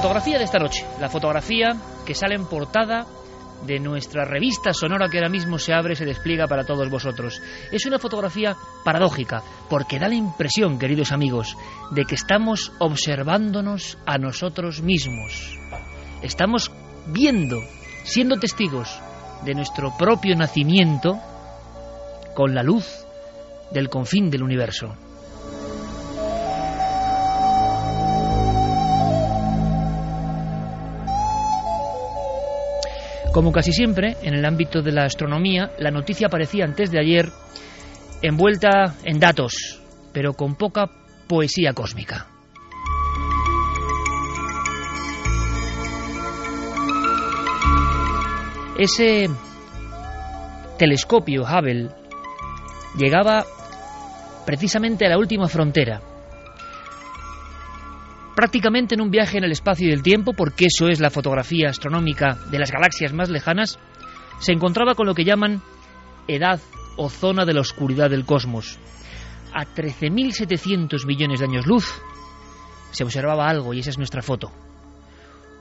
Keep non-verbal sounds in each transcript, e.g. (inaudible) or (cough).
Fotografía de esta noche, la fotografía que sale en portada de nuestra revista sonora que ahora mismo se abre y se despliega para todos vosotros. Es una fotografía paradójica, porque da la impresión, queridos amigos, de que estamos observándonos a nosotros mismos. Estamos viendo, siendo testigos de nuestro propio nacimiento con la luz del confín del universo. Como casi siempre, en el ámbito de la astronomía, la noticia aparecía antes de ayer envuelta en datos, pero con poca poesía cósmica. Ese telescopio Hubble llegaba precisamente a la última frontera, prácticamente en un viaje en el espacio y el tiempo, porque eso es la fotografía astronómica de las galaxias más lejanas, se encontraba con lo que llaman edad o zona de la oscuridad del cosmos. A 13.700 millones de años luz se observaba algo y esa es nuestra foto.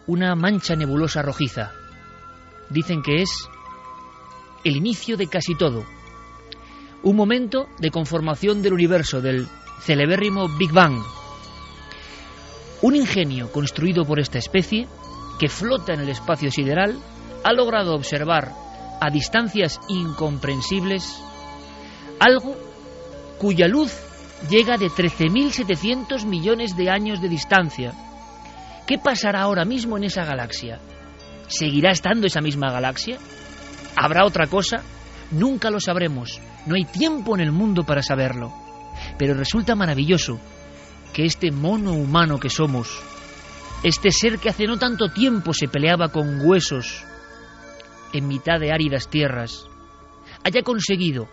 Una mancha nebulosa rojiza. Dicen que es el inicio de casi todo. Un momento de conformación del universo, del celebérrimo Big Bang, un ingenio construido por esta especie, que flota en el espacio sideral, ha logrado observar a distancias incomprensibles algo cuya luz llega de 13.700 millones de años de distancia. ¿Qué pasará ahora mismo en esa galaxia? ¿Seguirá estando esa misma galaxia? ¿Habrá otra cosa? Nunca lo sabremos. No hay tiempo en el mundo para saberlo. Pero resulta maravilloso que este mono humano que somos, este ser que hace no tanto tiempo se peleaba con huesos en mitad de áridas tierras, haya conseguido,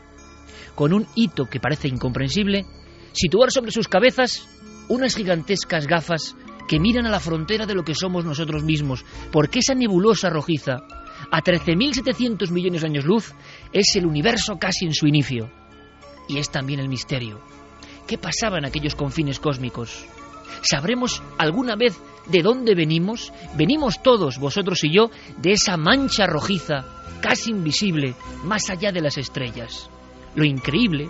con un hito que parece incomprensible, situar sobre sus cabezas unas gigantescas gafas que miran a la frontera de lo que somos nosotros mismos, porque esa nebulosa rojiza, a 13.700 millones de años luz, es el universo casi en su inicio. Y es también el misterio. ¿Qué pasaba en aquellos confines cósmicos? ¿Sabremos alguna vez de dónde venimos? Venimos todos, vosotros y yo, de esa mancha rojiza, casi invisible, más allá de las estrellas. Lo increíble,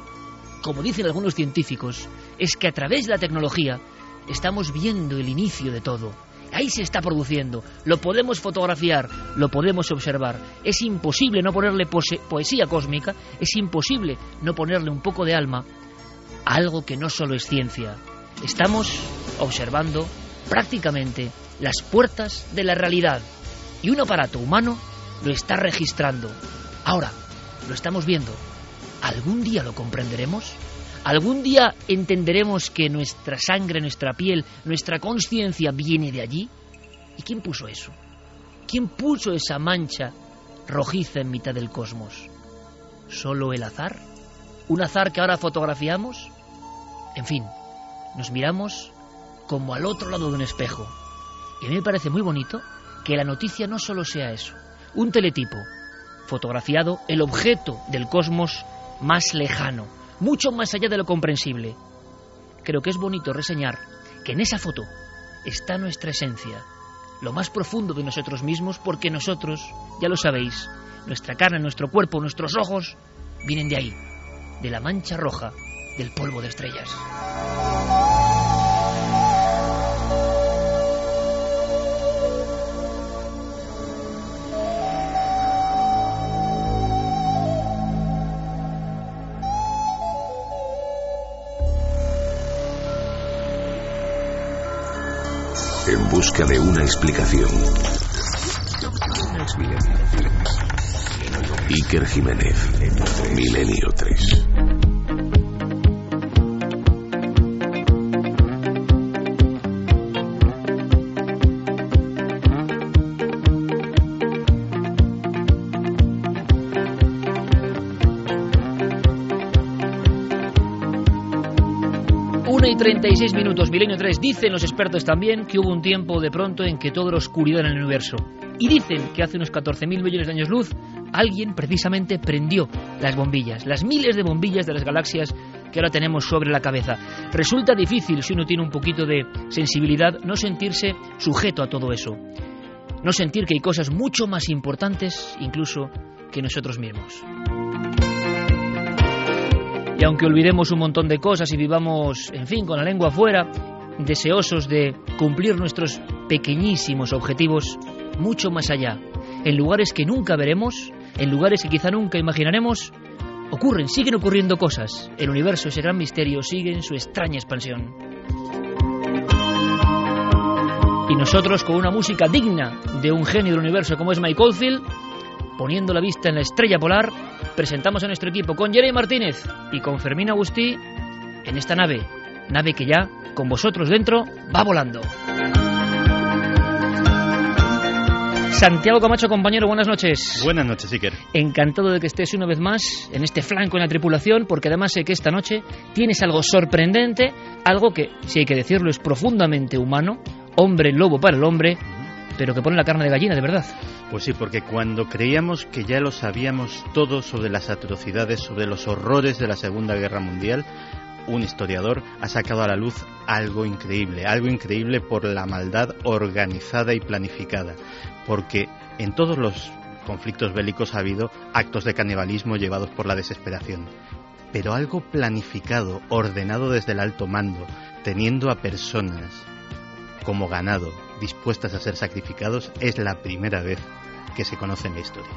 como dicen algunos científicos, es que a través de la tecnología estamos viendo el inicio de todo. Ahí se está produciendo, lo podemos fotografiar, lo podemos observar. Es imposible no ponerle poesía cósmica, es imposible no ponerle un poco de alma algo que no solo es ciencia. Estamos observando prácticamente las puertas de la realidad y un aparato humano lo está registrando. Ahora, lo estamos viendo. ¿Algún día lo comprenderemos? ¿Algún día entenderemos que nuestra sangre, nuestra piel, nuestra conciencia viene de allí? ¿Y quién puso eso? ¿Quién puso esa mancha rojiza en mitad del cosmos? ¿Solo el azar? ¿Un azar que ahora fotografiamos? En fin, nos miramos como al otro lado de un espejo. Y a mí me parece muy bonito que la noticia no solo sea eso, un teletipo, fotografiado el objeto del cosmos más lejano, mucho más allá de lo comprensible. creo que es bonito reseñar que en esa foto está nuestra esencia, lo más profundo de nosotros mismos, porque nosotros, ya lo sabéis, nuestra carne, nuestro cuerpo, nuestros ojos, vienen de ahí, de la mancha roja del polvo de estrellas. En busca de una explicación. Iker Jiménez, Milenio 3. 36 minutos, Milenio 3. Dicen los expertos también que hubo un tiempo de pronto en que todo era oscuridad en el universo. Y dicen que hace unos 14.000 millones de años luz, alguien precisamente prendió las bombillas, las miles de bombillas de las galaxias que ahora tenemos sobre la cabeza. Resulta difícil, si uno tiene un poquito de sensibilidad, no sentirse sujeto a todo eso. No sentir que hay cosas mucho más importantes, incluso, que nosotros mismos. Y aunque olvidemos un montón de cosas y vivamos, en fin, con la lengua afuera, deseosos de cumplir nuestros pequeñísimos objetivos, mucho más allá, en lugares que nunca veremos, en lugares que quizá nunca imaginaremos, ocurren, siguen ocurriendo cosas. El universo, ese gran misterio, sigue en su extraña expansión. Y nosotros, con una música digna de un genio del universo como es Mike Oldfield, poniendo la vista en la estrella polar, presentamos a nuestro equipo con Jerry Martínez y con Fermín Agustí en esta nave, nave que ya, con vosotros dentro, va volando. Santiago Camacho, compañero, buenas noches. Buenas noches, Iker. Encantado de que estés una vez más en este flanco en la tripulación, porque además sé que esta noche tienes algo sorprendente, algo que, si hay que decirlo, es profundamente humano, hombre lobo para el hombre, pero que pone la carne de gallina, de verdad. Pues sí, porque cuando creíamos que ya lo sabíamos todo sobre las atrocidades, sobre los horrores de la Segunda Guerra Mundial, un historiador ha sacado a la luz algo increíble, algo increíble por la maldad organizada y planificada, porque en todos los conflictos bélicos ha habido actos de canibalismo llevados por la desesperación, pero algo planificado, ordenado desde el alto mando, teniendo a personas como ganado dispuestas a ser sacrificados es la primera vez que se conoce en la historia.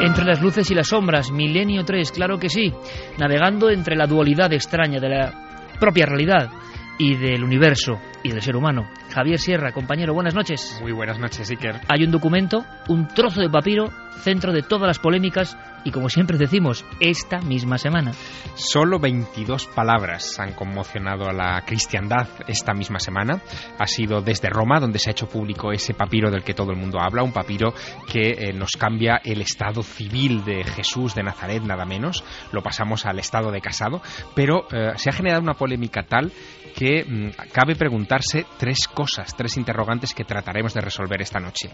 Entre las luces y las sombras, Milenio 3, claro que sí, navegando entre la dualidad extraña de la propia realidad y del universo y del ser humano. Javier Sierra, compañero, buenas noches. Muy buenas noches, Iker. Hay un documento, un trozo de papiro, centro de todas las polémicas y como siempre decimos, esta misma semana. Solo 22 palabras han conmocionado a la cristiandad esta misma semana. Ha sido desde Roma donde se ha hecho público ese papiro del que todo el mundo habla, un papiro que eh, nos cambia el estado civil de Jesús de Nazaret, nada menos. Lo pasamos al estado de casado, pero eh, se ha generado una polémica tal que mm, cabe preguntarse tres cosas, tres interrogantes que trataremos de resolver esta noche.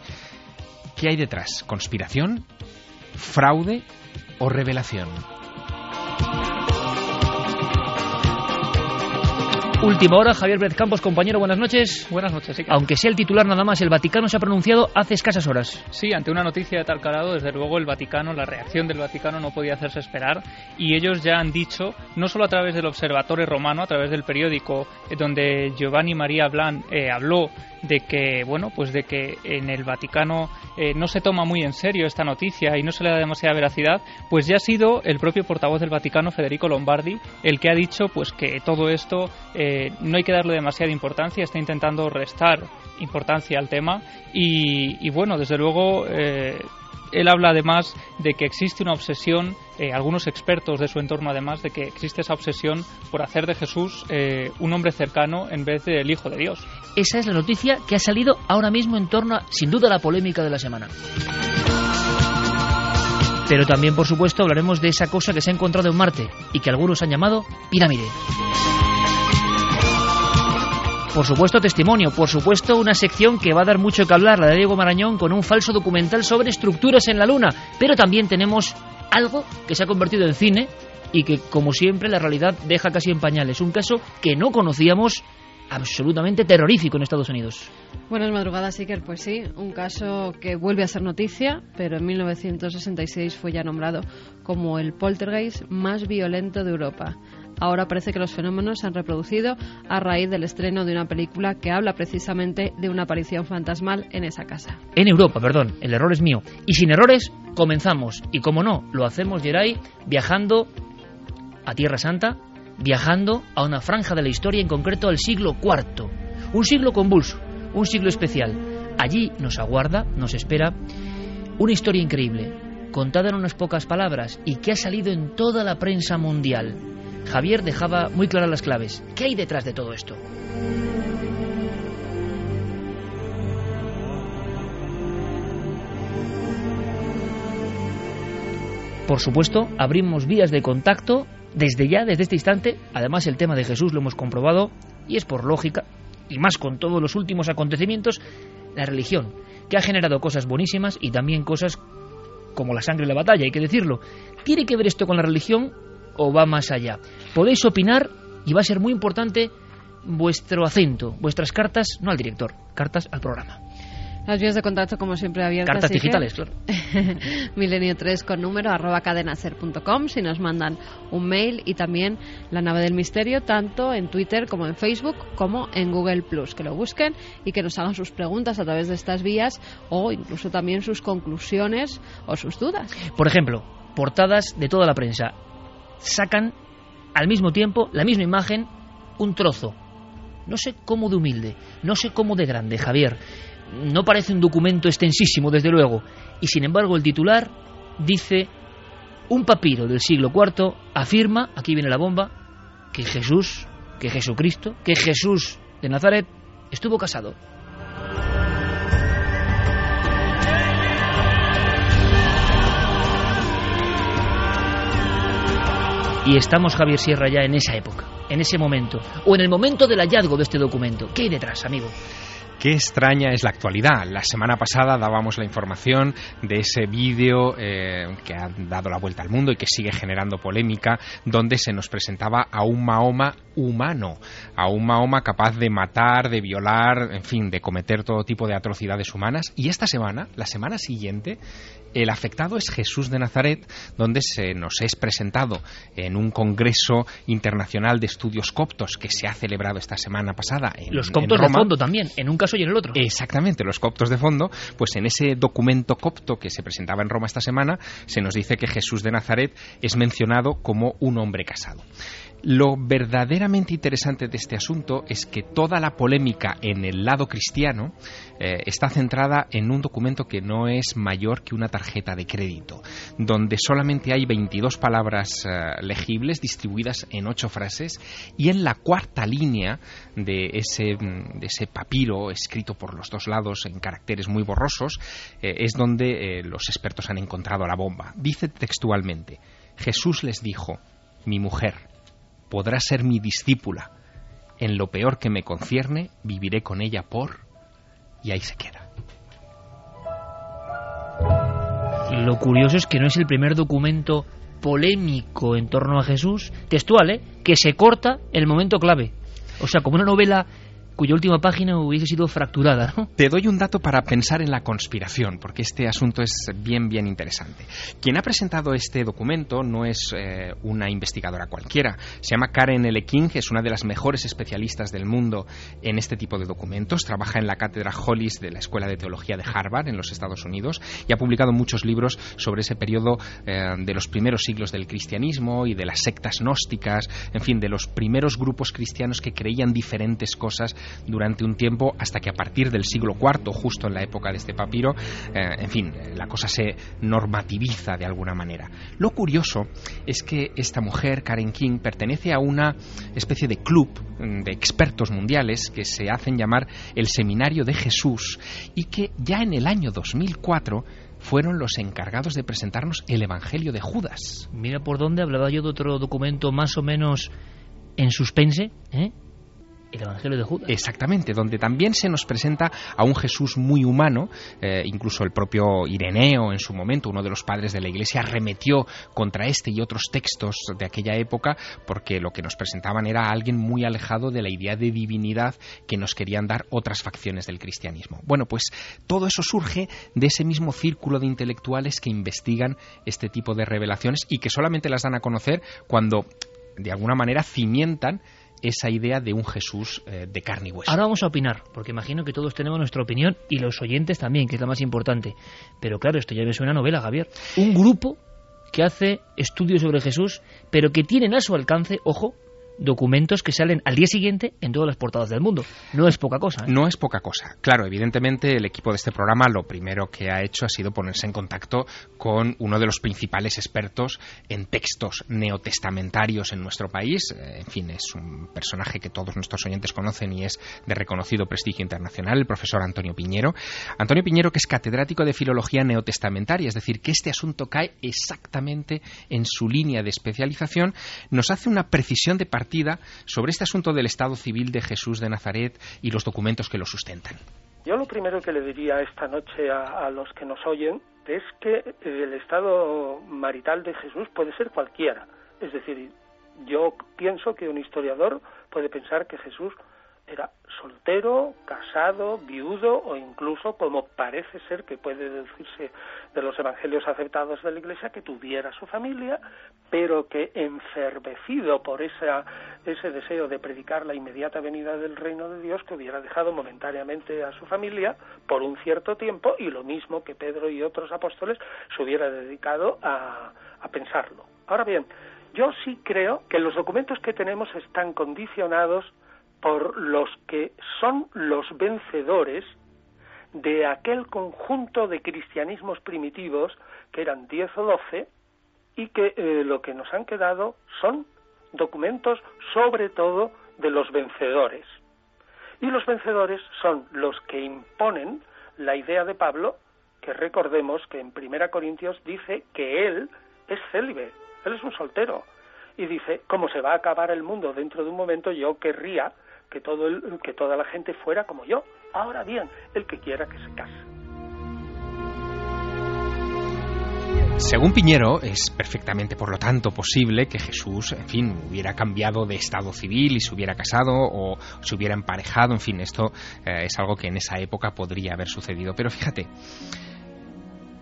¿Qué hay detrás? ¿Conspiración? ¿Fraude? o revelación. Última hora, Javier Pérez Campos, compañero, buenas noches. Buenas noches, sí. Aunque sea el titular nada más, el Vaticano se ha pronunciado hace escasas horas. Sí, ante una noticia de tal calado, desde luego el Vaticano, la reacción del Vaticano no podía hacerse esperar y ellos ya han dicho, no solo a través del Observatorio Romano, a través del periódico eh, donde Giovanni María Blan eh, habló de que, bueno, pues de que en el Vaticano eh, no se toma muy en serio esta noticia y no se le da demasiada veracidad, pues ya ha sido el propio portavoz del Vaticano, Federico Lombardi, el que ha dicho pues que todo esto eh, no hay que darle demasiada importancia, está intentando restar importancia al tema y, bueno, desde luego eh, él habla además de que existe una obsesión, eh, algunos expertos de su entorno además, de que existe esa obsesión por hacer de Jesús eh, un hombre cercano en vez del Hijo de Dios. Esa es la noticia que ha salido ahora mismo en torno a, sin duda, la polémica de la semana. Pero también, por supuesto, hablaremos de esa cosa que se ha encontrado en Marte y que algunos han llamado pirámide. Por supuesto, testimonio. Por supuesto, una sección que va a dar mucho que hablar, la de Diego Marañón, con un falso documental sobre estructuras en la Luna. Pero también tenemos algo que se ha convertido en cine y que, como siempre, la realidad deja casi en pañales. Un caso que no conocíamos absolutamente terrorífico en Estados Unidos. Buenas madrugadas, Iker. Pues sí, un caso que vuelve a ser noticia, pero en 1966 fue ya nombrado como el poltergeist más violento de Europa. Ahora parece que los fenómenos se han reproducido a raíz del estreno de una película que habla precisamente de una aparición fantasmal en esa casa. En Europa, perdón, el error es mío. Y sin errores, comenzamos. Y como no, lo hacemos, Geray, viajando a Tierra Santa, viajando a una franja de la historia, en concreto al siglo IV. Un siglo convulso, un siglo especial. Allí nos aguarda, nos espera, una historia increíble, contada en unas pocas palabras y que ha salido en toda la prensa mundial. Javier dejaba muy claras las claves. ¿Qué hay detrás de todo esto? Por supuesto, abrimos vías de contacto desde ya, desde este instante. Además, el tema de Jesús lo hemos comprobado y es por lógica, y más con todos los últimos acontecimientos, la religión, que ha generado cosas buenísimas y también cosas como la sangre en la batalla, hay que decirlo. ¿Tiene que ver esto con la religión o va más allá? Podéis opinar y va a ser muy importante vuestro acento, vuestras cartas, no al director, cartas al programa. Las vías de contacto, como siempre, abiertas. Cartas digitales, claro. (laughs) Milenio 3 con número arroba cadenacer.com si nos mandan un mail y también la nave del misterio, tanto en Twitter como en Facebook como en Google Plus. Que lo busquen y que nos hagan sus preguntas a través de estas vías o incluso también sus conclusiones o sus dudas. Por ejemplo, portadas de toda la prensa. Sacan al mismo tiempo la misma imagen, un trozo. No sé cómo de humilde, no sé cómo de grande, Javier no parece un documento extensísimo, desde luego, y sin embargo el titular dice, un papiro del siglo IV afirma, aquí viene la bomba, que Jesús, que Jesucristo, que Jesús de Nazaret estuvo casado. Y estamos, Javier Sierra, ya en esa época, en ese momento, o en el momento del hallazgo de este documento. ¿Qué hay detrás, amigo? Qué extraña es la actualidad. La semana pasada dábamos la información de ese vídeo eh, que ha dado la vuelta al mundo y que sigue generando polémica, donde se nos presentaba a un Mahoma humano, a un Mahoma capaz de matar, de violar, en fin, de cometer todo tipo de atrocidades humanas. Y esta semana, la semana siguiente, el afectado es Jesús de Nazaret, donde se nos es presentado en un congreso internacional de estudios coptos que se ha celebrado esta semana pasada en Los coptos en de fondo también, en un caso y en el otro. Exactamente, los coptos de fondo, pues en ese documento copto que se presentaba en Roma esta semana, se nos dice que Jesús de Nazaret es mencionado como un hombre casado. Lo verdaderamente interesante de este asunto es que toda la polémica en el lado cristiano eh, está centrada en un documento que no es mayor que una tarjeta de crédito, donde solamente hay 22 palabras eh, legibles distribuidas en ocho frases y en la cuarta línea de ese, mm, papiro escrito por los dos lados en caracteres muy borrosos eh, es donde los expertos han encontrado la bomba. Dice textualmente, Jesús les dijo, mi mujer podrá ser mi discípula. En lo peor que me concierne, viviré con ella por... Y ahí se queda. Lo curioso es que no es el primer documento polémico en torno a Jesús, textual, ¿eh? que se corta el momento clave. O sea, como una novela cuya última página hubiese sido fracturada. Te doy un dato para pensar en la conspiración, porque este asunto es bien, bien interesante. Quien ha presentado este documento no es eh, una investigadora cualquiera. Se llama Karen L. King, es una de las mejores especialistas del mundo en este tipo de documentos. Trabaja en la cátedra Hollis de la Escuela de Teología de Harvard, en los Estados Unidos, y ha publicado muchos libros sobre ese periodo eh, de los primeros siglos del cristianismo y de las sectas gnósticas, en fin, de los primeros grupos cristianos que creían diferentes cosas durante un tiempo hasta que a partir del siglo IV, justo en la época de este papiro, eh, en fin, la cosa se normativiza de alguna manera. Lo curioso es que esta mujer, Karen King, pertenece a una especie de club mm, de expertos mundiales que se hacen llamar el Seminario de Jesús y que ya en el año 2004 fueron los encargados de presentarnos el Evangelio de Judas. Mira por dónde hablaba yo de otro documento más o menos en suspense, ¿eh? El Evangelio de Judas. Exactamente, donde también se nos presenta a un Jesús muy humano, eh, incluso el propio Ireneo en su momento, uno de los padres de la Iglesia, arremetió contra este y otros textos de aquella época porque lo que nos presentaban era alguien muy alejado de la idea de divinidad que nos querían dar otras facciones del cristianismo. Bueno, pues todo eso surge de ese mismo círculo de intelectuales que investigan este tipo de revelaciones y que solamente las dan a conocer cuando de alguna manera cimientan esa idea de un Jesús eh, de carne y hueso. Ahora vamos a opinar, porque imagino que todos tenemos nuestra opinión y los oyentes también, que es la más importante. Pero claro, esto ya me suena a novela, Javier. Un grupo que hace estudios sobre Jesús, pero que tienen a su alcance, ojo, documentos que salen al día siguiente en todas las portadas del mundo. No es poca cosa. ¿eh? No es poca cosa. Claro, evidentemente el equipo de este programa lo primero que ha hecho ha sido ponerse en contacto con uno de los principales expertos en textos neotestamentarios en nuestro país. Eh, en fin, es un personaje que todos nuestros oyentes conocen y es de reconocido prestigio internacional, el profesor Antonio Piñero. Antonio Piñero, que es catedrático de filología neotestamentaria, es decir, que este asunto cae exactamente en su línea de especialización, nos hace una precisión de partida sobre este asunto del estado civil de Jesús de Nazaret y los documentos que lo sustentan. Yo lo primero que le diría esta noche a, los que nos oyen es que el estado marital de Jesús puede ser cualquiera. Es decir, yo pienso que un historiador puede pensar que Jesús era soltero, casado, viudo o incluso, como parece ser que puede decirse de los evangelios aceptados de la Iglesia, que tuviera su familia, pero que enfervecido por esa, ese deseo de predicar la inmediata venida del reino de Dios, que hubiera dejado momentáneamente a su familia por un cierto tiempo y lo mismo que Pedro y otros apóstoles se hubiera dedicado a, a pensarlo. Ahora bien, yo sí creo que los documentos que tenemos están condicionados por los que son los vencedores de aquel conjunto de cristianismos primitivos que eran diez o doce y que eh, lo que nos han quedado son documentos sobre todo de los vencedores. Y los vencedores son los que imponen la idea de Pablo, que recordemos que en Primera Corintios dice que él es célibe, él es un soltero. Y dice, como se va a acabar el mundo dentro de un momento, yo querría que, todo el, que toda la gente fuera como yo. Ahora bien, el que quiera que se case. Según Piñero, es perfectamente, por lo tanto, posible que Jesús, en fin, hubiera cambiado de estado civil y se hubiera casado o se hubiera emparejado, en fin, esto eh, es algo que en esa época podría haber sucedido. Pero fíjate,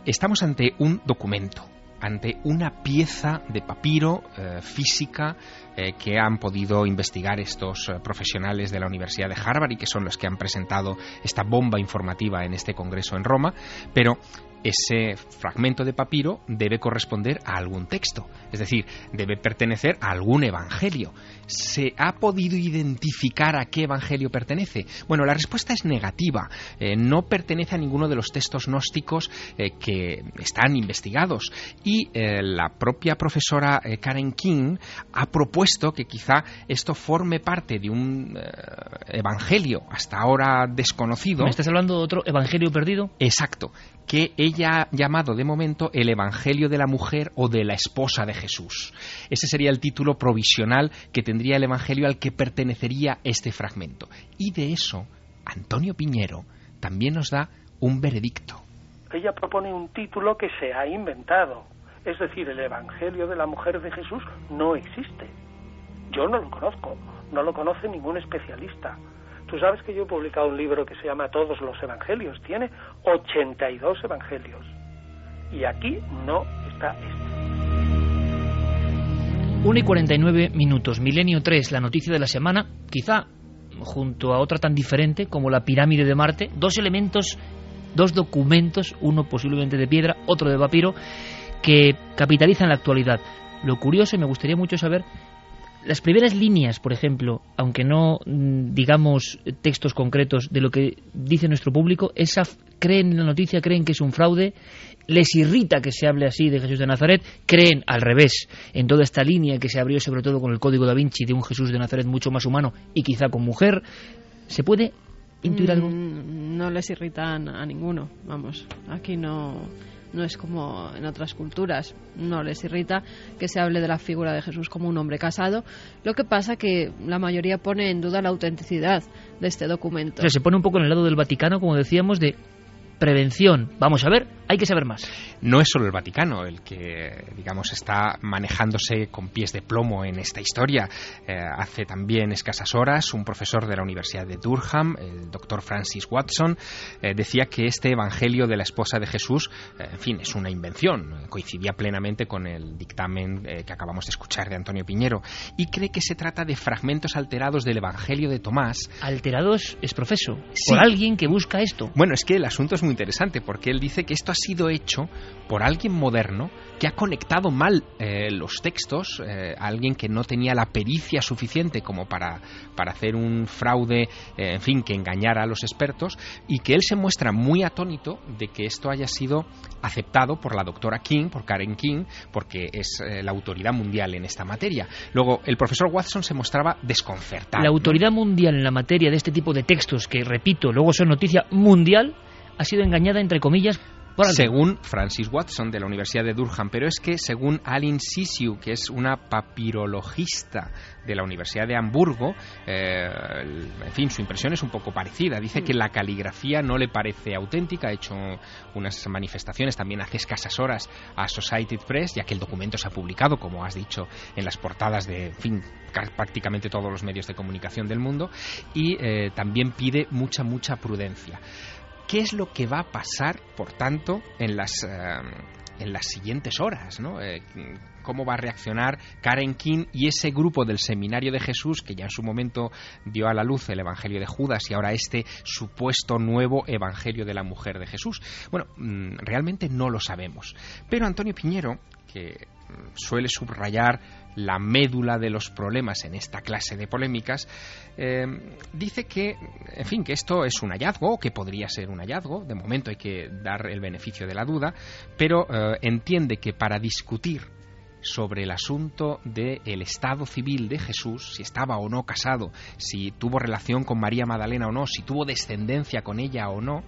estamos ante un documento, ante una pieza de papiro eh, física eh, que han podido investigar estos eh, profesionales de la Universidad de Harvard y que son los que han presentado esta bomba informativa en este congreso en Roma, pero ese fragmento de papiro debe corresponder a algún texto, es decir, debe pertenecer a algún evangelio. ¿Se ha podido identificar a qué evangelio pertenece? Bueno, la respuesta es negativa. Eh, no pertenece a ninguno de los textos gnósticos que están investigados. Y la propia profesora Karen King ha propuesto que quizá esto forme parte de un eh, evangelio hasta ahora desconocido. ¿Me estás hablando de otro evangelio perdido? Exacto que ella ha llamado de momento el Evangelio de la mujer o de la esposa de Jesús. Ese sería el título provisional que tendría el Evangelio al que pertenecería este fragmento. Y de eso, Antonio Piñero también nos da un veredicto. Ella propone un título que se ha inventado. Es decir, el Evangelio de la mujer de Jesús no existe. Yo no lo conozco, no lo conoce ningún especialista. Tú sabes que yo he publicado un libro que se llama Todos los Evangelios. Tiene 82 evangelios. Y aquí no está este. 1 y 49 minutos. Milenio 3, la noticia de la semana. Quizá junto a otra tan diferente como la pirámide de Marte. Dos elementos, dos documentos, uno posiblemente de piedra, otro de papiro, que capitalizan la actualidad. Lo curioso, y me gustaría mucho saber las primeras líneas, por ejemplo, aunque no digamos textos concretos de lo que dice nuestro público, esa creen en la noticia, creen que es un fraude, les irrita que se hable así de Jesús de Nazaret, creen al revés en toda esta línea que se abrió sobre todo con el Código da Vinci de un Jesús de Nazaret mucho más humano y quizá con mujer. ¿Se puede intuir algo? Mm, no les irritan a ninguno, vamos. Aquí no no es como en otras culturas, no les irrita que se hable de la figura de Jesús como un hombre casado. Lo que pasa que la mayoría pone en duda la autenticidad de este documento. se pone un poco en el lado del Vaticano, como decíamos, de prevención. Vamos a ver, hay que saber más. No es solo el Vaticano el que, digamos, está manejándose con pies de plomo en esta historia. Eh, hace también escasas horas un profesor de la Universidad de Durham, el doctor Francis Watson, eh, decía que este Evangelio de la esposa de Jesús, eh, en fin, es una invención. Coincidía plenamente con el dictamen que acabamos de escuchar de Antonio Piñero y cree que se trata de fragmentos alterados del Evangelio de Tomás. Alterados es profeso, por alguien que busca esto. Bueno, es que el asunto es muy interesante porque él dice que esto ha sido hecho por alguien moderno que ha conectado mal eh, los textos, eh, alguien que no tenía la pericia suficiente como para, para hacer un fraude, eh, en fin, que engañara a los expertos, y que él se muestra muy atónito de que esto haya sido aceptado por la doctora King, por Karen King, porque es la autoridad mundial en esta materia. Luego, el profesor Watson se mostraba desconcertado. La autoridad mundial en la materia de este tipo de textos, que repito, luego son noticia mundial, ha sido engañada, entre comillas, según Francis Watson de la Universidad de Durham, pero es que según Aline Sisiu, que es una papirologista de la Universidad de Hamburgo, eh, en fin, su impresión es un poco parecida. Dice que la caligrafía no le parece auténtica, ha hecho unas manifestaciones también hace escasas horas a Associated Press, ya que el documento se ha publicado, como has dicho, en las portadas de, en fin, prácticamente todos los medios de comunicación del mundo, y eh, también pide mucha, mucha prudencia. ¿Qué es lo que va a pasar, por tanto, en las, eh, en las siguientes horas? ¿no? Eh, ¿Cómo va a reaccionar Karen King y ese grupo del Seminario de Jesús que ya en su momento dio a la luz el Evangelio de Judas y ahora este supuesto nuevo Evangelio de la mujer de Jesús? Bueno, mm, realmente no lo sabemos. Pero Antonio Piñero, que mm, suele subrayar la médula de los problemas en esta clase de polémicas, eh, dice que, en fin, que esto es un hallazgo, que podría ser un hallazgo, de momento hay que dar el beneficio de la duda, pero eh, entiende que para discutir sobre el asunto del estado civil de Jesús, si estaba o no casado, si tuvo relación con María Magdalena o no, si tuvo descendencia con ella o no,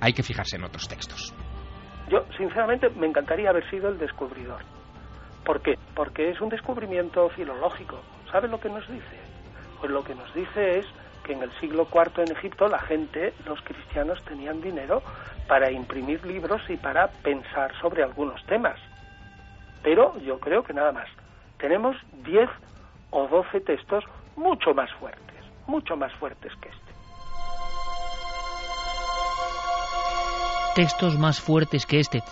hay que fijarse en otros textos. Yo, sinceramente, me encantaría haber sido el descubridor ¿Por qué? Porque es un descubrimiento filológico. ¿Sabe lo que nos dice? Pues lo que nos dice es que en el siglo IV en Egipto la gente, los cristianos, tenían dinero para imprimir libros y para pensar sobre algunos temas. Pero yo creo que nada más. Tenemos 10 o 12 textos mucho más fuertes, mucho más fuertes que este. Textos más fuertes que este.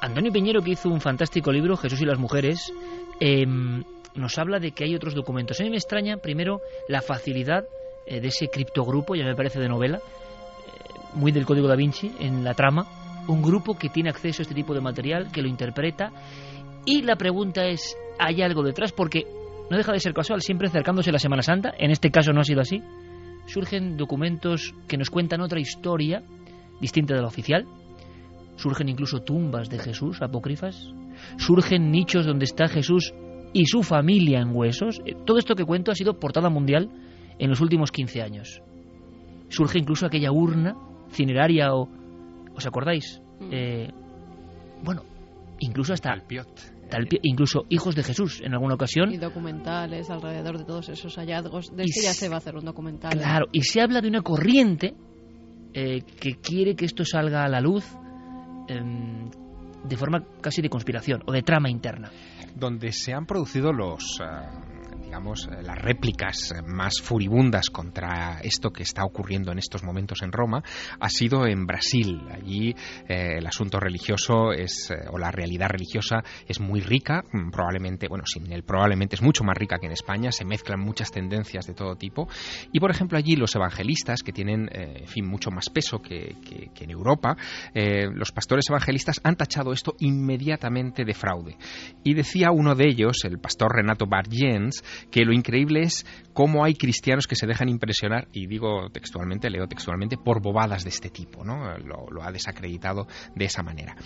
Antonio Piñero, que hizo un fantástico libro, Jesús y las mujeres, em, nos habla de que hay otros documentos. A mí me extraña, primero, la facilidad eh, de ese criptogrupo, ya me parece de novela, eh, muy del Código da Vinci, en la trama, un grupo que tiene acceso a este tipo de material, que lo interpreta, y la pregunta es, ¿hay algo detrás? Porque no deja de ser casual, siempre acercándose la Semana Santa, en este caso no ha sido así, surgen documentos que nos cuentan otra historia distinta de la oficial, surgen incluso tumbas de Jesús apócrifas, surgen nichos donde está Jesús y su familia en huesos. Eh, todo esto que cuento ha sido portada mundial en los últimos 15 años. Surge incluso aquella urna cineraria o... ¿Os acordáis? Mm. Eh, bueno, incluso hasta... incluso hijos de Jesús en alguna ocasión. Y documentales alrededor de todos esos hallazgos. De este ya se va a hacer un documental. Claro, y se habla de una corriente eh, que quiere que esto salga a la luz Em, de forma casi de conspiración o de trama interna. Donde se han producido los, ah, digamos, eh, las réplicas más furibundas contra esto que está ocurriendo en estos momentos en Roma ha sido en Brasil. Allí eh, el asunto religioso es, eh, o la realidad religiosa es muy rica, mm, probablemente, bueno, sin el probablemente es mucho más rica que en España, se mezclan muchas tendencias de todo tipo. Y por ejemplo, allí los evangelistas, que tienen, en fin, mucho más peso que, en Europa, los pastores evangelistas han tachado esto inmediatamente de fraude. Y decía uno de ellos, el pastor Renato Bargens, que lo increíble es cómo hay cristianos que se dejan impresionar, y digo textualmente, leo textualmente, por bobadas de este tipo, ¿no? Lo, ha desacreditado de esa manera.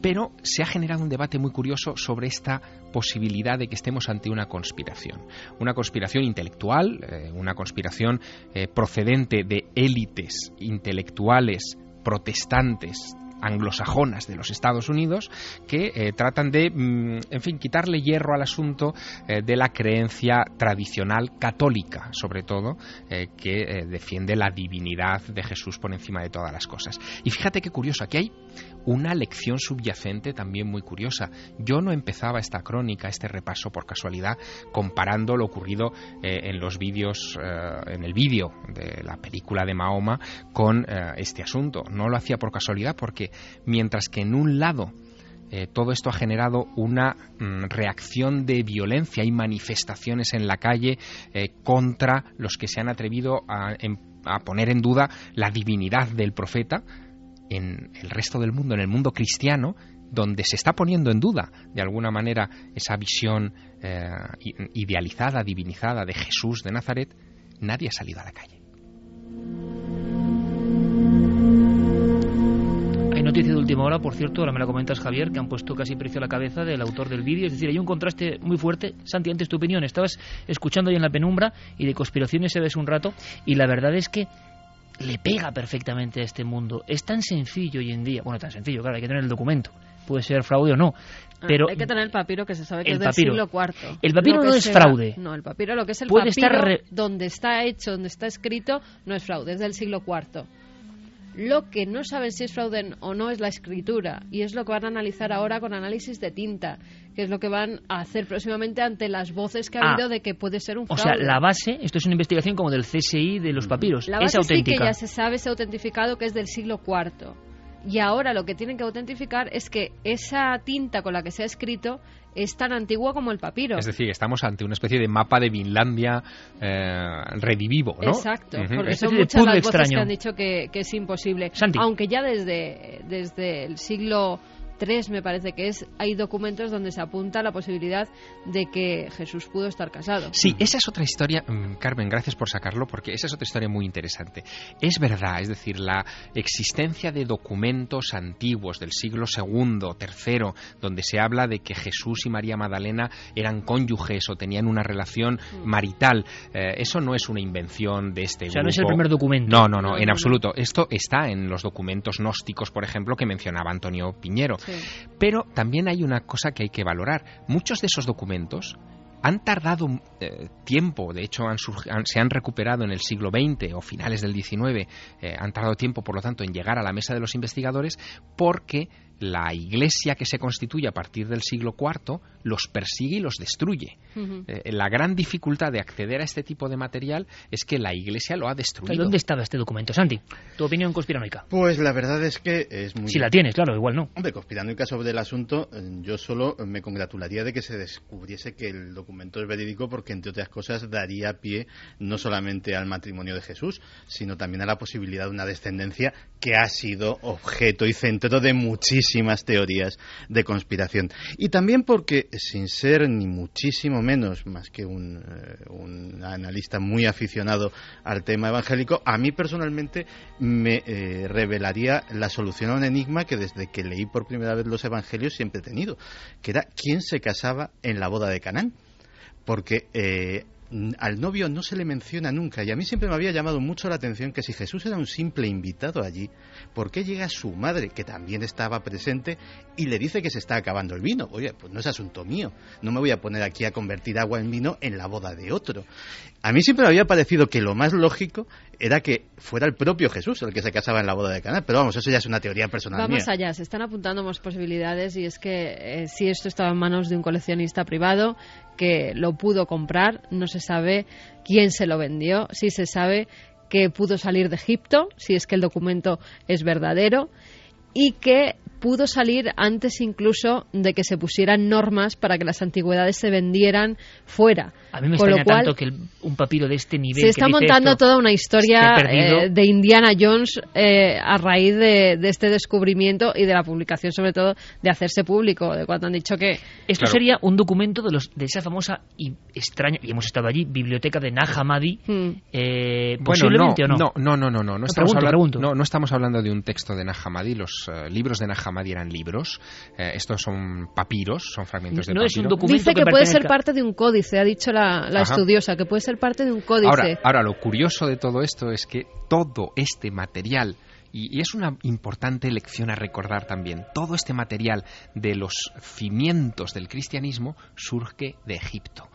Pero se ha generado un debate muy curioso sobre esta posibilidad de que estemos ante una conspiración. Una conspiración intelectual, eh, una conspiración eh, procedente de élites intelectuales protestantes anglosajonas de los Estados Unidos que eh, tratan de, mm, en fin, quitarle hierro al asunto eh, de la creencia tradicional católica, sobre todo, que defiende la divinidad de Jesús por encima de todas las cosas. Y fíjate qué curioso, aquí hay una lección subyacente también muy curiosa. Yo no empezaba esta crónica, este repaso por casualidad, comparando lo ocurrido en los vídeos, en el vídeo de la película de Mahoma con este asunto. No lo hacía por casualidad porque mientras que en un lado eh, todo esto ha generado una mm, reacción de violencia y manifestaciones en la calle eh, contra los que se han atrevido a, a poner en duda la divinidad del profeta en el resto del mundo, en el mundo cristiano, donde se está poniendo en duda, de alguna manera, esa visión eh, idealizada, divinizada de Jesús de Nazaret, nadie ha salido a la calle. noticia de última hora, por cierto, ahora me la comentas Javier, que han puesto casi precio a la cabeza del autor del vídeo. Es decir, hay un contraste muy fuerte. Santi, antes tu opinión, estabas escuchando ahí en la penumbra y de conspiraciones se ves un rato y la verdad es que le pega perfectamente a este mundo. Es tan sencillo hoy en día. Bueno, tan sencillo, claro, hay que tener el documento. Puede ser fraude o no. Ah, pero hay que tener el papiro que se sabe que es del siglo IV. El papiro no es fraude. No, el papiro, lo que es el Puede papiro estar donde está hecho, donde está escrito, no es fraude, es del siglo IV. Lo que no saben si es fraude o no es la escritura y es lo que van a analizar ahora con análisis de tinta, que es lo que van a hacer próximamente ante las voces que ha habido ah. de que puede ser un fraude. O sea, la base, esto es una investigación como del CSI de los papiros, la base es auténtica. Sí que ya se sabe, se ha autentificado que es del siglo IV. Y ahora lo que tienen que autentificar es que esa tinta con la que se ha escrito es tan antigua como el papiro. Es decir, estamos ante una especie de mapa de Vinlandia eh, redivivo, ¿no? Exacto, porque son muchas las voces que han dicho que, es imposible. Aunque ya desde, desde el siglo tres, me parece que es, hay documentos donde se apunta la posibilidad de que Jesús pudo estar casado. Sí, esa es otra historia, mm, Carmen, gracias por sacarlo, porque esa es otra historia muy interesante. Es verdad, es decir, la existencia de documentos antiguos del siglo II, III, donde se habla de que Jesús y María Magdalena eran cónyuges o tenían una relación mm. marital, eh, eso no es una invención de este o sea, no es el primer documento. No, no, no, en absoluto. Esto está en los documentos gnósticos, por ejemplo, que mencionaba Antonio Piñero. Pero también hay una cosa que hay que valorar. Muchos de esos documentos han tardado eh, tiempo, de hecho se han recuperado en el siglo XX o finales del XIX, eh, han tardado tiempo, por lo tanto, en llegar a la mesa de los investigadores porque la iglesia que se constituye a partir del siglo IV los persigue y los destruye. Eh, la gran dificultad de acceder a este tipo de material es que la iglesia lo ha destruido. ¿Dónde estaba este documento, Santi? ¿Tu opinión conspiranoica? Pues la verdad es que es muy... Si la tienes, claro, igual no. Hombre, conspiranoica sobre el asunto, eh, yo solo me congratularía de que se descubriese que el documento es verídico porque, entre otras cosas, daría pie no solamente al matrimonio de Jesús, sino también a la posibilidad de una descendencia que ha sido objeto y centro de muchísimos muchísimas teorías de conspiración. Y también porque, sin ser ni muchísimo menos más que un, eh, analista muy aficionado al tema evangélico, a mí personalmente me eh, revelaría la solución a un enigma que desde que leí por primera vez los evangelios siempre he tenido, que era quién se casaba en la boda de Canaán porque eh, al novio no se le menciona nunca y a mí siempre me había llamado mucho la atención que si Jesús era un simple invitado allí, ¿por qué llega su madre, que también estaba presente, y le dice que se está acabando el vino? Oye, pues no es asunto mío, no me voy a poner aquí a convertir agua en vino en la boda de otro. A mí siempre me había parecido que lo más lógico era que fuera el propio Jesús el que se casaba en la boda de Cana, pero vamos, eso ya es una teoría personal Vamos allá, se están apuntando más posibilidades y es que eh, si esto estaba en manos de un coleccionista privado, que lo pudo comprar, no se sabe quién se lo vendió, sí se sabe que pudo salir de Egipto, si es que el documento es verdadero, y que pudo salir antes incluso de que se pusieran normas para que las antigüedades se vendieran fuera. A mí me extraña tanto que un papiro de este nivel. Se está montando toda una historia eh, de Indiana Jones eh, a raíz de, este descubrimiento y de la publicación, sobre todo, de hacerse público, de cuando han dicho que. Esto sería un documento de, los, de esa famosa y extraña, y hemos estado allí, biblioteca de Nag Hammadi. Hmm. Eh, posiblemente o no. No, no, no, no. No, no, estamos, hablando, no, no estamos hablando de un texto de Nag Hammadi. Los libros de Eran libros. Eh, estos son papiros, son fragmentos de no Es un documento Dice que, puede ser parte de un códice, ha dicho la, estudiosa, que puede ser parte de un códice. Ahora, ahora, lo curioso de todo esto es que todo este material Y, es una importante lección a recordar también. Todo este material de los cimientos del cristianismo surge de Egipto.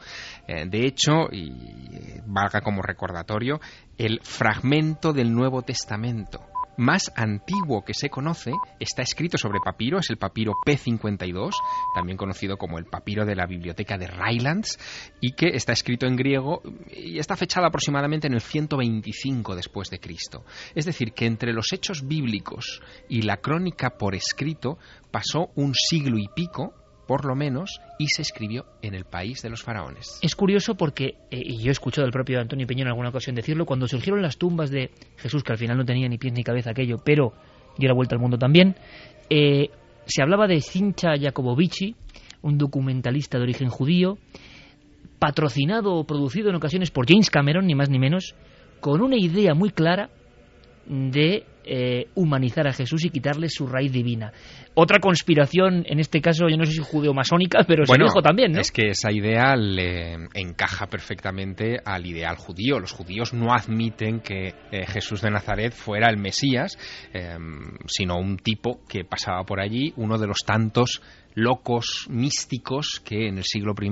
Eh, de hecho, y eh, valga como recordatorio, el fragmento del Nuevo Testamento más antiguo que se conoce está escrito sobre papiro, es el papiro P52, también conocido como el papiro de la biblioteca de Rylands, y que está escrito en griego y está fechado aproximadamente en el 125 después de Cristo. Es decir, que entre los hechos bíblicos y la crónica por escrito pasó un siglo y pico por lo menos, y se escribió en el país de los faraones. Es curioso porque, eh, y yo he escuchado al propio Antonio Peñón en alguna ocasión decirlo, cuando surgieron las tumbas de Jesús, que al final no tenía ni pies ni cabeza aquello, pero dio la vuelta al mundo también, eh, se hablaba de Sincha Jacobovici, un documentalista de origen judío, patrocinado o producido en ocasiones por James Cameron, ni más ni menos, con una idea muy clara de eh, humanizar a Jesús y quitarle su raíz divina. Otra conspiración, en este caso, yo no sé si judeo-masónica, pero se dijo también, ¿no? Es que esa idea le encaja perfectamente al ideal judío. Los judíos no admiten que eh, Jesús de Nazaret fuera el Mesías, em, sino un tipo que pasaba por allí, uno de los tantos locos místicos que en el siglo I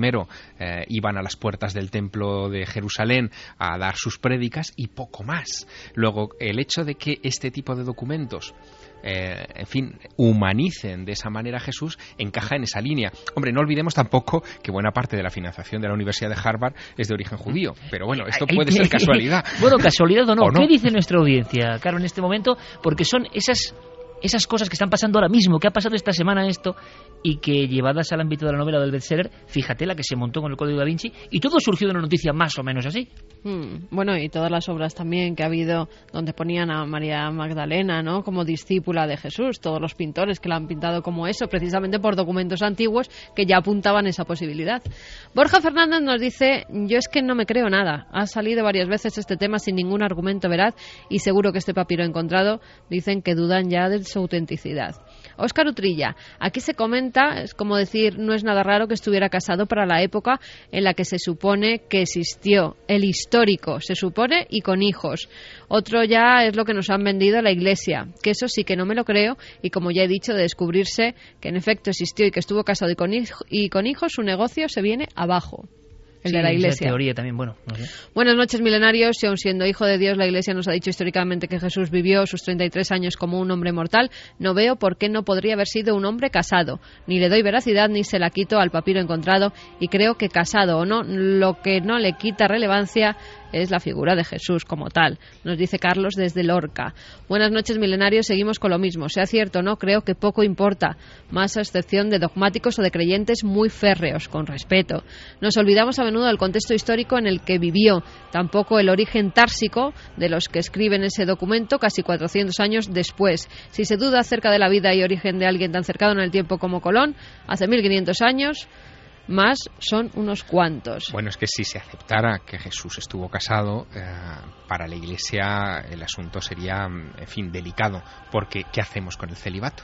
eh, iban a las puertas del templo de Jerusalén a dar sus prédicas y poco más. Luego, el hecho de que este tipo de documentos eh, en fin, humanicen de esa manera a Jesús, encaja en esa línea. Hombre, no olvidemos tampoco que buena parte de la financiación de la Universidad de Harvard es de origen judío. Pero bueno, esto puede (laughs) ser casualidad. bueno, casualidad o no. ¿Qué dice nuestra audiencia, Caro, en este momento? Porque son esas esas cosas que están pasando ahora mismo, que ha pasado esta semana esto, y que llevadas al ámbito de la novela del bestseller, fíjate la que se montó con el Código da Vinci, y todo surgió de una noticia más o menos así. Hmm, bueno, y todas las obras también que ha habido donde ponían a María Magdalena, ¿no? Como discípula de Jesús, todos los pintores que la han pintado como eso, precisamente por documentos antiguos que ya apuntaban esa posibilidad. Borja Fernández nos dice, yo es que no me creo nada. Ha salido varias veces este tema sin ningún argumento veraz y seguro que este papiro encontrado dicen que dudan ya del su autenticidad. Óscar Utrilla, aquí se comenta, es como decir, no es nada raro que estuviera casado para la época en la que se supone que existió, el histórico, se supone, y con hijos. Otro ya es lo que nos han vendido la Iglesia, que eso sí que no me lo creo, y como ya he dicho, de descubrirse que en efecto existió y que estuvo casado y con, y con hijos, su negocio se viene abajo el de la Iglesia. teoría también, bueno. Buenas noches, milenarios. Si aun siendo hijo de Dios, la Iglesia nos ha dicho históricamente que Jesús vivió sus 33 años como un hombre mortal, no veo por qué no podría haber sido un hombre casado. Ni le doy veracidad ni se la quito al papiro encontrado y creo que casado o no, lo que no le quita relevancia es la figura de Jesús como tal, nos dice Carlos desde Lorca. Buenas noches, milenarios, seguimos con lo mismo. Sea cierto o no, creo que poco importa, más a excepción de dogmáticos o de creyentes muy férreos, con respeto. Nos olvidamos a menudo del contexto histórico en el que vivió, tampoco el origen társico de los que escriben ese documento casi 400 años después. Si se duda acerca de la vida y origen de alguien tan cercano en el tiempo como Colón, hace 1500 años, más son unos cuantos. Bueno, es que si se aceptara que Jesús estuvo casado, eh, para la Iglesia el asunto sería, en fin, delicado, porque ¿qué hacemos con el celibato?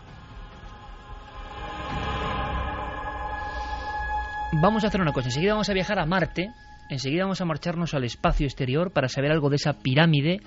Vamos a hacer una cosa, enseguida vamos a viajar a Marte, enseguida vamos a marcharnos al espacio exterior para saber algo de esa pirámide.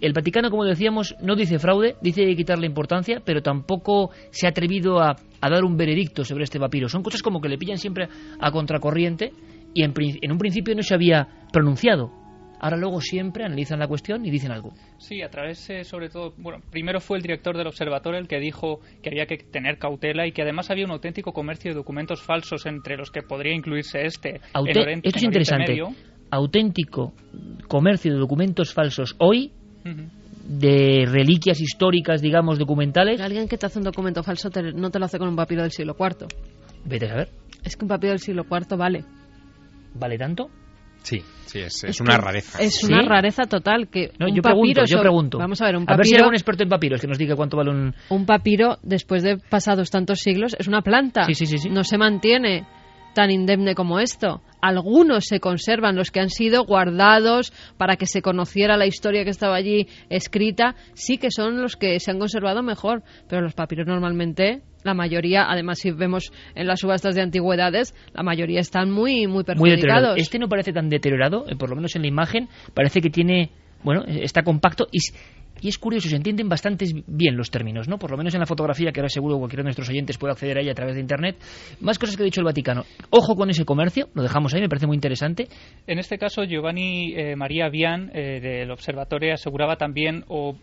El Vaticano, como decíamos, no dice fraude, dice quitarle importancia, pero tampoco se ha atrevido a, dar un veredicto sobre este papiro. Son cosas como que le pillan siempre a contracorriente y en un principio no se había pronunciado ahora luego siempre analizan la cuestión y dicen algo. Sí, a través, eh, sobre todo, bueno, primero fue el director del observatorio el que dijo que había que tener cautela y que además había un auténtico comercio de documentos falsos entre los que podría incluirse este. Esto es interesante. Auténtico comercio de documentos falsos hoy. de reliquias históricas, digamos, documentales. Alguien que te hace un documento falso no te lo hace con un papiro del siglo IV. Vete a ver. Es que un papiro del siglo IV vale. ¿Vale tanto? Sí, sí, es, una rareza. Es una rareza total que no, yo pregunto, yo pregunto. Vamos a ver, un papiro, a ver si hay algún experto en papiros que nos diga cuánto vale un un papiro después de pasados tantos siglos es una planta. Sí, sí, sí, sí. No se mantiene tan indemne como esto. Algunos se conservan, los que han sido guardados para que se conociera la historia que estaba allí escrita, sí que son los que se han conservado mejor, pero los papiros normalmente la mayoría, además si vemos en las subastas de antigüedades, la mayoría están muy muy perjudicados. este no parece tan deteriorado, eh, por lo menos en la imagen, parece que tiene bueno, está compacto y y es curioso, se entienden bastante bien los términos, ¿no? Por lo menos en la fotografía, que ahora seguro cualquiera de nuestros oyentes puede acceder a ella a través de Internet. Más cosas que ha dicho el Vaticano. Ojo con ese comercio, lo dejamos ahí, me parece muy interesante. En este caso, Giovanni eh, María Vian, eh, del Observatorio, aseguraba también, o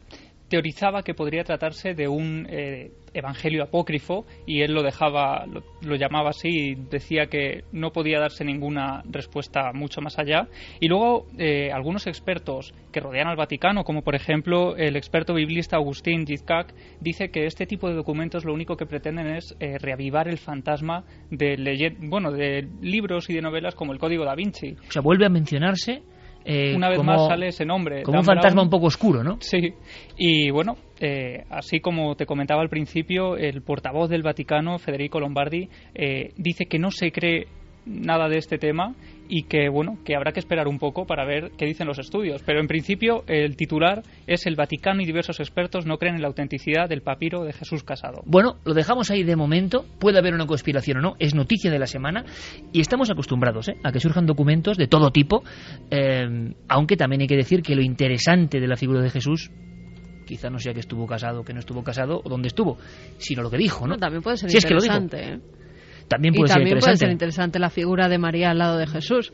teorizaba que podría tratarse de un eh, evangelio apócrifo y él lo dejaba, lo, llamaba así y decía que no podía darse ninguna respuesta mucho más allá. Y luego eh, algunos expertos que rodean al Vaticano, como por ejemplo el experto biblista Agustín Gizkak, dice que este tipo de documentos lo único que pretenden es eh, reavivar el fantasma de, bueno, de libros y de novelas como el Código da Vinci. O sea, vuelve a mencionarse eh, Una vez más sale ese nombre. Como un fantasma un poco oscuro, ¿no? Sí. Y bueno, eh, así como te comentaba al principio, el portavoz del Vaticano, Federico Lombardi, eh, dice que no se cree nada de este tema y que bueno que habrá que esperar un poco para ver qué dicen los estudios pero en principio el titular es el Vaticano y diversos expertos no creen en la autenticidad del papiro de Jesús Casado bueno lo dejamos ahí de momento puede haber una conspiración o no es noticia de la semana y estamos acostumbrados ¿eh? a que surjan documentos de todo tipo eh, aunque también hay que decir que lo interesante de la figura de Jesús quizá no sea que estuvo casado, que no estuvo casado o dónde estuvo, sino lo que dijo, ¿no? también puede ser interesante. ¿eh? También puede y ser también interesante. puede ser interesante la figura de María al lado de Jesús.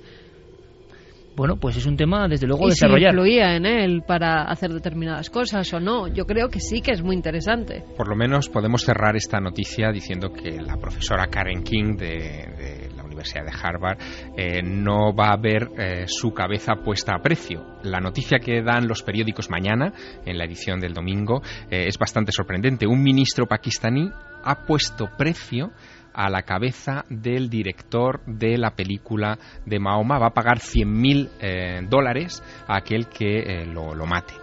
Bueno, pues es un tema, desde luego, y desarrollar. Si influía en él para hacer determinadas cosas o no. Yo creo que sí que es muy interesante. Por lo menos podemos cerrar esta noticia diciendo que la profesora Karen King de, de la Universidad de Harvard eh, no va a ver eh, su cabeza puesta a precio. La noticia que dan los periódicos mañana, en la edición del domingo, eh, es bastante sorprendente. Un ministro pakistaní ha puesto precio a la cabeza del director de la película de Mahoma. Va a pagar 100.000 eh, dólares a aquel que eh, lo, lo, mate.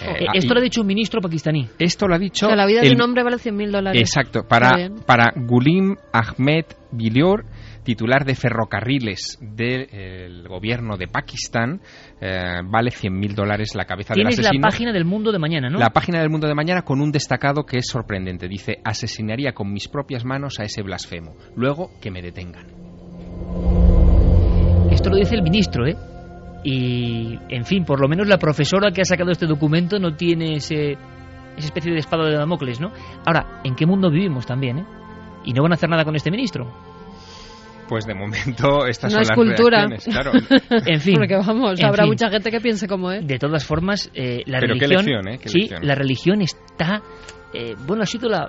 Eh, esto lo ha dicho un ministro pakistaní. Esto lo ha dicho. O sea, la vida el, de un hombre vale 100.000 dólares. Exacto. Para, para Gulim Ahmed Bilior, titular de ferrocarriles del de, gobierno de Pakistán, eh, vale 100.000 dólares la cabeza del asesino. Tienes la página del Mundo de Mañana, ¿no? La página del Mundo de Mañana con un destacado que es sorprendente. Dice, asesinaría con mis propias manos a ese blasfemo. Luego que me detengan. Esto lo dice el ministro, ¿eh? Y, en fin, por lo menos la profesora que ha sacado este documento no tiene ese, esa especie de espada de Damocles, ¿no? Ahora, ¿en qué mundo vivimos también, eh? Y no van a hacer nada con este ministro. Pues de momento (laughs) estas no son es cultura. Claro. (laughs) en fin. Porque vamos, habrá fin. mucha gente que piense como él. De todas formas, eh, la Pero religión. Qué lección, ¿eh? Qué sí, lección. la religión está. Eh, bueno, ha sido la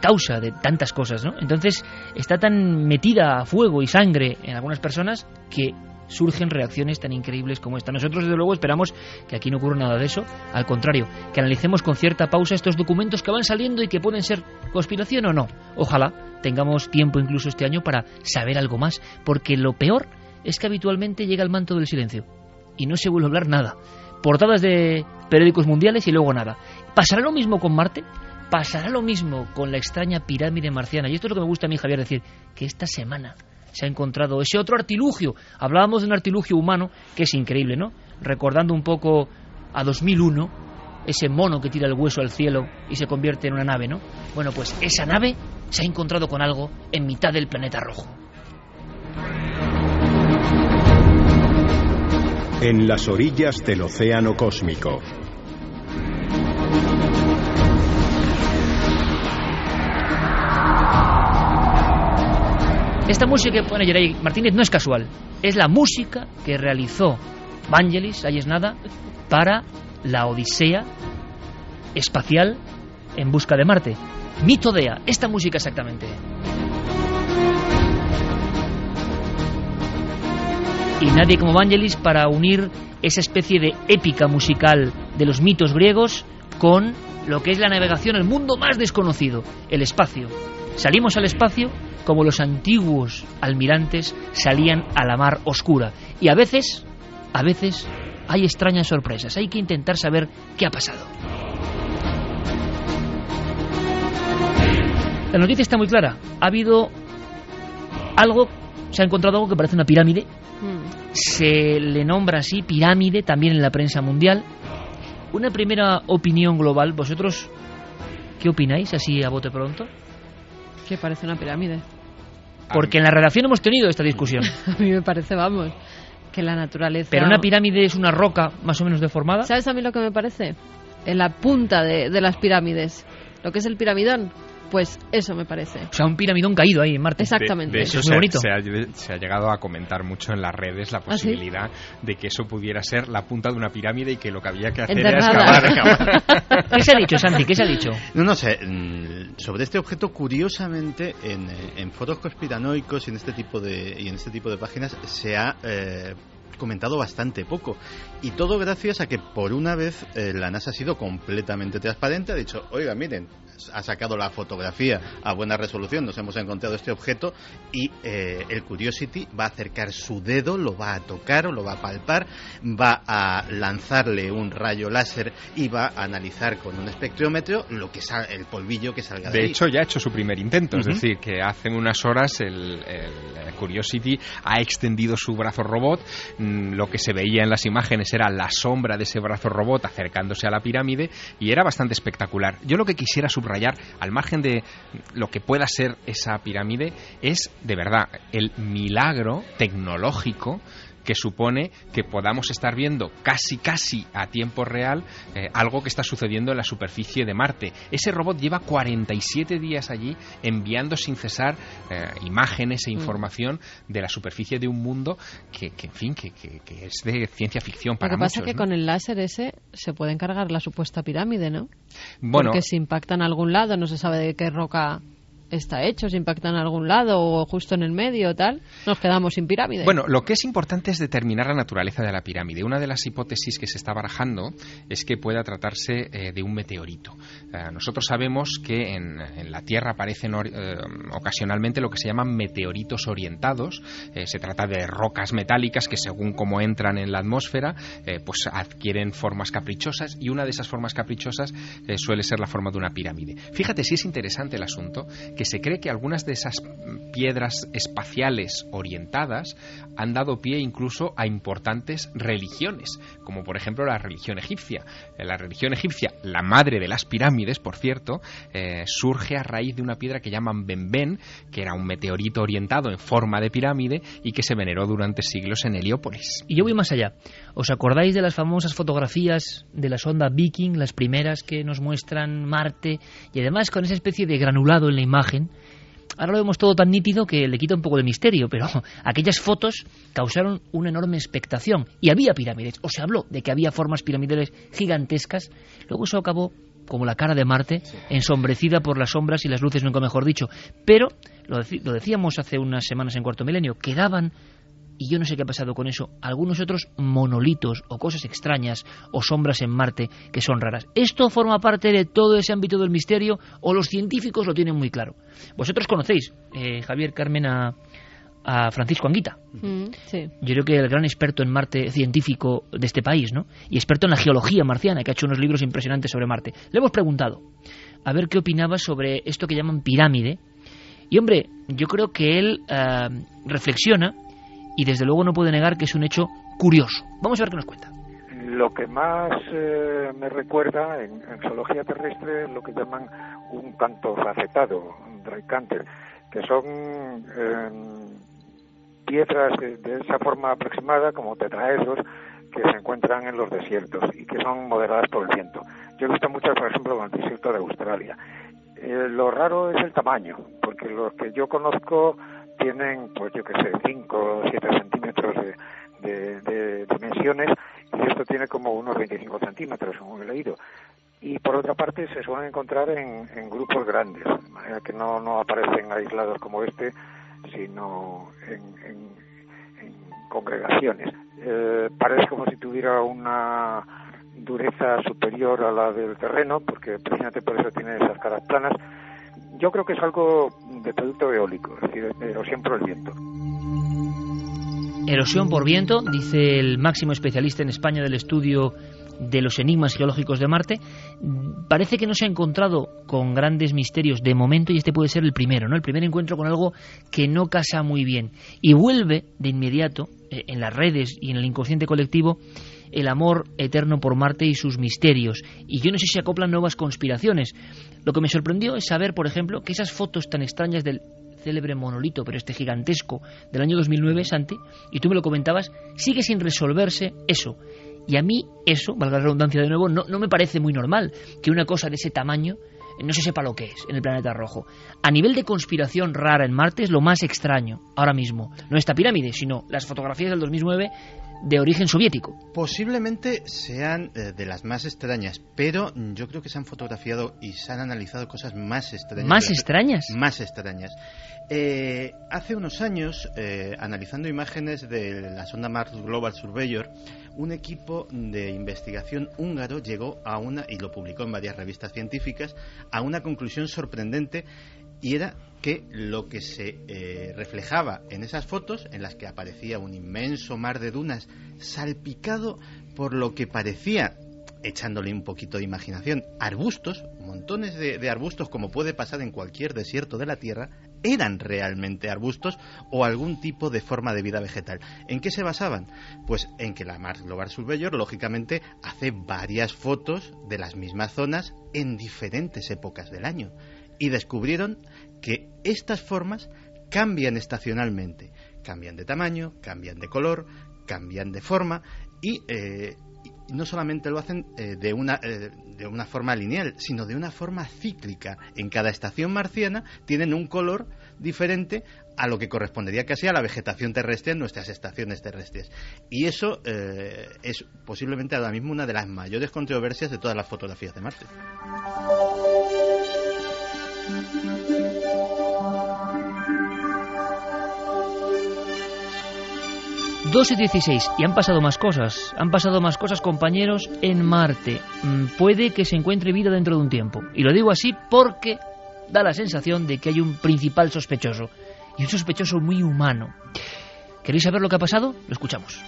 causa de tantas cosas, ¿no? Entonces está tan metida a fuego y sangre en algunas personas que surgen reacciones tan increíbles como esta. Nosotros, desde luego, esperamos que aquí no ocurra nada de eso. Al contrario, que analicemos con cierta pausa estos documentos que van saliendo y que pueden ser conspiración o no. Ojalá tengamos tiempo incluso este año para saber algo más, porque lo peor es que habitualmente llega el manto del silencio y no se vuelve a hablar nada. Portadas de periódicos mundiales y luego nada. ¿Pasará lo mismo con Marte? ¿Pasará lo mismo con la extraña pirámide marciana? Y esto es lo que me gusta a mí, Javier, decir, que esta semana se ha encontrado ese otro artilugio. Hablábamos de un artilugio humano que es increíble, ¿no? Recordando un poco a 2001, ese mono que tira el hueso al cielo y se convierte en una nave, ¿no? Bueno, pues esa nave se ha encontrado con algo en mitad del planeta rojo. En las orillas del océano cósmico. Esta música que pone Yeray Martínez no es casual, es la música que realizó Vangelis, ahí es nada, para la Odisea espacial en busca de Marte. Mitodea, esta música exactamente. Y nadie como Vangelis para unir esa especie de épica musical de los mitos griegos con lo que es la navegación al mundo más desconocido, el espacio. Salimos al espacio como los antiguos almirantes salían a la mar oscura. Y a veces, a veces, hay extrañas sorpresas. Hay que intentar saber qué ha pasado. La noticia está muy clara. Ha habido algo, se ha encontrado algo que parece una pirámide. Se le nombra así pirámide también en la prensa mundial. Una primera opinión global. ¿Vosotros qué opináis así a bote pronto? Que parece una pirámide. Porque en la redacción hemos tenido esta discusión. (laughs) A mí me parece, vamos. que la naturaleza... Pero una pirámide es una roca más o menos deformada. ¿Sabes a mí lo que me parece? En la punta de, de las pirámides. Lo que es el piramidón. Pues eso me parece. O sea, un piramidón caído ahí en Marte. Exactamente. De, de hecho, es se, muy bonito. se ha, se ha llegado a comentar mucho en las redes la ¿Ah, sí? posibilidad de que eso pudiera ser la punta de una pirámide y que lo que había que hacer Enterrada. era excavar, excavar. (laughs) ¿Qué se ha dicho, Santi? ¿Qué se ha dicho? No, no sé. mm, Sobre este objeto, curiosamente, en, en foros conspiranoicos y en este tipo de y en este tipo de páginas se ha eh, comentado bastante poco y todo gracias a que por una vez eh, la NASA ha sido completamente transparente, ha dicho, oiga, miren, ha sacado la fotografía a buena resolución, nos hemos encontrado este objeto y eh, el Curiosity va a acercar su dedo, lo va a tocar, lo va a palpar, va a lanzarle un rayo láser y va a analizar con un espectrómetro lo que sal- el polvillo que salga de, De ahí. hecho, ya ha hecho su primer intento, es decir, que hace unas horas el, el Curiosity ha extendido su brazo robot. Mm, Lo que se veía en las imágenes era la sombra de ese brazo robot acercándose a la pirámide y era bastante espectacular. Yo lo que quisiera subrayar, al margen de lo que pueda ser esa pirámide, es de verdad el milagro tecnológico que supone que podamos estar viendo casi casi a tiempo real eh, algo que está sucediendo en la superficie de Marte. Ese robot lleva 47 días allí enviando sin cesar eh, imágenes e información de la superficie de un mundo que, que, en fin, que, que- que es de ciencia ficción Lo para que pasa muchos. es que ¿no? con el láser ese se puede encargar la supuesta pirámide, ¿no? Bueno, Porque si impacta en algún lado, no se sabe de qué roca está hecho, si impacta en algún lado o justo en el medio tal, nos quedamos sin pirámide. Bueno, lo que es importante es determinar la naturaleza de la pirámide. Una de las hipótesis que se está barajando es que pueda tratarse eh, de un meteorito. Eh, nosotros sabemos que en, la Tierra aparecen eh, ocasionalmente lo que se llaman meteoritos orientados. Se trata de rocas metálicas que según cómo entran en la atmósfera, pues adquieren formas caprichosas y una de esas formas caprichosas suele ser la forma de una pirámide. Fíjate si es interesante el asunto que se cree que algunas de esas piedras espaciales orientadas han dado pie incluso a importantes religiones, como por ejemplo la religión egipcia. Eh, La religión egipcia, la madre de las pirámides, por cierto, eh, surge a raíz de una piedra que llaman Benben, que era un meteorito orientado en forma de pirámide y que se veneró durante siglos en Heliópolis. Y yo voy más allá. ¿Os acordáis de las famosas fotografías de la sonda Viking, las primeras que nos muestran Marte, y además con esa especie de granulado en la imagen? Ahora lo vemos todo tan nítido que le quita un poco de misterio, pero (laughs) aquellas fotos causaron una enorme expectación. Y había pirámides, o se habló de que había formas piramidales gigantescas. Luego eso acabó como la cara de Marte, ensombrecida por las sombras y las luces, nunca mejor dicho. Pero, lo, lo decíamos hace unas semanas en Cuarto Milenio, quedaban y yo no sé qué ha pasado con eso, algunos otros monolitos o cosas extrañas o sombras en Marte que son raras. ¿Esto forma parte de todo ese ámbito del misterio o los científicos lo tienen muy claro? Vosotros conocéis, eh, Javier Carmen, a, a Francisco Anguita. Mm, sí. Yo creo que el gran experto en Marte científico de este país, ¿no? Y experto en la geología marciana, que ha hecho unos libros impresionantes sobre Marte. Le hemos preguntado a ver qué opinaba sobre esto que llaman pirámide. Y hombre, yo creo que él eh, reflexiona y desde luego no puede negar que es un hecho curioso. Vamos a ver qué nos cuenta. Lo que más eh, me recuerda en, en geología terrestre es lo que llaman un canto facetado, un dry canter, que son eh, piedras de, de esa forma aproximada, como tetraedros, que se encuentran en los desiertos y que son moderadas por el viento. Yo he visto muchas, por ejemplo, en el desierto de Australia. Eh, lo raro es el tamaño, porque los que yo conozco tienen, pues yo qué sé, 5 o 7 centímetros de, de, dimensiones y esto tiene como unos 25 centímetros, según he leído. Y por otra parte se suelen encontrar en, en grupos grandes, de manera que no, no aparecen aislados como este, sino en, en, en congregaciones. Eh, parece como si tuviera una dureza superior a la del terreno, porque precisamente por eso tiene esas caras planas. Yo creo que es algo de producto eólico, es decir, de erosión por el viento. Erosión por viento, dice el máximo especialista en España del estudio de los enigmas geológicos de Marte. Parece que no se ha encontrado con grandes misterios de momento y este puede ser el primero, ¿no? El primer encuentro con algo que no casa muy bien. Y vuelve de inmediato eh, en las redes y en el inconsciente colectivo el amor eterno por Marte y sus misterios. Y yo no sé si acoplan nuevas conspiraciones. Lo que me sorprendió es saber, por ejemplo, que esas fotos tan extrañas del célebre monolito, pero este gigantesco del año 2009, Santi, y tú me lo comentabas, sigue sin resolverse eso. Y a mí eso, valga la redundancia de nuevo, no, no me parece muy normal que una cosa de ese tamaño no se sepa lo que es en el planeta rojo. A nivel de conspiración rara en Marte es lo más extraño ahora mismo. No esta pirámide, sino las fotografías del 2009 de origen soviético. Posiblemente sean eh, de las más extrañas, pero yo creo que se han fotografiado y se han analizado cosas más extrañas. ¿Más extrañas? Más extrañas. Eh, hace unos años, eh, analizando imágenes de la sonda Mars Global Surveyor, un equipo de investigación húngaro llegó a una, y lo publicó en varias revistas científicas, a una conclusión sorprendente y era que lo que se eh, reflejaba en esas fotos, en las que aparecía un inmenso mar de dunas salpicado por lo que parecía echándole un poquito de imaginación, arbustos, montones de, arbustos como puede pasar en cualquier desierto de la Tierra, eran realmente arbustos o algún tipo de forma de vida vegetal. ¿En qué se basaban? Pues en que la Mars Global Surveyor, lógicamente, hace varias fotos de las mismas zonas en diferentes épocas del año. Y descubrieron que estas formas cambian estacionalmente. Cambian de tamaño, cambian de color, cambian de forma y eh, no solamente lo hacen eh, de, una, eh, de una forma lineal, sino de una forma cíclica. En cada estación marciana tienen un color diferente a lo que correspondería casi a la vegetación terrestre en nuestras estaciones terrestres. Y eso es posiblemente ahora mismo una de las mayores controversias de todas las fotografías de Marte. 2 y 16. Y han pasado más cosas. Han pasado más cosas, compañeros, en Marte. Mm, puede que se encuentre vida dentro de un tiempo. Y lo digo así porque da la sensación de que hay un principal sospechoso. Y un sospechoso muy humano. ¿Queréis saber lo que ha pasado? Lo escuchamos.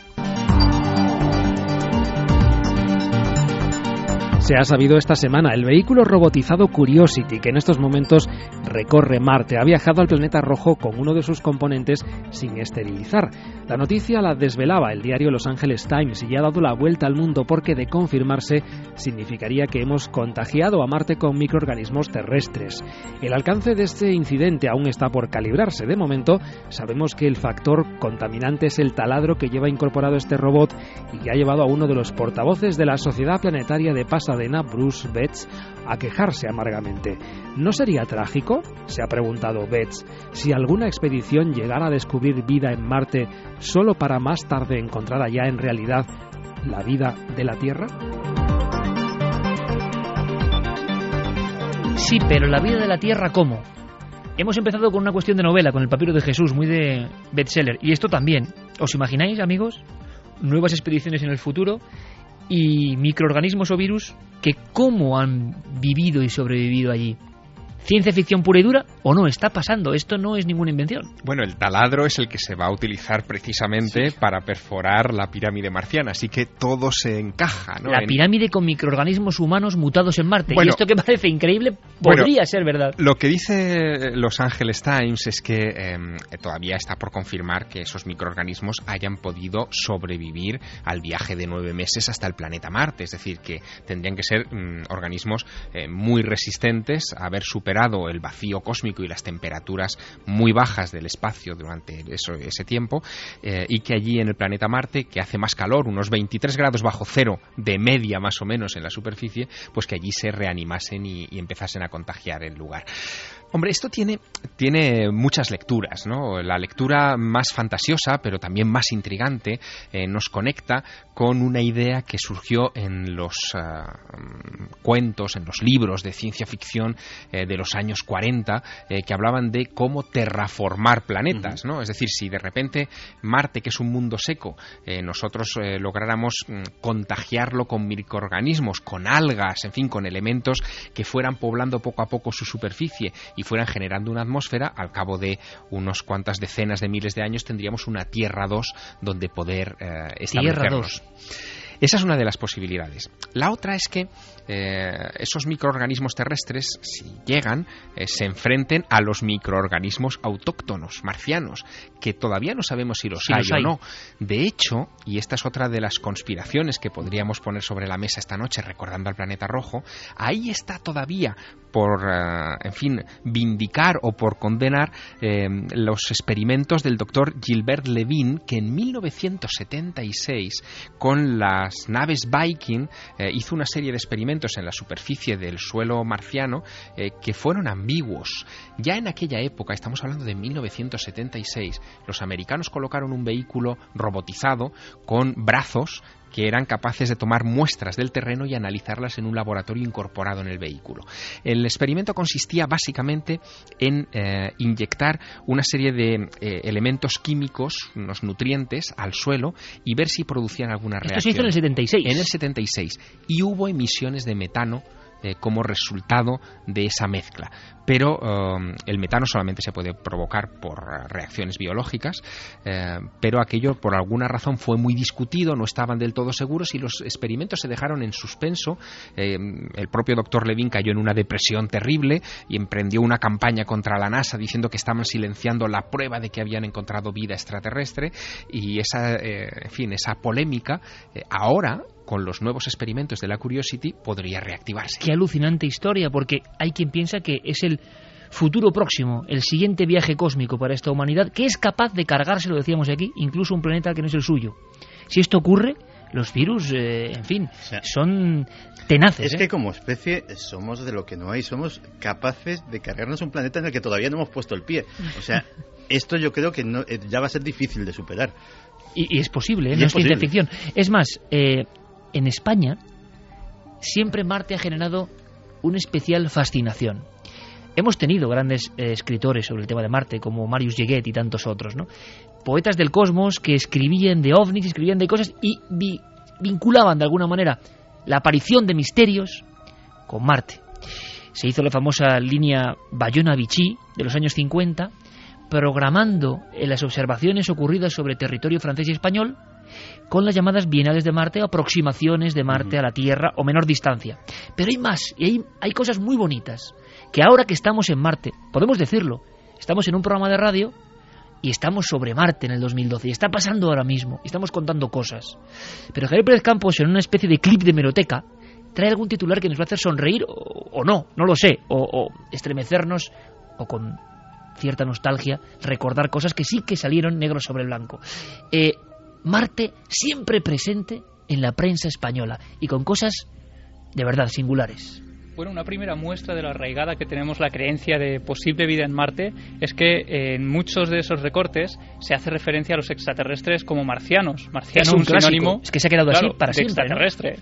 Se ha sabido esta semana, el vehículo robotizado Curiosity, que en estos momentos recorre Marte, ha viajado al planeta rojo con uno de sus componentes sin esterilizar. La noticia la desvelaba el diario Los Angeles Times y ya ha dado la vuelta al mundo porque de confirmarse significaría que hemos contagiado a Marte con microorganismos terrestres. El alcance de este incidente aún está por calibrarse. De momento sabemos que el factor contaminante es el taladro que lleva incorporado este robot y que ha llevado a uno de los portavoces de la Sociedad Planetaria de Pasa Bruce Betts, a quejarse amargamente. ¿No sería trágico, se ha preguntado Betts, si alguna expedición llegara a descubrir vida en Marte solo para más tarde encontrar allá en realidad la vida de la Tierra? Sí, pero la vida de la Tierra, ¿cómo? Hemos empezado con una cuestión de novela, con el papiro de Jesús, muy de bestseller. Y esto también. ¿Os imagináis, amigos? Nuevas expediciones en el futuro y microorganismos o virus que cómo han vivido y sobrevivido allí ciencia ficción pura y dura o no, está pasando, esto no es ninguna invención. Bueno, el taladro es el que se va a utilizar precisamente para perforar la pirámide marciana, así que todo se encaja. ¿no? La pirámide con microorganismos humanos mutados en Marte. y esto que parece increíble podría ser verdad. Lo que dice Los Angeles Times es que em, todavía está por confirmar que esos microorganismos hayan podido sobrevivir al viaje de nueve meses hasta el planeta Marte, es decir, que tendrían que ser mm, organismos eh, muy resistentes a haber superado el vacío cósmico y las temperaturas muy bajas del espacio durante ese tiempo eh, y que allí en el planeta Marte, que hace más calor, unos 23 grados bajo cero de media más o menos en la superficie, pues que allí se reanimasen y, y empezasen a contagiar el lugar. Hombre, esto tiene, tiene muchas lecturas, ¿no? La lectura más fantasiosa, pero también más intrigante, eh, nos conecta con una idea que surgió en los ah, cuentos, en los libros de ciencia ficción eh, de los años 40, eh, que hablaban de cómo terraformar planetas, ¿no? Es decir, si de repente Marte, que es un mundo seco, nosotros lográramos mm, contagiarlo con microorganismos, con algas, en fin, con elementos que fueran poblando poco a poco su superficie y fueran generando una atmósfera, al cabo de unos cuantas decenas de miles de años tendríamos una Tierra 2 donde poder eh, establecernos. Esa es una de las posibilidades. La otra es que eh, esos microorganismos terrestres, si llegan, eh, se enfrenten a los microorganismos autóctonos, marcianos, que todavía no sabemos si los, hay, o no. De hecho, y esta es otra de las conspiraciones que podríamos poner sobre la mesa esta noche, recordando al planeta rojo, ahí está todavía por, eh, en fin, vindicar o por condenar los experimentos del doctor Gilbert Levin, que en 1976, con las naves Viking, hizo una serie de experimentos en la superficie del suelo marciano eh, que fueron ambiguos. Ya en aquella época, estamos hablando de 1976, los americanos colocaron un vehículo robotizado con brazos que eran capaces de tomar muestras del terreno y analizarlas en un laboratorio incorporado en el vehículo. El experimento consistía básicamente en eh, inyectar una serie de eh, elementos químicos, unos nutrientes, al suelo y ver si producían alguna reacción. Esto se hizo en el 76. En el 76. Y hubo emisiones de metano eh, como resultado de esa mezcla. Pero um, el metano solamente se puede provocar por reacciones biológicas, eh, pero aquello por alguna razón fue muy discutido, no estaban del todo seguros y los experimentos se dejaron en suspenso. Eh, el propio doctor Levin cayó en una depresión terrible y emprendió una campaña contra la NASA diciendo que estaban silenciando la prueba de que habían encontrado vida extraterrestre y esa, en fin, esa polémica ahora con los nuevos experimentos de la Curiosity podría reactivarse. Qué alucinante historia, porque hay quien piensa que es el futuro próximo, el siguiente viaje cósmico para esta humanidad, que es capaz de cargarse, lo decíamos aquí, incluso un planeta que no es el suyo. Si esto ocurre, los virus, eh, en fin, son tenaces. Es ¿eh? que como especie somos de lo que no hay, somos capaces de cargarnos un planeta en el que todavía no hemos puesto el pie. O sea, (laughs) esto yo creo que no, eh, ya va a ser difícil de superar. Y, es posible, no es, ciencia ficción. Es más, en España siempre Marte ha generado una especial fascinación. Hemos tenido grandes eh, escritores sobre el tema de Marte, como Marius Yeguet y tantos otros, ¿no? Poetas del cosmos que escribían de ovnis, escribían de cosas y vinculaban de alguna manera la aparición de misterios con Marte. Se hizo la famosa línea Bayona-Vichy de los años 50, programando en las observaciones ocurridas sobre territorio francés y español con las llamadas bienales de Marte o aproximaciones de Marte a la Tierra o menor distancia. Pero hay más, y hay, hay cosas muy bonitas, que ahora que estamos en Marte, podemos decirlo, estamos en un programa de radio y estamos sobre Marte en el 2012, y está pasando ahora mismo, y estamos contando cosas. Pero Javier Pérez Campos, en una especie de clip de meroteca, trae algún titular que nos va a hacer sonreír o, no, no lo sé, o, estremecernos, o con cierta nostalgia, recordar cosas que sí que salieron negro sobre blanco. Eh, Marte siempre presente en la prensa española y con cosas de verdad singulares. Bueno, una primera muestra de la arraigada que tenemos la creencia de posible vida en Marte es que en muchos de esos recortes se hace referencia a los extraterrestres como marcianos. Marciano es un, sinónimo. Es que se ha quedado así para siempre. Extraterrestre.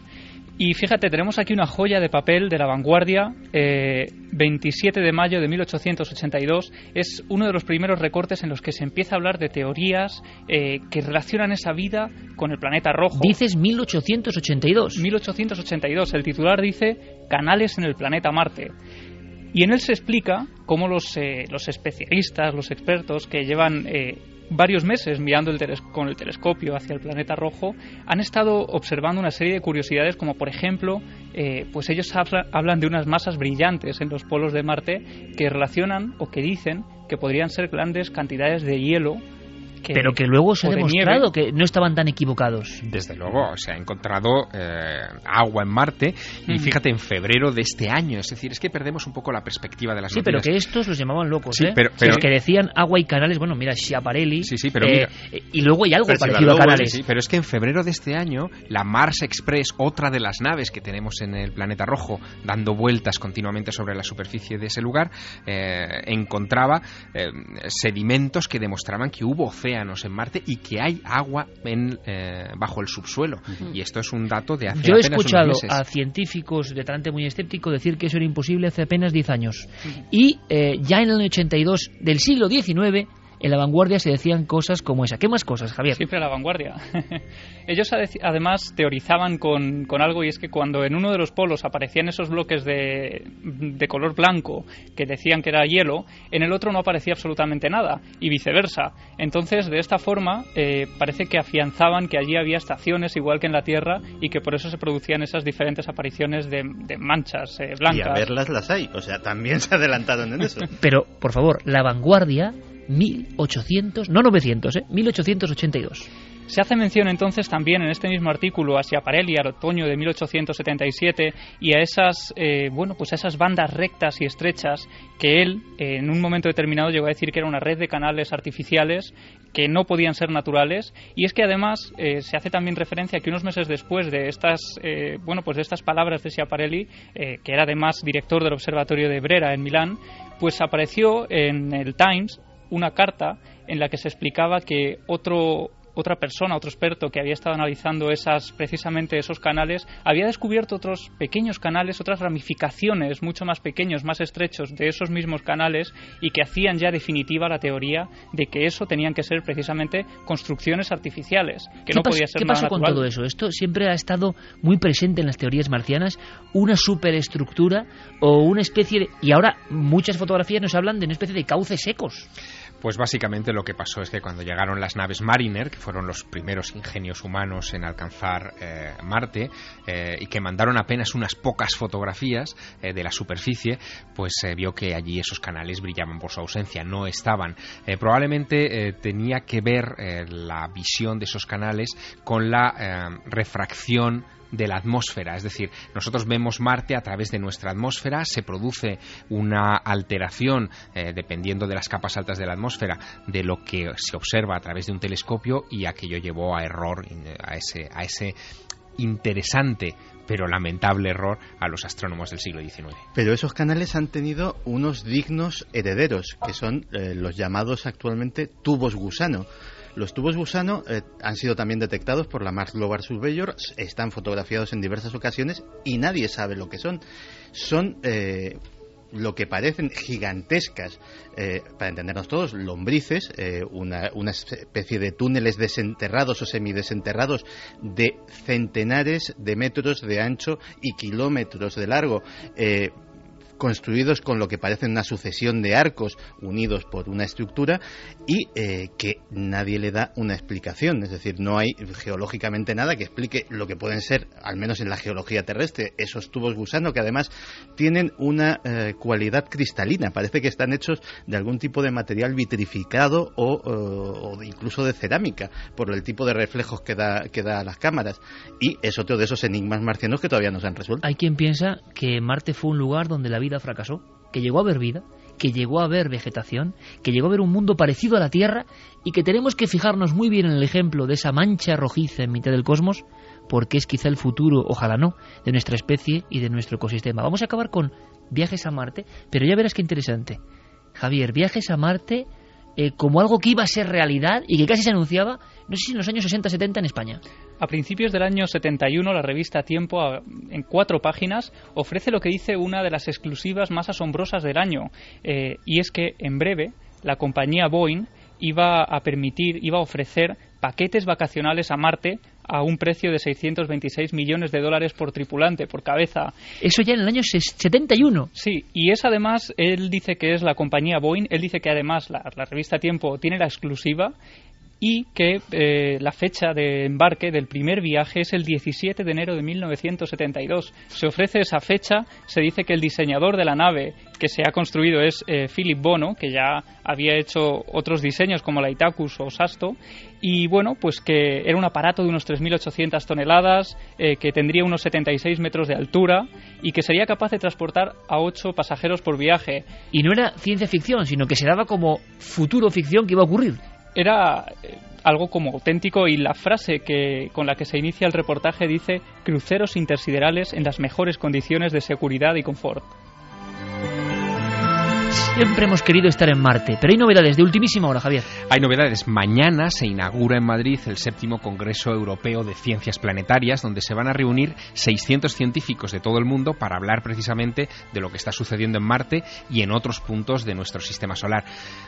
Y fíjate, tenemos aquí una joya de papel de la vanguardia, 27 eh, de mayo de 1882. Es uno de los primeros recortes en los que se empieza a hablar de teorías eh, que relacionan esa vida con el planeta rojo. Dices 1882. 1882. El titular dice Canales en el planeta Marte. Y en él se explica cómo los, eh, los especialistas, los expertos que llevan varios meses mirando el con el telescopio hacia el planeta rojo, han estado observando una serie de curiosidades, como por ejemplo, eh, pues ellos hablan de unas masas brillantes en los polos de Marte que relacionan o que dicen que podrían ser grandes cantidades de hielo pero que luego se ha demostrado que no estaban tan equivocados. Desde luego, se ha encontrado eh, agua en Marte y fíjate, en febrero de este año, es decir, es que perdemos un poco la perspectiva de las sí, noticias. Pero que estos los llamaban locos, sí, ¿eh? Pero, pero, los que decían agua y canales, bueno, mira, Schiaparelli. Sí, sí, pero eh, y luego hay algo parecido a canales. Sí, pero es que en febrero de este año, la Mars Express, otra de las naves que tenemos en el planeta rojo, dando vueltas continuamente sobre la superficie de ese lugar, eh, encontraba sedimentos que demostraban que hubo océanos en Marte y que hay agua en, eh, bajo el subsuelo. Y esto es un dato de hace Yo he escuchado a científicos de talante muy escéptico decir que eso era imposible hace apenas 10 años. Y eh, ya en el año 82 del siglo XIX en la vanguardia se decían cosas como esa. ¿Qué más cosas, Javier? Siempre a la vanguardia. (laughs) Ellos además teorizaban con, con, algo y es que cuando en uno de los polos aparecían esos bloques de, de color blanco que decían que era hielo, en el otro no aparecía absolutamente nada y viceversa. Entonces, de esta forma, eh, parece que afianzaban que allí había estaciones igual que en la Tierra y que por eso se producían esas diferentes apariciones de, manchas eh, blancas. Y a verlas las hay, o sea, también se adelantaron en eso. Pero, por favor, la vanguardia 1800, no 900, eh, 1882. Se hace mención entonces también en este mismo artículo a Schiaparelli al otoño de 1877 y a esas, eh, bueno, pues a esas bandas rectas y estrechas que él en un momento determinado llegó a decir que era una red de canales artificiales que no podían ser naturales y es que además eh, se hace también referencia que unos meses después de estas, eh, bueno, pues de estas palabras de Schiaparelli, que era además director del observatorio de Brera en Milán, pues apareció en el Times una carta en la que se explicaba que otro otra persona, otro experto que había estado analizando esas, precisamente esos canales, había descubierto otros pequeños canales, otras ramificaciones mucho más pequeños, más estrechos de esos mismos canales y que hacían ya definitiva la teoría de que eso tenían que ser precisamente construcciones artificiales, que no podía ser ¿Qué pasó con todo eso? Esto siempre ha estado muy presente en las teorías marcianas, una superestructura o una especie de... Y ahora muchas fotografías nos hablan de una especie de cauces secos. Pues básicamente lo que pasó es que cuando llegaron las naves Mariner, que fueron los primeros ingenios humanos en alcanzar eh, Marte, eh, y que mandaron apenas unas pocas fotografías eh, de la superficie, pues se vio que allí esos canales brillaban por su ausencia, no estaban. probablemente tenía que ver la visión de esos canales con la refracción de la atmósfera. Es decir, nosotros vemos Marte a través de nuestra atmósfera, se produce una alteración eh, dependiendo de las capas altas de la atmósfera de lo que se observa a través de un telescopio y aquello llevó a error, a ese, a ese interesante pero lamentable error a los astrónomos del siglo XIX. Pero esos canales han tenido unos dignos herederos, que son eh, los llamados actualmente tubos gusano. Los tubos gusano eh, han sido también detectados por la Mars Global Surveyor, están fotografiados en diversas ocasiones y nadie sabe lo que son. Son eh, lo que parecen gigantescas, eh, para entendernos todos, lombrices, una, una, especie de túneles desenterrados o semidesenterrados de centenares de metros de ancho y kilómetros de largo construidos con lo que parece una sucesión de arcos unidos por una estructura y eh, que nadie le da una explicación. Es decir, no hay geológicamente nada que explique lo que pueden ser, al menos en la geología terrestre, esos tubos gusano que además tienen una eh, cualidad cristalina. Parece que están hechos de algún tipo de material vitrificado o, incluso de cerámica por el tipo de reflejos que da, que da a las cámaras. Y es otro de esos enigmas marcianos que todavía no se han resuelto. Hay quien piensa que Marte fue un lugar donde la vida fracasó, que llegó a haber vida, que llegó a haber vegetación, que llegó a haber un mundo parecido a la Tierra y que tenemos que fijarnos muy bien en el ejemplo de esa mancha rojiza en mitad del cosmos, porque es quizá el futuro, ojalá no, de nuestra especie y de nuestro ecosistema. Vamos a acabar con viajes a Marte, pero ya verás qué interesante. Javier, viajes a Marte eh, como algo que iba a ser realidad y que casi se anunciaba, no sé si en los años 60-70 en España. A principios del año 71, la revista Tiempo, en cuatro páginas, ofrece lo que dice una de las exclusivas más asombrosas del año, eh, y es que en breve la compañía Boeing iba a permitir, iba a ofrecer paquetes vacacionales a Marte a un precio de 626 millones de dólares por tripulante, por cabeza. Eso ya en el año 71. Sí, y es además, él dice que es la compañía Boeing, él dice que además la, la revista Tiempo tiene la exclusiva y que eh, la fecha de embarque del primer viaje es el 17 de enero de 1972. Se ofrece esa fecha, se dice que el diseñador de la nave que se ha construido es eh, Philip Bono, que ya había hecho otros diseños como la Itacus o Sasto, y bueno, pues que era un aparato de unos 3.800 toneladas, eh, que tendría unos 76 metros de altura y que sería capaz de transportar a 8 pasajeros por viaje. Y no era ciencia ficción, sino que se daba como futuro ficción que iba a ocurrir era eh, algo como auténtico y la frase que, con la que se inicia el reportaje dice cruceros intersiderales en las mejores condiciones de seguridad y confort. Siempre hemos querido estar en Marte, pero hay novedades de ultimísima hora, Javier. Hay novedades. Mañana se inaugura en Madrid el séptimo Congreso Europeo de Ciencias Planetarias, donde se van a reunir 600 científicos de todo el mundo para hablar precisamente de lo que está sucediendo en Marte y en otros puntos de nuestro sistema solar.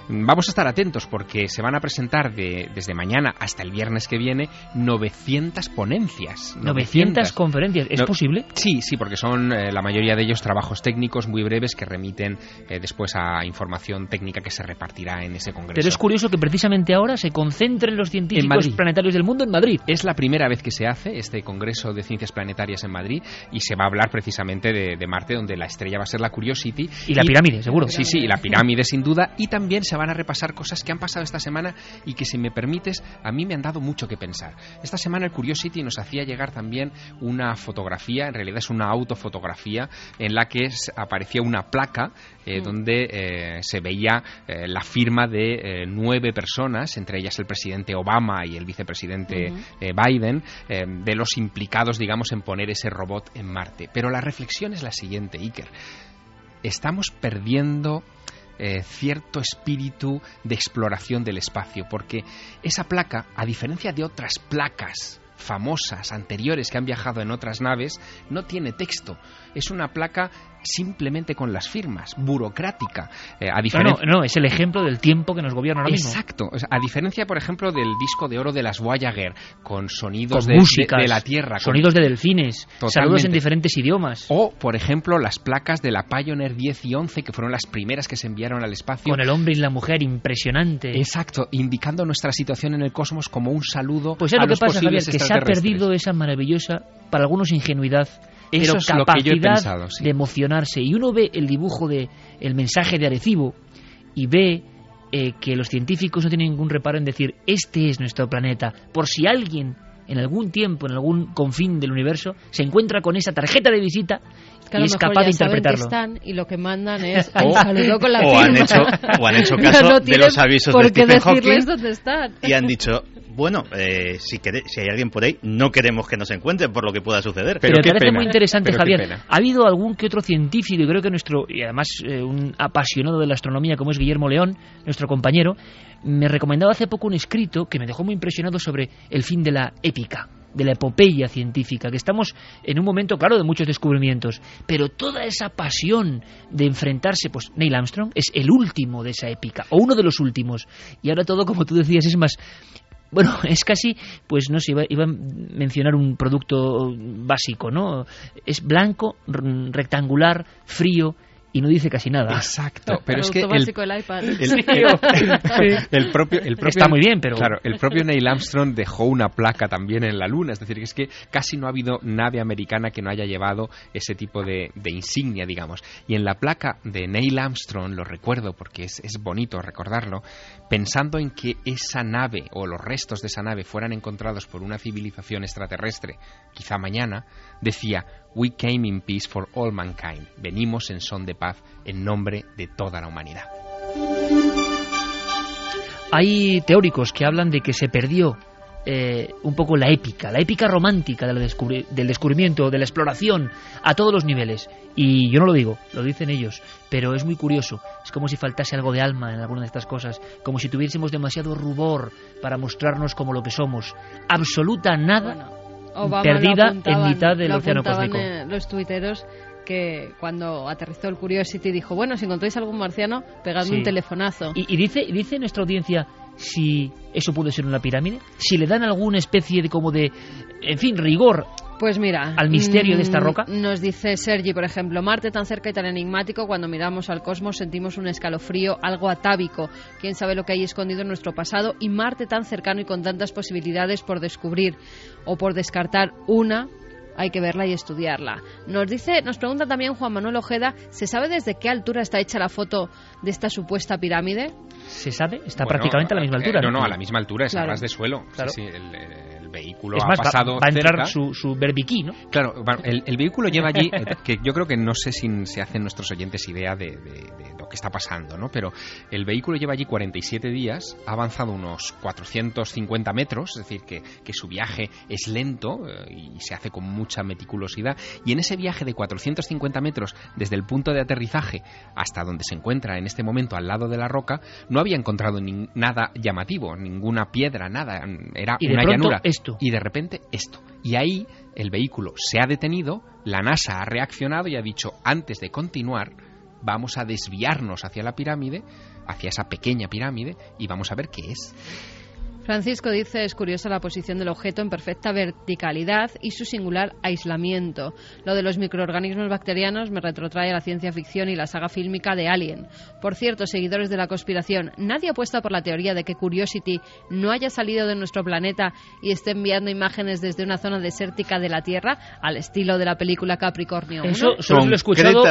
Vamos a estar atentos porque se van a presentar de, desde mañana hasta el viernes que viene 900 ponencias. 900, conferencias. ¿Es No- posible? Sí, sí, porque son eh, la mayoría de ellos trabajos técnicos muy breves que remiten eh, después a información técnica que se repartirá en ese congreso. Pero es curioso que precisamente ahora se concentren los En científicos planetarios del mundo en Madrid. Es la primera vez que se hace este Congreso de Ciencias Planetarias en Madrid y se va a hablar precisamente de, de Marte, donde la estrella va a ser la Curiosity. Y la pirámide, seguro. Sí, sí, y la pirámide sin duda. Y también se van a repasar cosas que han pasado esta semana y que, si me permites, a mí me han dado mucho que pensar. Esta semana el Curiosity nos hacía llegar también una fotografía, en realidad es una autofotografía, en la que es- aparecía una placa eh, donde eh, se veía eh, la firma de eh, nueve personas, entre ellas el presidente Obama y el vicepresidente eh, Biden, eh, de los implicados, digamos, en poner ese robot en Marte. Pero la reflexión es la siguiente, Iker. Estamos perdiendo eh, cierto espíritu de exploración del espacio, porque esa placa, a diferencia de otras placas famosas anteriores que han viajado en otras naves, no tiene texto. Es una placa simplemente con las firmas, burocrática. Eh, a No, diferencia... no, no, es el ejemplo del tiempo que nos gobierna ahora mismo. Exacto. O sea, a diferencia, por ejemplo, del disco de oro de las Voyager, con sonidos Con de, músicas, de la Tierra. con- sonidos de delfines, saludos Totalmente. en diferentes idiomas. O, por ejemplo, las placas de la Pioneer 10 y 11, que fueron las primeras que se enviaron al espacio. Con el hombre y la mujer, impresionante. Exacto, indicando nuestra situación en el cosmos como un saludo Pues es a lo que los pasa, Javier, que se ha perdido esa maravillosa, para algunos ingenuidad, Eso pero es lo que yo he pensado, sí. de emocionarse. Y uno ve el dibujo de el mensaje de Arecibo y ve eh, que los científicos no tienen ningún reparo en decir este es nuestro planeta. Por si alguien en algún tiempo, en algún confín del universo, se encuentra con esa tarjeta de visita que y es capaz de ya saben que interpretarlo. están y lo que mandan es (laughs) O- con la o han hecho- o han hecho (laughs) caso No de los avisos por de qué Stephen decirles Hawking dónde están. y han dicho, bueno, eh, si, si hay alguien por ahí, no queremos que nos encuentren por lo que pueda suceder. Pero, me parece muy interesante, Javier. Ha habido algún que otro científico, y creo que nuestro, y además eh, un apasionado de la astronomía como es Guillermo León, nuestro compañero, me recomendaba hace poco un escrito que me dejó muy impresionado sobre el fin de la épica de la epopeya científica, que estamos en un momento, claro, de muchos descubrimientos, pero toda esa pasión de enfrentarse, pues Neil Armstrong es el último de esa épica, o uno de los últimos, y ahora todo, como tú decías, es más bueno, (laughs) es casi, pues no sé, iba, iba a mencionar un producto básico, ¿no? Es blanco, r- rectangular, frío y no dice casi nada. Exacto, pero es que Producto el, básico del iPad. el- (laughs) el propio, el propio- Está muy bien, pero- Claro, el propio Neil Armstrong dejó una placa también en la Luna, es decir, que es que casi no ha habido nave americana que no haya llevado ese tipo de, de insignia, digamos. Y en la placa de Neil Armstrong, lo recuerdo porque es, es bonito recordarlo, pensando en que esa nave o los restos de esa nave fueran encontrados por una civilización extraterrestre, quizá mañana, decía, We came in peace for all mankind. Venimos en son de paz en nombre de toda la humanidad. Hay teóricos que hablan de que se perdió eh, un poco la épica, la épica romántica del, descubri- del descubrimiento, de la exploración, a todos los niveles. Y yo no lo digo, lo dicen ellos, pero es muy curioso. Es como si faltase algo de alma en alguna de estas cosas, como si tuviésemos demasiado rubor para mostrarnos como lo que somos. Absoluta nada perdida en mitad del lo océano cósmico. eh, los tuiteros que cuando aterrizó el Curiosity dijo, bueno, si encontráis algún marciano, pegadme Sí. un telefonazo. Y, y dice, dice nuestra audiencia si eso puede ser una pirámide, si le dan alguna especie de como de, en fin, rigor Pues mira, al misterio de esta mm, roca. Nos dice Sergi, por ejemplo, Marte tan cerca y tan enigmático, cuando miramos al cosmos sentimos un escalofrío, algo atávico. Quién sabe lo que hay escondido en nuestro pasado y Marte tan cercano y con tantas posibilidades por descubrir o por descartar una. Hay que verla y estudiarla. Nos dice, nos pregunta también Juan Manuel Ojeda, ¿se sabe desde qué altura está hecha la foto de esta supuesta pirámide? ¿Se sabe? Está Bueno, prácticamente a la misma eh, altura. no, no, a la misma altura, es a Claro. ras de suelo. Sí, Claro. sí, el, el vehículo es más, ha pasado va, va a entrar cerca. su, su berbiquí, ¿no? Claro, el, el vehículo lleva allí, (laughs) eh, que yo creo que no sé si se hacen nuestros oyentes idea de, de- de lo que está pasando, ¿no? Pero el vehículo lleva allí 47 días, ha avanzado unos 450 metros, es decir, que, que su viaje es lento eh, y se hace con mucha meticulosidad. Y en ese viaje de 450 metros, desde el punto de aterrizaje hasta donde se encuentra en este momento al lado de la roca, no había encontrado nada llamativo, ninguna piedra, nada. Era Y de una pronto, llanura. Y de repente esto. Y ahí el vehículo se ha detenido, la NASA ha reaccionado y ha dicho, antes de continuar, vamos a desviarnos hacia la pirámide, hacia esa pequeña pirámide, y vamos a ver qué es. Francisco dice es curiosa la posición del objeto en perfecta verticalidad y su singular aislamiento. Lo de los microorganismos bacterianos me retrotrae a la ciencia ficción y la saga fílmica de Alien. Por cierto, seguidores de la conspiración, nadie apuesta por la teoría de que Curiosity no haya salido de nuestro planeta y esté enviando imágenes desde una zona desértica de la Tierra al estilo de la película Capricornio 1. Eso solo lo he escuchado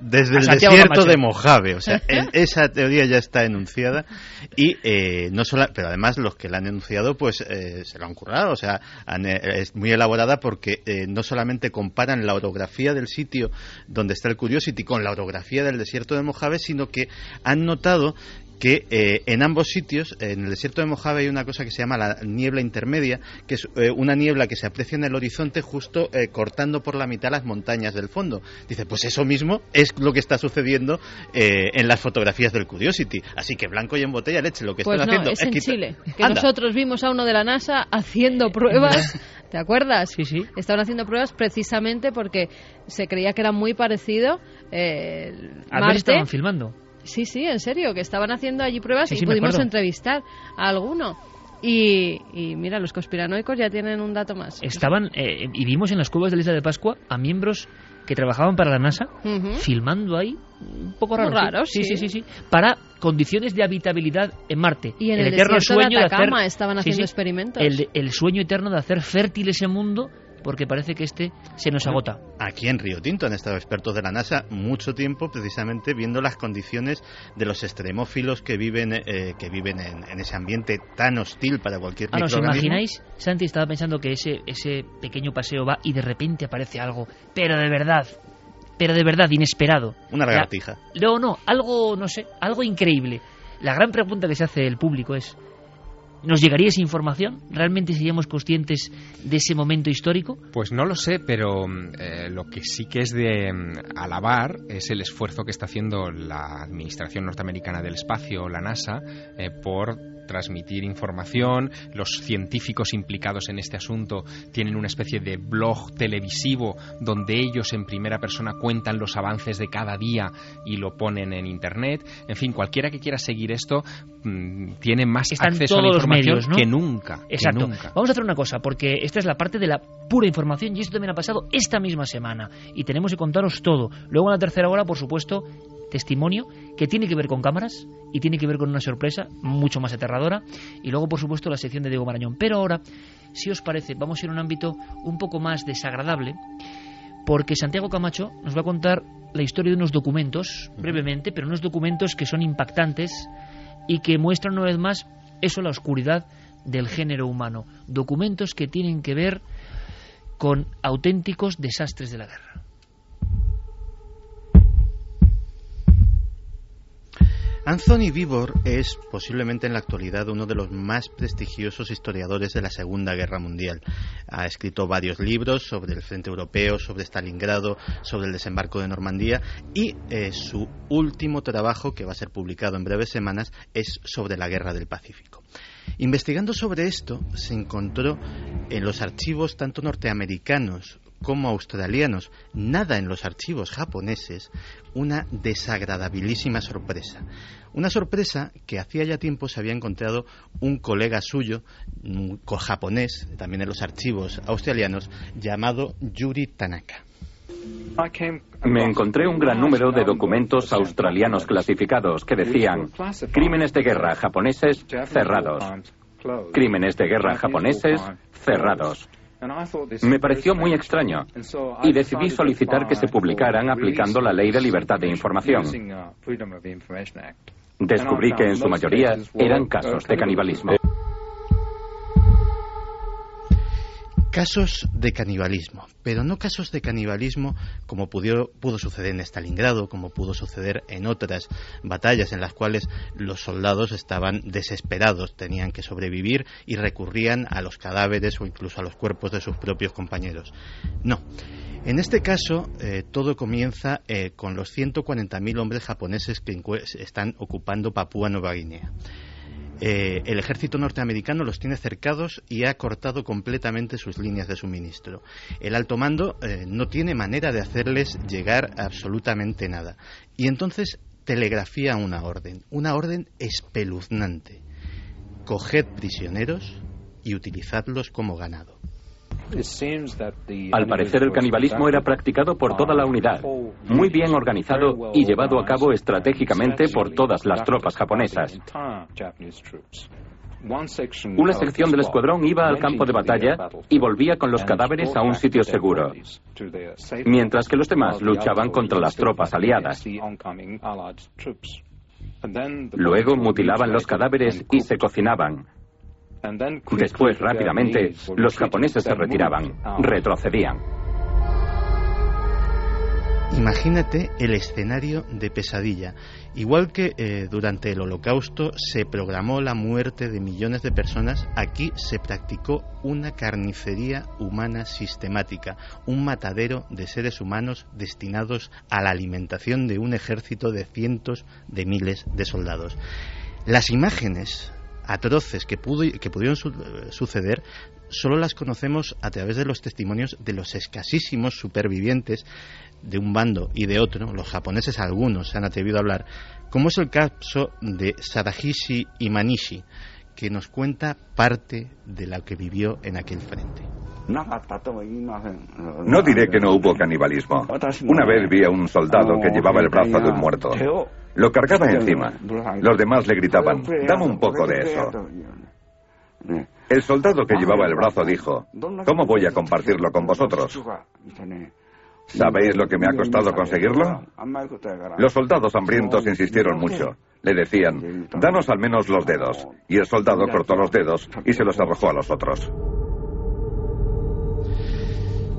desde el desierto de Mojave. O sea, (laughs) en- esa teoría ya está enunciada. Y eh, no solo, pero además los que la han enunciado, pues eh, se lo han currado. O sea, han, eh, es muy elaborada porque eh, no solamente comparan la orografía del sitio donde está el Curiosity con la orografía del desierto de Mojave, sino que han notado que eh, en ambos sitios, en el desierto de Mojave hay una cosa que se llama la niebla intermedia, que es eh, una niebla que se aprecia en el horizonte justo eh, cortando por la mitad las montañas del fondo. Dice, pues eso mismo es lo que está sucediendo eh, en las fotografías del Curiosity. Así que blanco y en botella leche, lo que Pues están no, haciendo es en Chile. Que Anda. nosotros vimos a uno de la NASA haciendo pruebas. ¿Te acuerdas? Sí, sí. Estaban haciendo pruebas precisamente porque se creía que era muy parecido eh, A ver, estaban filmando. Sí, sí, en serio, que estaban haciendo allí pruebas Sí, y sí, pudimos entrevistar a alguno. Y, y mira, los conspiranoicos ya tienen un dato más. Estaban, eh, y vimos en las cuevas de la isla de Pascua a miembros que trabajaban para la NASA filmando ahí, un poco raro. raro, sí, sí. sí, sí, sí, para condiciones de habitabilidad en Marte. Y en el eterno de sueño de, hacer, estaban haciendo experimentos. El sueño eterno de hacer fértil ese mundo, porque parece que este se nos agota. Aquí en Río Tinto han estado expertos de la NASA mucho tiempo precisamente viendo las condiciones de los extremófilos que viven, eh, que viven en, en ese ambiente tan hostil para cualquier Ahora, ¿os imagináis? Santi estaba pensando que ese, ese pequeño paseo va y de repente aparece algo, pero de verdad, pero de verdad, inesperado. Una lagartija. No, no, algo, no sé, algo increíble. La gran pregunta que se hace el público es, ¿nos llegaría esa información? ¿Realmente seríamos conscientes de ese momento histórico? Pues no lo sé, pero mm, eh, lo que sí que es de mm, alabar es el esfuerzo que está haciendo la Administración Norteamericana del Espacio, la NASA, eh, por transmitir información. Los científicos implicados en este asunto tienen una especie de blog televisivo donde ellos en primera persona cuentan los avances de cada día y lo ponen en Internet. En fin, cualquiera que quiera seguir esto mm, tiene más Están acceso a la información medios, ¿no? que nunca. que Exacto. nunca. Vamos a hacer una cosa, porque esta es la parte de la pura información y esto también ha pasado esta misma semana y tenemos que contaros todo. Luego en la tercera hora, por supuesto, testimonio que tiene que ver con cámaras y tiene que ver con una sorpresa mucho más aterradora y luego, por supuesto, la sección de Diego Marañón. Pero ahora, si os parece, vamos a ir a un ámbito un poco más desagradable porque Santiago Camacho nos va a contar la historia de unos documentos, brevemente, pero unos documentos que son impactantes y que muestran una vez más eso, la oscuridad del género humano. Documentos que tienen que ver con auténticos desastres de la guerra. Anthony Vivor es posiblemente en la actualidad uno de los más prestigiosos historiadores de la Segunda Guerra Mundial. Ha escrito varios libros sobre el frente europeo, sobre Stalingrado, sobre el desembarco de Normandía y eh, su último trabajo, que va a ser publicado en breves semanas, es sobre la Guerra del Pacífico. Investigando sobre esto, se encontró en los archivos tanto norteamericanos como australianos, nada en los archivos japoneses, una desagradabilísima sorpresa. Una sorpresa que hacía ya tiempo se había encontrado un colega suyo, un japonés, también en los archivos australianos, llamado Yuri Tanaka. Me encontré un gran número de documentos australianos clasificados que decían crímenes de guerra japoneses cerrados, crímenes de guerra japoneses cerrados. Me pareció muy extraño y decidí solicitar que se publicaran aplicando la ley de libertad de información. Descubrí que en su mayoría eran casos de canibalismo. Casos de canibalismo, pero no casos de canibalismo como pudo, pudo suceder en Stalingrado, como pudo suceder en otras batallas en las cuales los soldados estaban desesperados, tenían que sobrevivir y recurrían a los cadáveres o incluso a los cuerpos de sus propios compañeros. No. En este caso, eh, todo comienza eh, con los 140.000 hombres japoneses que están ocupando Papúa Nueva Guinea. Eh, el ejército norteamericano los tiene cercados y ha cortado completamente sus líneas de suministro. El alto mando eh, no tiene manera de hacerles llegar absolutamente nada. Y entonces telegrafía una orden, una orden espeluznante. Coged prisioneros y utilizadlos como ganado. Al parecer el canibalismo era practicado por toda la unidad, muy bien organizado y llevado a cabo estratégicamente por todas las tropas japonesas. Una sección del escuadrón iba al campo de batalla y volvía con los cadáveres a un sitio seguro, mientras que los demás luchaban contra las tropas aliadas. Luego mutilaban los cadáveres y se cocinaban. Después, rápidamente, los japoneses se retiraban, retrocedían. Imagínate el escenario de pesadilla. Igual que eh, durante el holocausto se programó la muerte de millones de personas, aquí se practicó una carnicería humana sistemática, un matadero de seres humanos destinados a la alimentación de un ejército de cientos de miles de soldados. Las imágenes atroces que, pudo, que pudieron suceder solo las conocemos a través de los testimonios de los escasísimos supervivientes de un bando y de otro, los japoneses algunos se han atrevido a hablar, como es el caso de Sadahishi Imanishi, que nos cuenta parte de lo que vivió en aquel frente. No diré que no hubo canibalismo. Una vez vi a un soldado que llevaba el brazo de un muerto. Lo cargaba encima. Los demás le gritaban, dame un poco de eso. El soldado que llevaba el brazo dijo, ¿cómo voy a compartirlo con vosotros? ¿Sabéis lo que me ha costado conseguirlo? Los soldados hambrientos insistieron mucho. Le decían, danos al menos los dedos. Y el soldado cortó los dedos y se los arrojó a los otros.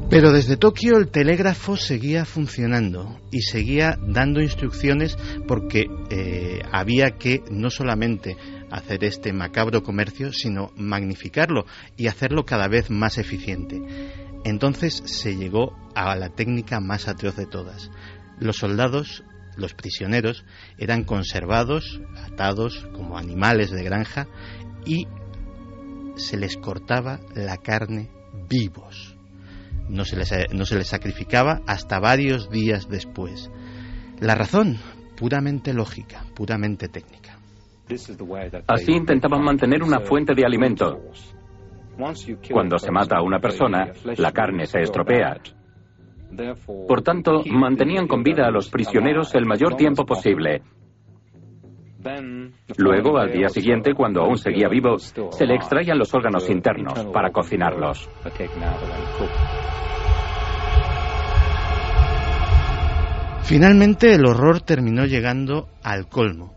Pero desde Tokio el telégrafo seguía funcionando y seguía dando instrucciones porque eh, había que no solamente hacer este macabro comercio, sino magnificarlo y hacerlo cada vez más eficiente. Entonces se llegó a la técnica más atroz de todas. Los soldados, los prisioneros, eran conservados, atados como animales de granja y se les cortaba la carne vivos no se, les, no se les sacrificaba hasta varios días después. La razón, puramente lógica, puramente técnica. Así intentaban mantener una fuente de alimento. Cuando se mata a una persona, la carne se estropea. Por tanto, mantenían con vida a los prisioneros el mayor tiempo posible. Luego, al día siguiente, cuando aún seguía vivo, se le extraían los órganos internos para cocinarlos. Finalmente el horror terminó llegando al colmo.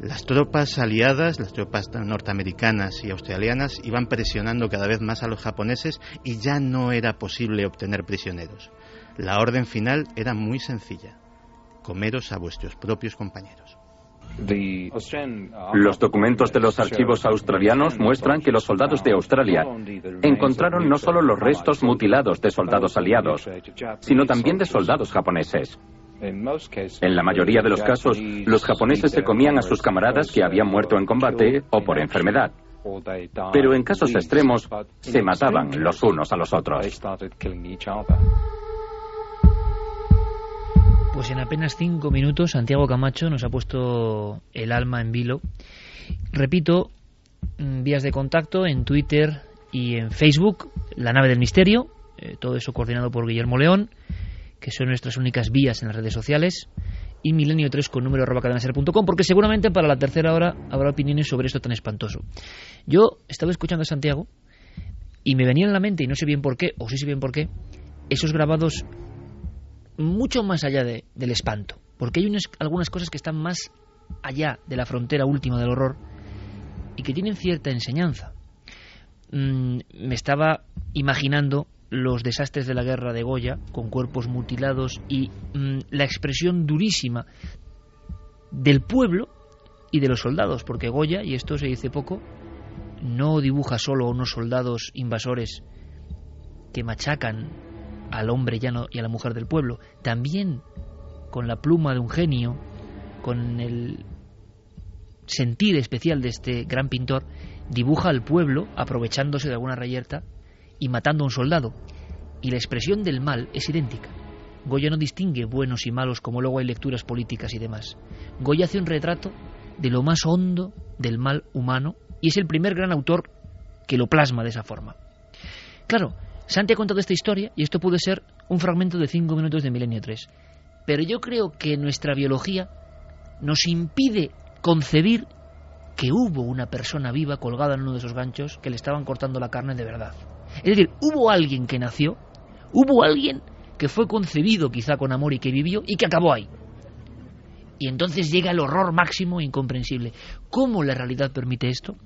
Las tropas aliadas, las tropas norteamericanas y australianas iban presionando cada vez más a los japoneses y ya no era posible obtener prisioneros. La orden final era muy sencilla. Comeros a vuestros propios compañeros. Los documentos de los archivos australianos muestran que los soldados de Australia encontraron no solo los restos mutilados de soldados aliados, sino también de soldados japoneses. En la mayoría de los casos, los japoneses se comían a sus camaradas que habían muerto en combate o por enfermedad. Pero en casos extremos, se mataban los unos a los otros. Pues en apenas cinco minutos, Santiago Camacho nos ha puesto el alma en vilo. Repito, mm, vías de contacto en Twitter y en Facebook, La Nave del Misterio, eh, todo eso coordinado por Guillermo León que son nuestras únicas vías en las redes sociales, y milenio 3 con número cadenaser.com, porque seguramente para la tercera hora habrá opiniones sobre esto tan espantoso. Yo estaba escuchando a Santiago y me venía en la mente, y no sé bien por qué, o sí sé bien por qué, esos grabados mucho más allá del espanto, porque hay unas, algunas cosas que están más allá de la frontera última del horror y que tienen cierta enseñanza. Mm, me estaba imaginando los desastres de la guerra de Goya, con cuerpos mutilados y mm, la expresión durísima del pueblo y de los soldados, porque Goya, y esto se dice poco, no dibuja solo a unos soldados invasores que machacan al hombre llano y a la mujer del pueblo, también con la pluma de un genio, con el sentir especial de este gran pintor, dibuja al pueblo aprovechándose de alguna reyerta y matando a un soldado. Y la expresión del mal es idéntica. Goya no distingue buenos y malos como luego hay lecturas políticas y demás. Goya hace un retrato de lo más hondo del mal humano y es el primer gran autor que lo plasma de esa forma. Claro, Santi ha contado esta historia y esto puede ser un fragmento de cinco minutos de Milenio 3. Pero yo creo que nuestra biología nos impide concebir que hubo una persona viva colgada en uno de esos ganchos que le estaban cortando la carne de verdad. Es decir, hubo alguien que nació, hubo alguien que fue concebido quizá con amor y que vivió y que acabó ahí. Y entonces llega el horror máximo e incomprensible. ¿Cómo la realidad permite esto?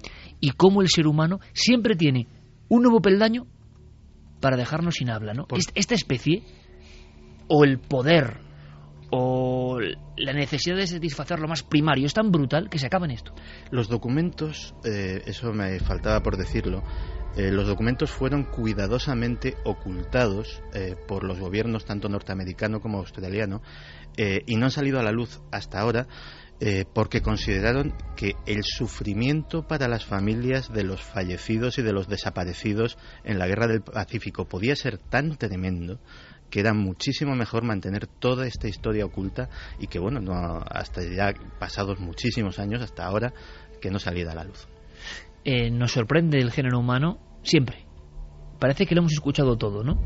Y cómo el ser humano siempre tiene un nuevo peldaño para dejarnos sin habla, ¿no? Esta especie, o el poder, o la necesidad de satisfacer lo más primario, es tan brutal que se acaba en esto. Los documentos, eh, eso me faltaba por decirlo, eh, los documentos fueron cuidadosamente ocultados eh, por los gobiernos tanto norteamericano como australiano eh, y no han salido a la luz hasta ahora porque consideraron que el sufrimiento para las familias de los fallecidos y de los desaparecidos en la guerra del Pacífico podía ser tan tremendo que era muchísimo mejor mantener toda esta historia oculta y que bueno no hasta ya pasados muchísimos años hasta ahora que no saliera a la luz. Nos sorprende el género humano siempre. Parece que lo hemos escuchado todo, ¿no?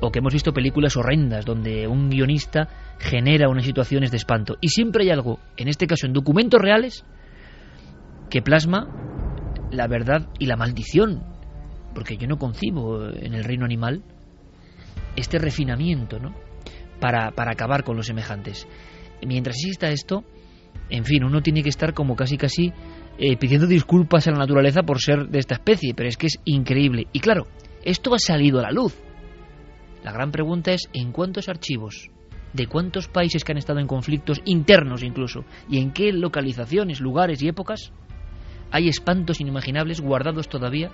O que hemos visto películas horrendas donde un guionista genera unas situaciones de espanto. Y siempre hay algo, en este caso en documentos reales, que plasma la verdad y la maldición. Porque yo no concibo en el reino animal este refinamiento, ¿no? Para, para acabar con los semejantes. Mientras exista esto, en fin, uno tiene que estar como casi casi eh, pidiendo disculpas a la naturaleza por ser de esta especie, pero es que es increíble. Y claro, esto ha salido a la luz. La gran pregunta es ¿en cuántos archivos? ¿De cuántos países que han estado en conflictos internos incluso? ¿Y en qué localizaciones, lugares y épocas hay espantos inimaginables guardados todavía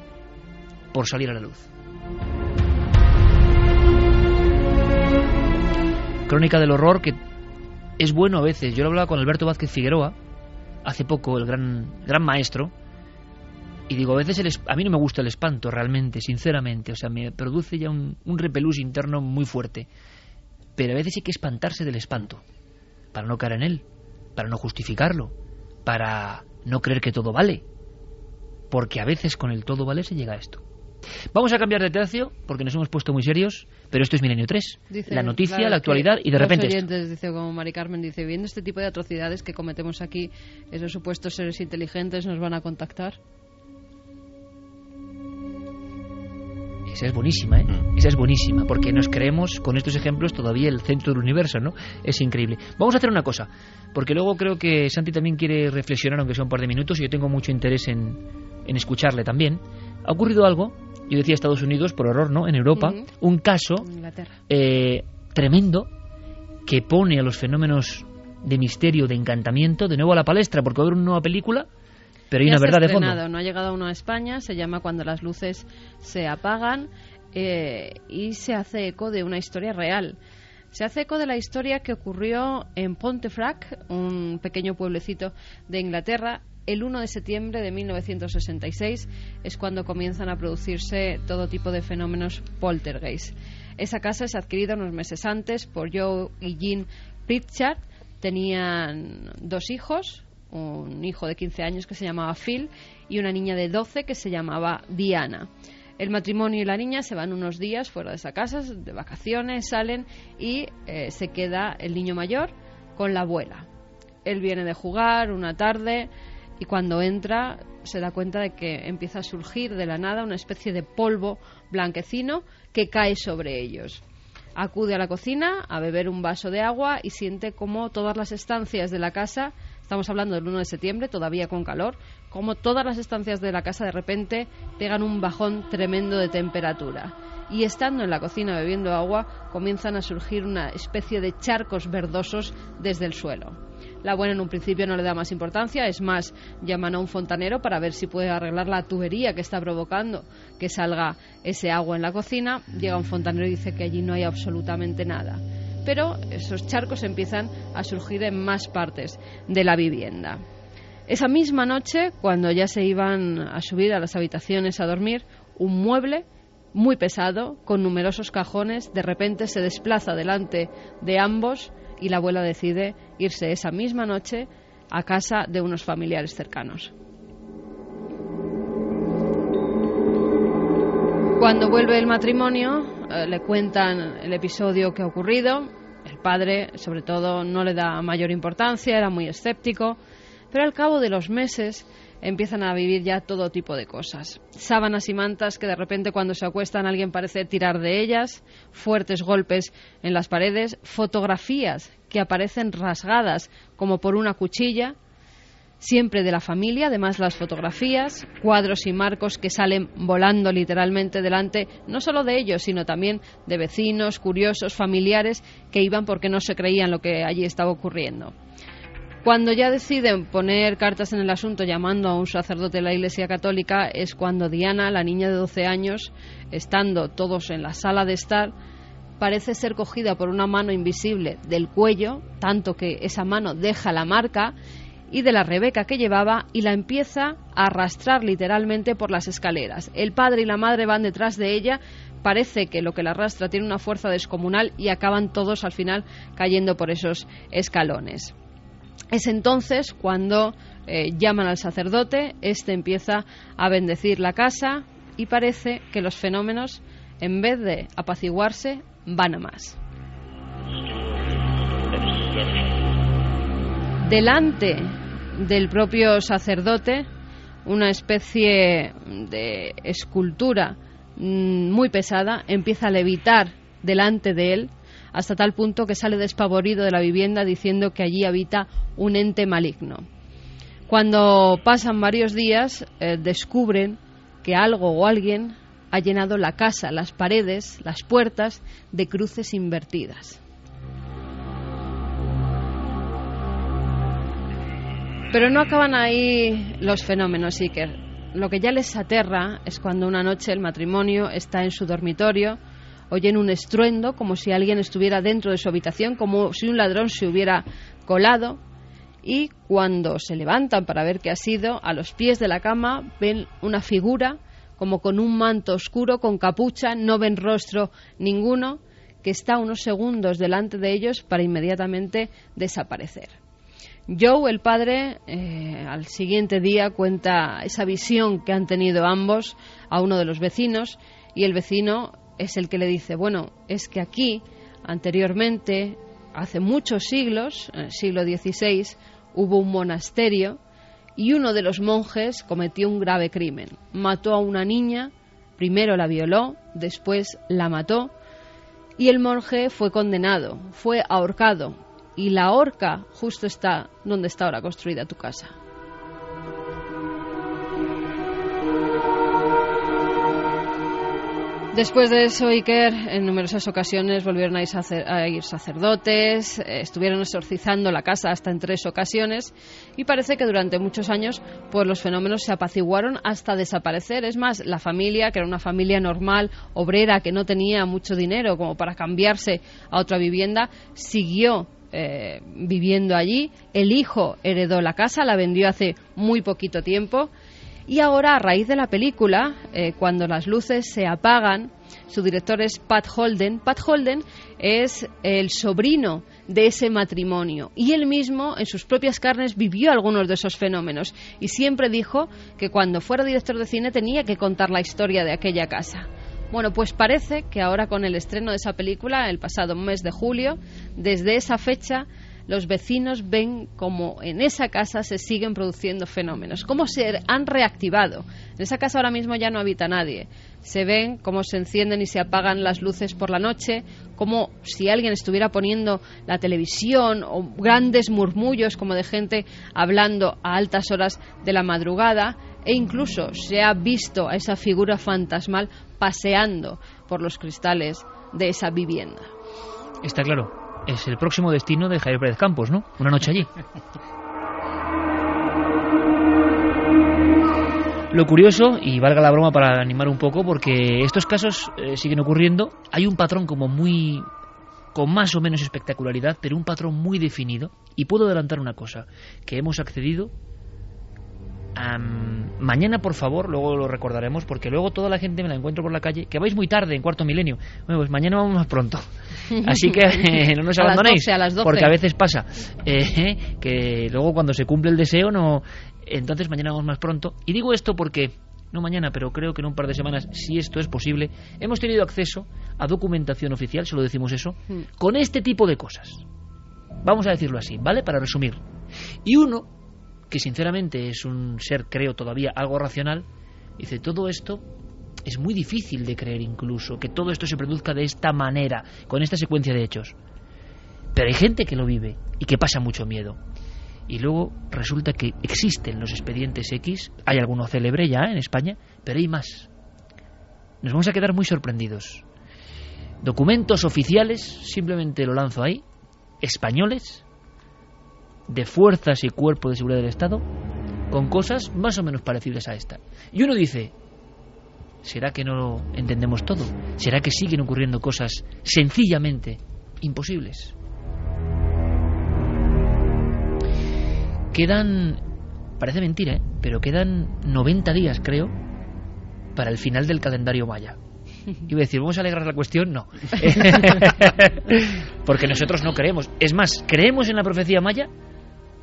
por salir a la luz? Crónica del horror que es bueno a veces. Yo lo hablaba con Alberto Vázquez Figueroa, hace poco, el gran, gran maestro, y digo, a veces a mí no me gusta el espanto realmente, sinceramente, o sea, me produce ya un, un repelús interno muy fuerte, pero a veces hay que espantarse del espanto, para no caer en él, para no justificarlo, para no creer que todo vale, porque a veces con el todo vale se llega a esto. Vamos a cambiar de tercio porque nos hemos puesto muy serios, pero esto es Milenio 3. la noticia, la actualidad y de repente. Oyentes, dice como Mari Carmen, dice, viendo este tipo de atrocidades que cometemos aquí, esos supuestos seres inteligentes nos van a contactar. Esa es buenísima, ¿eh? Mm. Esa es buenísima, porque nos creemos con estos ejemplos todavía el centro del universo, ¿no? Es increíble. Vamos a hacer una cosa, porque luego creo que Santi también quiere reflexionar, aunque sea un par de minutos, y yo tengo mucho interés en, en escucharle también. Ha ocurrido algo yo decía Estados Unidos, por error, ¿no? En Europa, un caso eh, tremendo que pone a los fenómenos de misterio, de encantamiento, de nuevo a la palestra, porque va a haber una nueva película, pero hay una verdad de fondo. No ha llegado uno a España, se llama Cuando las luces se apagan eh, y se hace eco de una historia real. Se hace eco de la historia que ocurrió en Pontefract, un pequeño pueblecito de Inglaterra, el 1 de septiembre de 1966 es cuando comienzan a producirse todo tipo de fenómenos poltergeist. Esa casa es adquirida unos meses antes por Joe y Jean Pritchard. Tenían dos hijos, un hijo de 15 años que se llamaba Phil y una niña de 12 que se llamaba Diana. El matrimonio y la niña se van unos días fuera de esa casa, de vacaciones, salen y eh, se queda el niño mayor con la abuela. Él viene de jugar una tarde, y cuando entra se da cuenta de que empieza a surgir de la nada una especie de polvo blanquecino que cae sobre ellos. Acude a la cocina a beber un vaso de agua y siente como todas las estancias de la casa, estamos hablando del 1 de septiembre, todavía con calor, como todas las estancias de la casa de repente pegan un bajón tremendo de temperatura. Y estando en la cocina bebiendo agua, comienzan a surgir una especie de charcos verdosos desde el suelo. La buena en un principio no le da más importancia, es más, llaman a un fontanero para ver si puede arreglar la tubería que está provocando que salga ese agua en la cocina. Llega un fontanero y dice que allí no hay absolutamente nada. Pero esos charcos empiezan a surgir en más partes de la vivienda. Esa misma noche, cuando ya se iban a subir a las habitaciones a dormir, un mueble muy pesado, con numerosos cajones, de repente se desplaza delante de ambos y la abuela decide irse esa misma noche a casa de unos familiares cercanos. Cuando vuelve el matrimonio, eh, le cuentan el episodio que ha ocurrido. El padre, sobre todo, no le da mayor importancia, era muy escéptico, pero al cabo de los meses empiezan a vivir ya todo tipo de cosas. Sábanas y mantas que de repente cuando se acuestan alguien parece tirar de ellas, fuertes golpes en las paredes, fotografías que aparecen rasgadas como por una cuchilla, siempre de la familia, además las fotografías, cuadros y marcos que salen volando literalmente delante, no solo de ellos, sino también de vecinos, curiosos, familiares que iban porque no se creían lo que allí estaba ocurriendo. Cuando ya deciden poner cartas en el asunto llamando a un sacerdote de la Iglesia Católica es cuando Diana, la niña de 12 años, estando todos en la sala de estar, parece ser cogida por una mano invisible del cuello, tanto que esa mano deja la marca y de la Rebeca que llevaba y la empieza a arrastrar literalmente por las escaleras. El padre y la madre van detrás de ella, parece que lo que la arrastra tiene una fuerza descomunal y acaban todos al final cayendo por esos escalones. Es entonces cuando eh, llaman al sacerdote, este empieza a bendecir la casa y parece que los fenómenos, en vez de apaciguarse, van a más. Delante del propio sacerdote, una especie de escultura mm, muy pesada empieza a levitar delante de él hasta tal punto que sale despavorido de la vivienda diciendo que allí habita un ente maligno. Cuando pasan varios días, eh, descubren que algo o alguien ha llenado la casa, las paredes, las puertas de cruces invertidas. Pero no acaban ahí los fenómenos, Iker. Lo que ya les aterra es cuando una noche el matrimonio está en su dormitorio oyen un estruendo como si alguien estuviera dentro de su habitación, como si un ladrón se hubiera colado. Y cuando se levantan para ver qué ha sido, a los pies de la cama ven una figura como con un manto oscuro, con capucha, no ven rostro ninguno, que está unos segundos delante de ellos para inmediatamente desaparecer. Joe, el padre, eh, al siguiente día cuenta esa visión que han tenido ambos a uno de los vecinos y el vecino es el que le dice, bueno, es que aquí, anteriormente, hace muchos siglos, en el siglo XVI, hubo un monasterio y uno de los monjes cometió un grave crimen. Mató a una niña, primero la violó, después la mató y el monje fue condenado, fue ahorcado y la horca justo está donde está ahora construida tu casa. Después de eso, Iker, en numerosas ocasiones volvieron a ir, sacerdotes, eh, estuvieron exorcizando la casa hasta en tres ocasiones y parece que durante muchos años pues los fenómenos se apaciguaron hasta desaparecer. Es más, la familia, que era una familia normal, obrera, que no tenía mucho dinero como para cambiarse a otra vivienda, siguió eh, viviendo allí. El hijo heredó la casa, la vendió hace muy poquito tiempo y ahora, a raíz de la película, eh, cuando las luces se apagan, su director es Pat Holden. Pat Holden es el sobrino de ese matrimonio y él mismo en sus propias carnes vivió algunos de esos fenómenos y siempre dijo que cuando fuera director de cine tenía que contar la historia de aquella casa. Bueno, pues parece que ahora con el estreno de esa película, el pasado mes de julio, desde esa fecha los vecinos ven como en esa casa se siguen produciendo fenómenos, cómo se han reactivado. En esa casa ahora mismo ya no habita nadie. Se ven cómo se encienden y se apagan las luces por la noche, como si alguien estuviera poniendo la televisión o grandes murmullos como de gente hablando a altas horas de la madrugada e incluso se ha visto a esa figura fantasmal paseando por los cristales de esa vivienda. Está claro, es el próximo destino de Javier Pérez Campos, ¿no? Una noche allí. Lo curioso, y valga la broma para animar un poco, porque estos casos eh, siguen ocurriendo, hay un patrón como muy con más o menos espectacularidad, pero un patrón muy definido. Y puedo adelantar una cosa, que hemos accedido mañana, por favor, luego lo recordaremos, porque luego toda la gente me la encuentro por la calle, que vais muy tarde, en cuarto milenio. Bueno, pues mañana vamos más pronto. (laughs) Así que eh, no nos abandonéis, porque a veces pasa eh, que luego cuando se cumple el deseo, no. Entonces mañana vamos más pronto. Y digo esto porque no mañana, pero creo que en un par de semanas, si esto es posible, hemos tenido acceso a documentación oficial, solo decimos eso, hmm. con este tipo de cosas. Vamos a decirlo así, ¿vale? Para resumir. Y uno que sinceramente es un ser, creo todavía, algo racional, dice, todo esto es muy difícil de creer incluso, que todo esto se produzca de esta manera, con esta secuencia de hechos. Pero hay gente que lo vive y que pasa mucho miedo. Y luego resulta que existen los expedientes X, hay alguno célebre ya en España, pero hay más. Nos vamos a quedar muy sorprendidos. Documentos oficiales, simplemente lo lanzo ahí, españoles, de fuerzas y cuerpo de seguridad del Estado con cosas más o menos parecidas a esta. Y uno dice, ¿será que no entendemos todo? ¿Será que siguen ocurriendo cosas sencillamente imposibles? Quedan, parece mentira, ¿eh? pero quedan 90 días, creo, para el final del calendario maya. (laughs) Iba a decir, ¿vamos a alegrar la cuestión? No. (laughs) Porque nosotros no creemos. Es más, creemos en la profecía maya,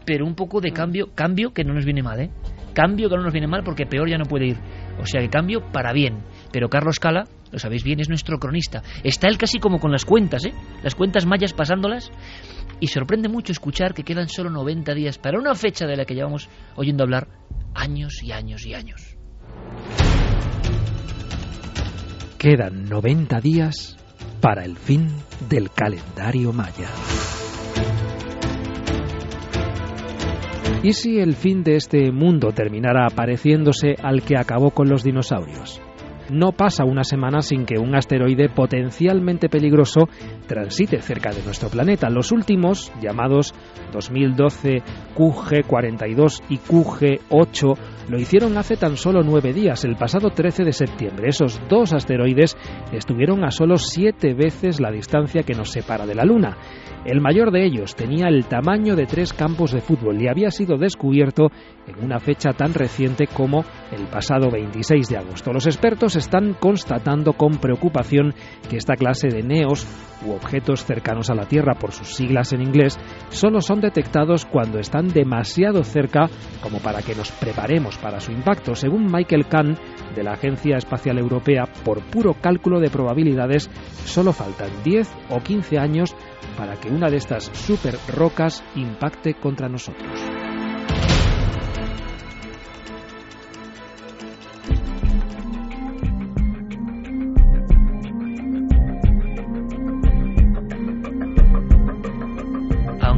pero un poco de cambio, cambio que no nos viene mal, ¿eh? Cambio que no nos viene mal porque peor ya no puede ir. O sea que cambio para bien. Pero Carlos Cala, lo sabéis bien, es nuestro cronista. Está él casi como con las cuentas, ¿eh? Las cuentas mayas pasándolas. Y sorprende mucho escuchar que quedan solo 90 días para una fecha de la que llevamos oyendo hablar años y años y años. Quedan 90 días para el fin del calendario maya. ¿Y si el fin de este mundo terminara pareciéndose al que acabó con los dinosaurios? No pasa una semana sin que un asteroide potencialmente peligroso transite cerca de nuestro planeta. Los últimos, llamados 2012 QG42 y QG8, lo hicieron hace tan solo nueve días, el pasado 13 de septiembre. Esos dos asteroides estuvieron a solo siete veces la distancia que nos separa de la Luna. El mayor de ellos tenía el tamaño de tres campos de fútbol y había sido descubierto en una fecha tan reciente como el pasado 26 de agosto. Los expertos están constatando con preocupación que esta clase de neos u objetos cercanos a la Tierra por sus siglas en inglés solo son detectados cuando están demasiado cerca como para que nos preparemos para su impacto. Según Michael Kahn de la Agencia Espacial Europea, por puro cálculo de probabilidades, solo faltan 10 o 15 años para que una de estas super rocas impacte contra nosotros.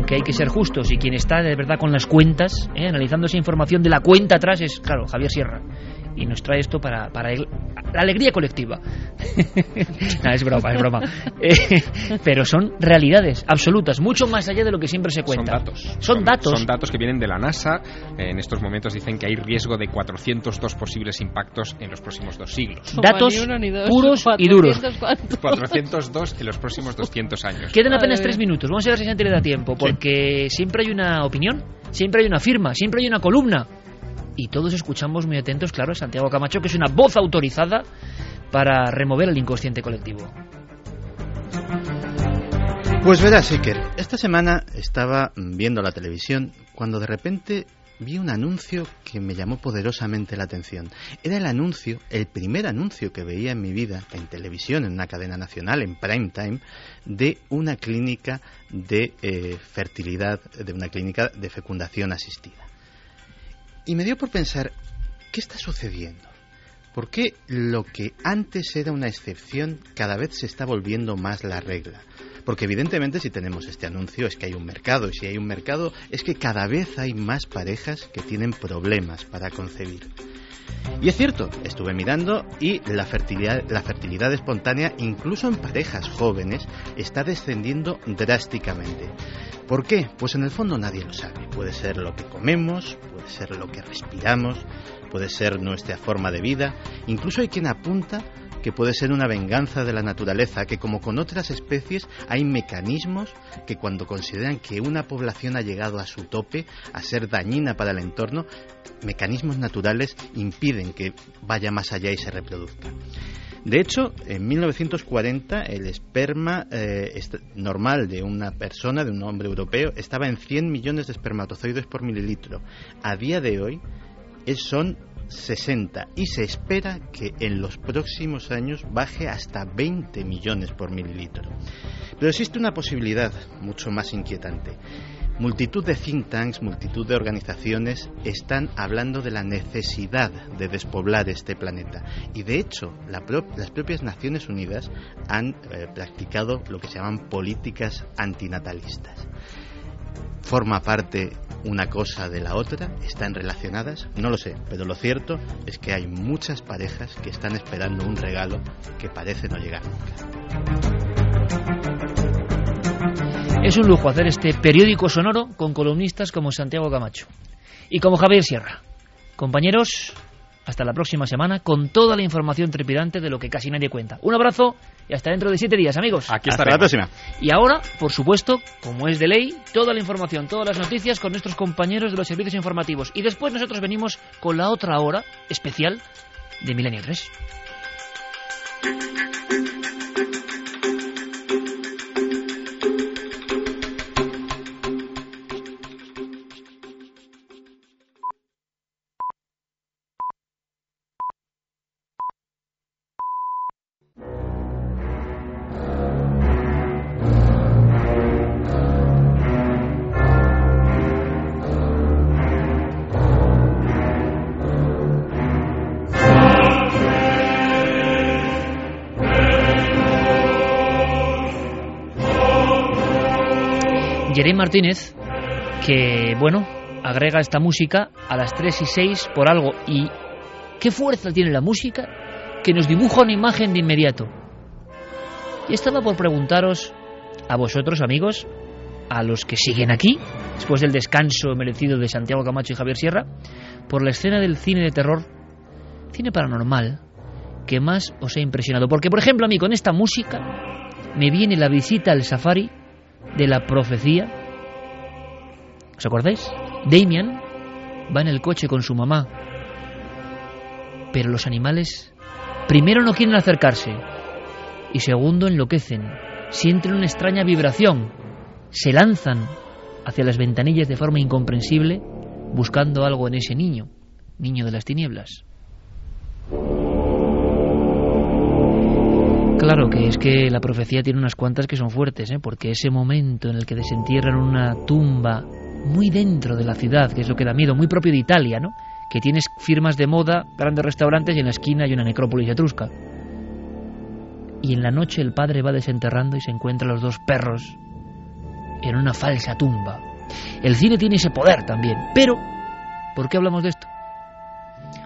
Aunque hay que ser justos y quien está de verdad con las cuentas, ¿eh? analizando esa información de la cuenta atrás es, claro, Javier Sierra y nos trae esto para, para la alegría colectiva. (laughs) no, es broma, es broma. Eh, pero son realidades absolutas, mucho más allá de lo que siempre se cuenta. Son datos. Son, datos. Son datos que vienen de la NASA. En estos momentos dicen que hay riesgo de 402 posibles impactos en los próximos dos siglos. datos puros y duros. 402 en los próximos 200 años. Quedan apenas tres minutos. Vamos a ver si gente le da tiempo, porque siempre hay una opinión, siempre hay una firma, siempre hay una columna y todos escuchamos muy atentos, claro, a Santiago Camacho, que es una voz autorizada para remover el inconsciente colectivo. Pues verás, Iker, esta semana estaba viendo la televisión cuando de repente vi un anuncio que me llamó poderosamente la atención. Era el anuncio, el primer anuncio que veía en mi vida en televisión, en una cadena nacional, en prime time, de una clínica de eh, fertilidad, de una clínica de fecundación asistida. Y me dio por pensar, ¿qué está sucediendo? ¿Por qué lo que antes era una excepción cada vez se está volviendo más la regla? Porque evidentemente si tenemos este anuncio es que hay un mercado y si hay un mercado es que cada vez hay más parejas que tienen problemas para concebir. Y es cierto, estuve mirando y la fertilidad, la fertilidad espontánea, incluso en parejas jóvenes, está descendiendo drásticamente. ¿Por qué? Pues en el fondo nadie lo sabe. Puede ser lo que comemos, puede ser lo que respiramos, puede ser nuestra forma de vida. Incluso hay quien apunta que puede ser una venganza de la naturaleza, que como con otras especies hay mecanismos que cuando consideran que una población ha llegado a su tope, a ser dañina para el entorno, mecanismos naturales impiden que vaya más allá y se reproduzca. De hecho, en 1940 el esperma eh, normal de una persona, de un hombre europeo, estaba en 100 millones de espermatozoides por mililitro. A día de hoy son 60 y se espera que en los próximos años baje hasta 20 millones por mililitro. Pero existe una posibilidad mucho más inquietante. Multitud de think tanks, multitud de organizaciones están hablando de la necesidad de despoblar este planeta. Y de hecho, las propias Naciones Unidas han eh, practicado lo que se llaman políticas antinatalistas. ¿Forma parte una cosa de la otra? ¿Están relacionadas? No lo sé, pero lo cierto es que hay muchas parejas que están esperando un regalo que parece no llegar nunca. Es un lujo hacer este periódico sonoro con columnistas como Santiago Camacho y como Javier Sierra. Compañeros, hasta la próxima semana con toda la información trepidante de lo que casi nadie cuenta. Un abrazo y hasta dentro de siete días, amigos. Aquí hasta la próxima. Y ahora, por supuesto, como es de ley, toda la información, todas las noticias con nuestros compañeros de los servicios informativos. Y después nosotros venimos con la otra hora especial de Milenio 3. Martínez, que, bueno, agrega esta música a las 3 y 6 por algo. ¿Y qué fuerza tiene la música? Que nos dibuja una imagen de inmediato. Y estaba por preguntaros a vosotros, amigos, a los que siguen aquí, después del descanso merecido de Santiago Camacho y Javier Sierra, por la escena del cine de terror, cine paranormal, que más os ha impresionado. Porque, por ejemplo, a mí con esta música me viene la visita al safari de la profecía ¿Os acordáis? Damian va en el coche con su mamá, pero los animales primero no quieren acercarse y segundo enloquecen, sienten una extraña vibración, se lanzan hacia las ventanillas de forma incomprensible buscando algo en ese niño, niño de las tinieblas. Claro que es que la profecía tiene unas cuantas que son fuertes, ¿eh? porque ese momento en el que desentierran una tumba muy dentro de la ciudad, que es lo que da miedo, muy propio de Italia, ¿no? Que tienes firmas de moda, grandes restaurantes y en la esquina hay una necrópolis etrusca. Y en la noche el padre va desenterrando y se encuentra los dos perros en una falsa tumba. El cine tiene ese poder también. Pero, ¿por qué hablamos de esto?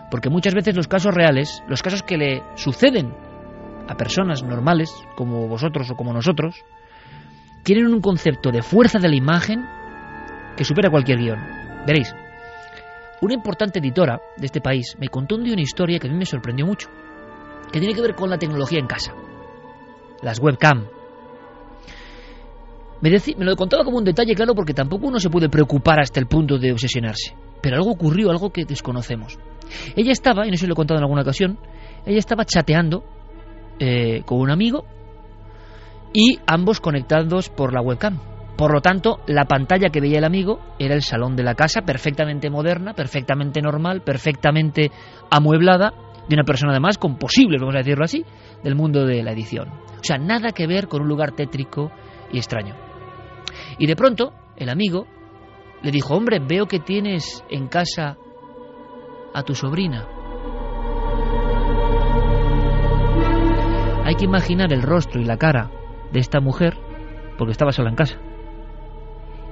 Porque muchas veces los casos reales, los casos que le suceden a personas normales, como vosotros o como nosotros, tienen un concepto de fuerza de la imagen que supera cualquier guion. Veréis, una importante editora de este país me contó una historia que a mí me sorprendió mucho, que tiene que ver con la tecnología en casa, las webcam. Me, me lo contaba como un detalle, claro, porque tampoco uno se puede preocupar hasta el punto de obsesionarse. Pero algo ocurrió, algo que desconocemos. Ella estaba, y no si lo he contado en alguna ocasión, ella estaba chateando eh, con un amigo y ambos conectados por la webcam. Por lo tanto, la pantalla que veía el amigo era el salón de la casa, perfectamente moderna, perfectamente normal, perfectamente amueblada, de una persona además con posibles, vamos a decirlo así, del mundo de la edición. O sea, nada que ver con un lugar tétrico y extraño. Y de pronto, el amigo le dijo, hombre, veo que tienes en casa a tu sobrina. Hay que imaginar el rostro y la cara de esta mujer porque estaba sola en casa.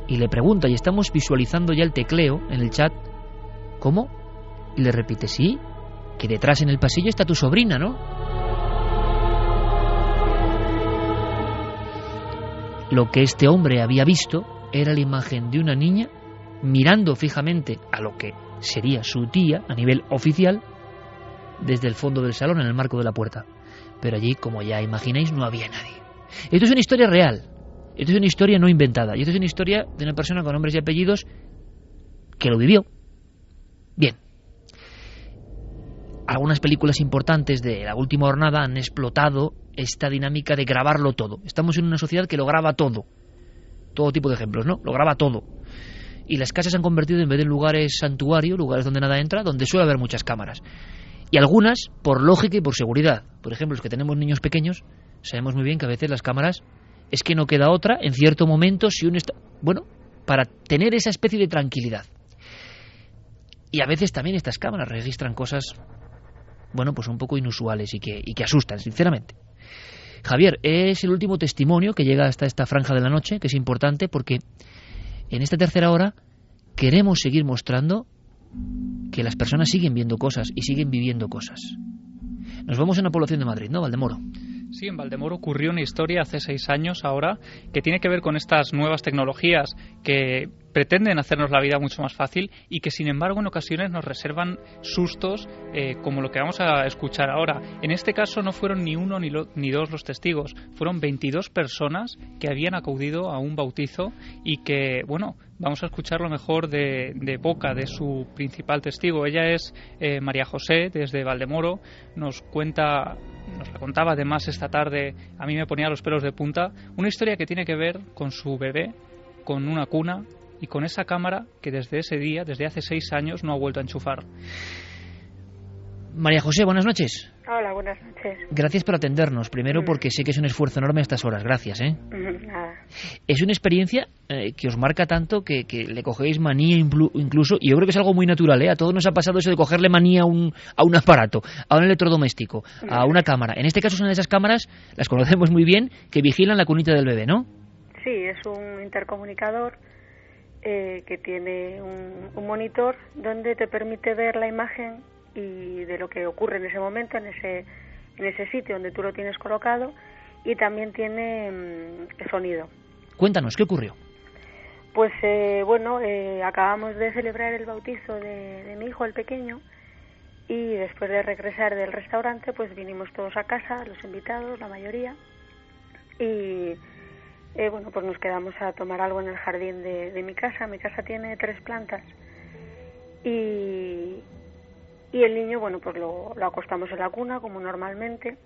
Y le pregunta, y estamos visualizando ya el tecleo en el chat, ¿cómo? Y le repite, sí, que detrás en el pasillo está tu sobrina, ¿no? Lo que este hombre había visto era la imagen de una niña mirando fijamente a lo que sería su tía a nivel oficial desde el fondo del salón en el marco de la puerta. Pero allí, como ya imagináis, no había nadie. Esto es una historia real. Esto es una historia no inventada. Y esto es una historia de una persona con nombres y apellidos que lo vivió. Bien. Algunas películas importantes de la última jornada han explotado esta dinámica de grabarlo todo. Estamos en una sociedad que lo graba todo. Todo tipo de ejemplos, ¿no? Lo graba todo. Y las casas se han convertido en vez de lugares santuario, lugares donde nada entra, donde suele haber muchas cámaras. Y algunas por lógica y por seguridad. Por ejemplo, los que tenemos niños pequeños, sabemos muy bien que a veces las cámaras es que no queda otra en cierto momento si uno está... Bueno, para tener esa especie de tranquilidad. Y a veces también estas cámaras registran cosas, bueno, pues un poco inusuales y que, y que asustan, sinceramente. Javier, es el último testimonio que llega hasta esta franja de la noche, que es importante porque en esta tercera hora queremos seguir mostrando que las personas siguen viendo cosas y siguen viviendo cosas. Nos vamos a una población de Madrid, ¿no, Valdemoro? Sí, en Valdemoro ocurrió una historia hace seis años ahora que tiene que ver con estas nuevas tecnologías que pretenden hacernos la vida mucho más fácil y que sin embargo en ocasiones nos reservan sustos eh, como lo que vamos a escuchar ahora. En este caso no fueron ni uno ni, ni dos los testigos, fueron 22 personas que habían acudido a un bautizo y que, bueno, vamos a escuchar lo mejor de, boca de su principal testigo. Ella es eh, María José desde Valdemoro, nos cuenta nos la contaba además esta tarde, a mí me ponía los pelos de punta, una historia que tiene que ver con su bebé, con una cuna y con esa cámara que desde ese día, desde hace seis años, no ha vuelto a enchufar. María José, buenas noches. Hola, buenas noches. Gracias por atendernos. Primero mm. porque sé que es un esfuerzo enorme a estas horas. Gracias, ¿eh? Nada. Es una experiencia eh, que os marca tanto que, le cogéis manía incluso, y yo creo que es algo muy natural, ¿eh? A todos nos ha pasado eso de cogerle manía a un, a un aparato, a un electrodoméstico, a una cámara. En este caso son esas cámaras, las conocemos muy bien, que vigilan la cunita del bebé, ¿no? Sí, es un intercomunicador eh, que tiene un, un monitor donde te permite ver la imagen y de lo que ocurre en ese momento, en ese, en ese sitio donde tú lo tienes colocado, y también tiene mm, sonido. Cuéntanos, ¿qué ocurrió? Pues eh, bueno, eh, acabamos de celebrar el bautizo de, mi hijo, el pequeño, y después de regresar del restaurante, pues vinimos todos a casa, los invitados, la mayoría, y eh, bueno, pues nos quedamos a tomar algo en el jardín de, de mi casa. Mi casa tiene tres plantas y, el niño, bueno, pues lo, acostamos en la cuna como normalmente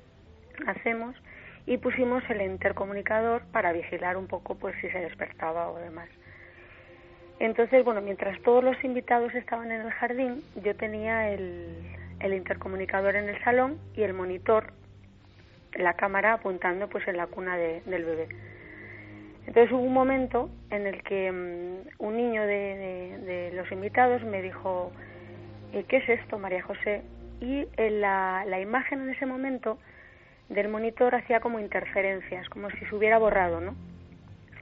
hacemos y pusimos el intercomunicador para vigilar un poco pues si se despertaba o demás. Entonces, bueno, mientras todos los invitados estaban en el jardín, yo tenía el, el intercomunicador en el salón y el monitor, la cámara apuntando pues en la cuna del bebé. Entonces hubo un momento en el que mm, un niño de, de los invitados me dijo, ¿qué es esto, María José? Y la, la imagen en ese momento del monitor hacía como interferencias, como si se hubiera borrado, ¿no?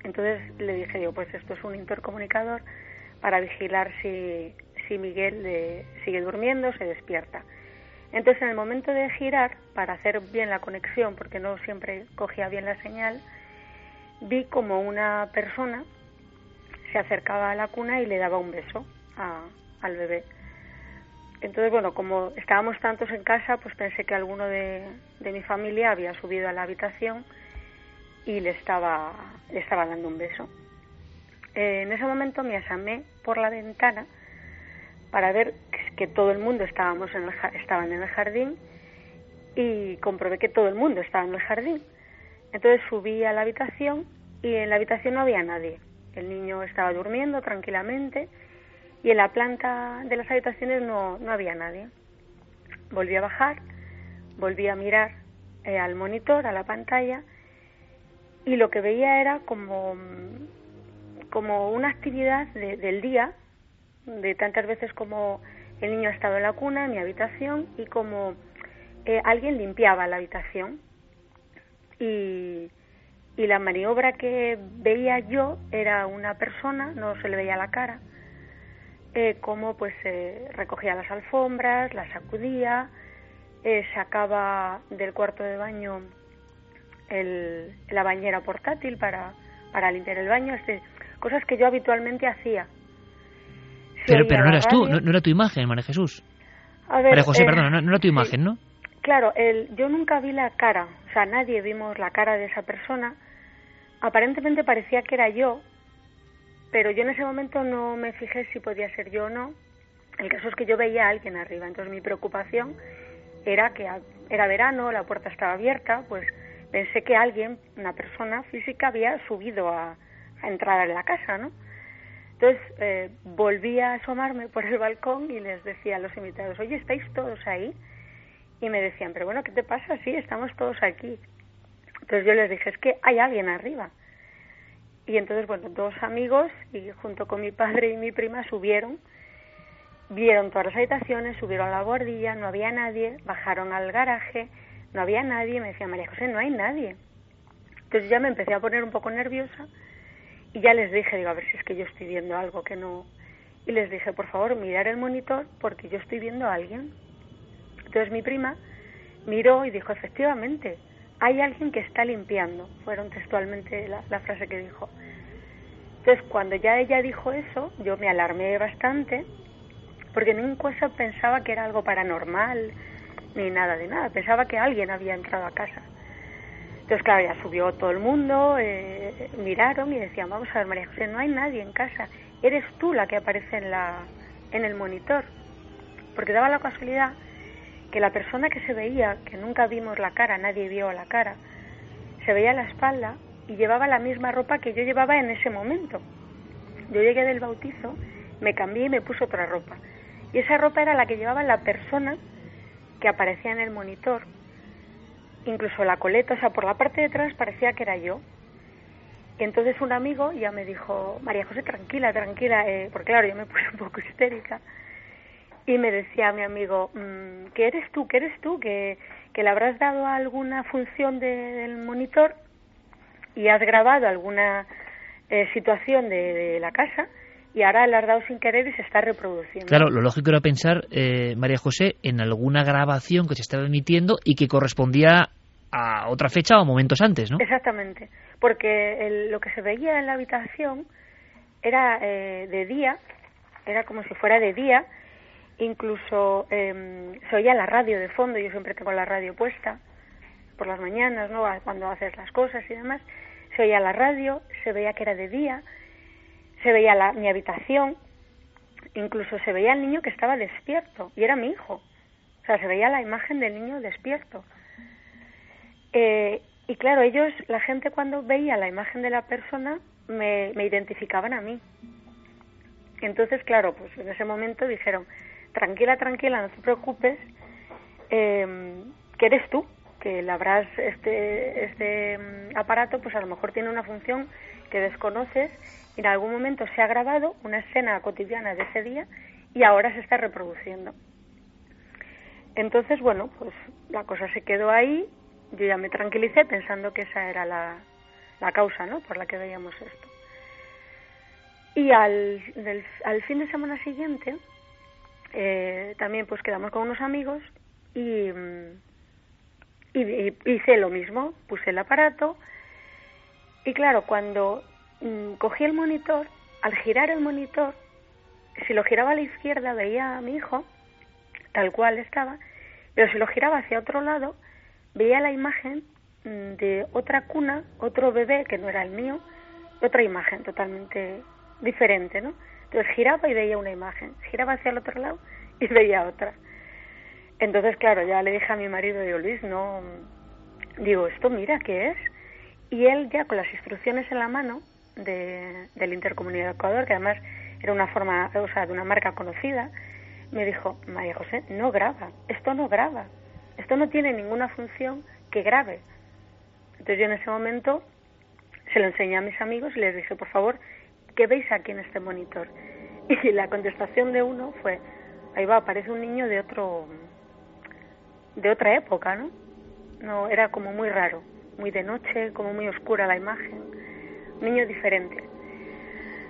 Entonces le dije yo, pues esto es un intercomunicador para vigilar si, si Miguel sigue durmiendo, se despierta. Entonces en el momento de girar, para hacer bien la conexión, porque no siempre cogía bien la señal, vi como una persona se acercaba a la cuna y le daba un beso al bebé. Entonces, bueno, como estábamos tantos en casa, pues pensé que alguno de, mi familia había subido a la habitación y le estaba, le estaba dando un beso. Eh, en ese momento me asomé por la ventana para ver que, todo el mundo estábamos en el, estaban en el jardín y comprobé que todo el mundo estaba en el jardín. Entonces subí a la habitación y en la habitación no había nadie. El niño estaba durmiendo tranquilamente y en la planta de las habitaciones no, no había nadie. Volví a bajar, volví a mirar eh, al monitor, a la pantalla, y lo que veía era como, como una actividad del día, de tantas veces como el niño ha estado en la cuna, en mi habitación, y como eh, alguien limpiaba la habitación. Y, y la maniobra que veía yo era una persona, no se le veía la cara, eh, como pues eh, recogía las alfombras, las sacudía, eh, sacaba del cuarto de baño el, la bañera portátil para, para limpiar el baño, este, cosas que yo habitualmente hacía. pero, pero no eras tú, no, era tu imagen, María Jesús. María José, perdón, no, era tu imagen, ¿no? Claro, el, yo nunca vi la cara, o sea, nadie vimos la cara de esa persona. Aparentemente parecía que era yo, pero yo en ese momento no me fijé si podía ser yo o no. El caso es que yo veía a alguien arriba, entonces mi preocupación era que era verano, la puerta estaba abierta, pues pensé que alguien, una persona física, había subido a, a entrar en la casa, ¿no? Entonces eh, volví a asomarme por el balcón y les decía a los invitados, oye, ¿estáis todos ahí? Y me decían, pero bueno, ¿qué te pasa? Sí, estamos todos aquí. Entonces yo les dije, es que hay alguien arriba. Y entonces, bueno, dos amigos y junto con mi padre y mi prima subieron, vieron todas las habitaciones, subieron a la bordilla, no había nadie, bajaron al garaje, no había nadie, me decía María José, no hay nadie. Entonces ya me empecé a poner un poco nerviosa y ya les dije, digo, a ver si es que yo estoy viendo algo que no... Y les dije, por favor, mirar el monitor porque yo estoy viendo a alguien. Entonces mi prima miró y dijo, efectivamente, hay alguien que está limpiando. Fueron textualmente la, frase que dijo. Entonces cuando ya ella dijo eso, yo me alarmé bastante, porque nunca pensaba que era algo paranormal, ni nada de nada. Pensaba que alguien había entrado a casa. Entonces, claro, ya subió todo el mundo, eh, miraron y decían, vamos a ver, María José, no hay nadie en casa. Eres tú la que aparece en, la, en el monitor. Porque daba la casualidad que la persona que se veía, que nunca vimos la cara, nadie vio la cara, se veía la espalda y llevaba la misma ropa que yo llevaba en ese momento. Yo llegué del bautizo, me cambié y me puse otra ropa. Y esa ropa era la que llevaba la persona que aparecía en el monitor. Incluso la coleta, o sea, por la parte de atrás parecía que era yo. Entonces un amigo ya me dijo, María José, tranquila, tranquila, eh, porque claro, yo me puse un poco (laughs) histérica y me decía mi amigo, mm, ¿qué eres tú? ¿Qué eres tú? ¿Que, que le habrás dado alguna función del monitor y has grabado alguna eh, situación de, la casa y ahora le has dado sin querer y se está reproduciendo. Claro, lo lógico era pensar, eh, María José, en alguna grabación que se estaba emitiendo y que correspondía a otra fecha o momentos antes, ¿no? Exactamente, porque lo que se veía en la habitación era eh, de día, era como si fuera de día, incluso eh, se oía la radio de fondo, yo siempre tengo la radio puesta por las mañanas, ¿no? Cuando haces las cosas y demás, se oía la radio, se veía que era de día, se veía la, mi habitación, incluso se veía el niño que estaba despierto y era mi hijo, o sea, se veía la imagen del niño despierto. Eh, y claro, ellos, la gente cuando veía la imagen de la persona, me, me identificaban a mí. Entonces, claro, pues en ese momento dijeron, tranquila, tranquila, no te preocupes, eh, que eres tú, que labrás este, este mm, aparato, pues a lo mejor tiene una función que desconoces y en algún momento se ha grabado una escena cotidiana de ese día y ahora se está reproduciendo. Entonces, bueno, pues la cosa se quedó ahí, yo ya me tranquilicé pensando que esa era la, la causa, ¿no?, por la que veíamos esto. Y al, al fin de semana siguiente, eh, también pues quedamos con unos amigos y, mm, y, hice lo mismo, puse el aparato y claro, cuando mm, cogí el monitor, al girar el monitor, si lo giraba a la izquierda veía a mi hijo, tal cual estaba, pero si lo giraba hacia otro lado, veía la imagen mm, de otra cuna, otro bebé que no era el mío, otra imagen totalmente diferente, ¿no? Entonces giraba y veía una imagen, giraba hacia el otro lado y (laughs) veía otra. Entonces, claro, ya le dije a mi marido, digo, Luis, no, digo, esto mira, ¿qué es? Y él ya con las instrucciones en la mano de, del intercomunicador, que además era una forma, o sea, de una marca conocida, me dijo, María José, no graba, esto no graba, esto no tiene ninguna función que grabe. Entonces yo en ese momento se lo enseñé a mis amigos y les dije, por favor, ¿qué veis aquí en este monitor? (laughs) Y la contestación de uno fue, ahí va, parece un niño de otro, de otra época, ¿no? No, era como muy raro, muy de noche, como muy oscura la imagen, niño diferente.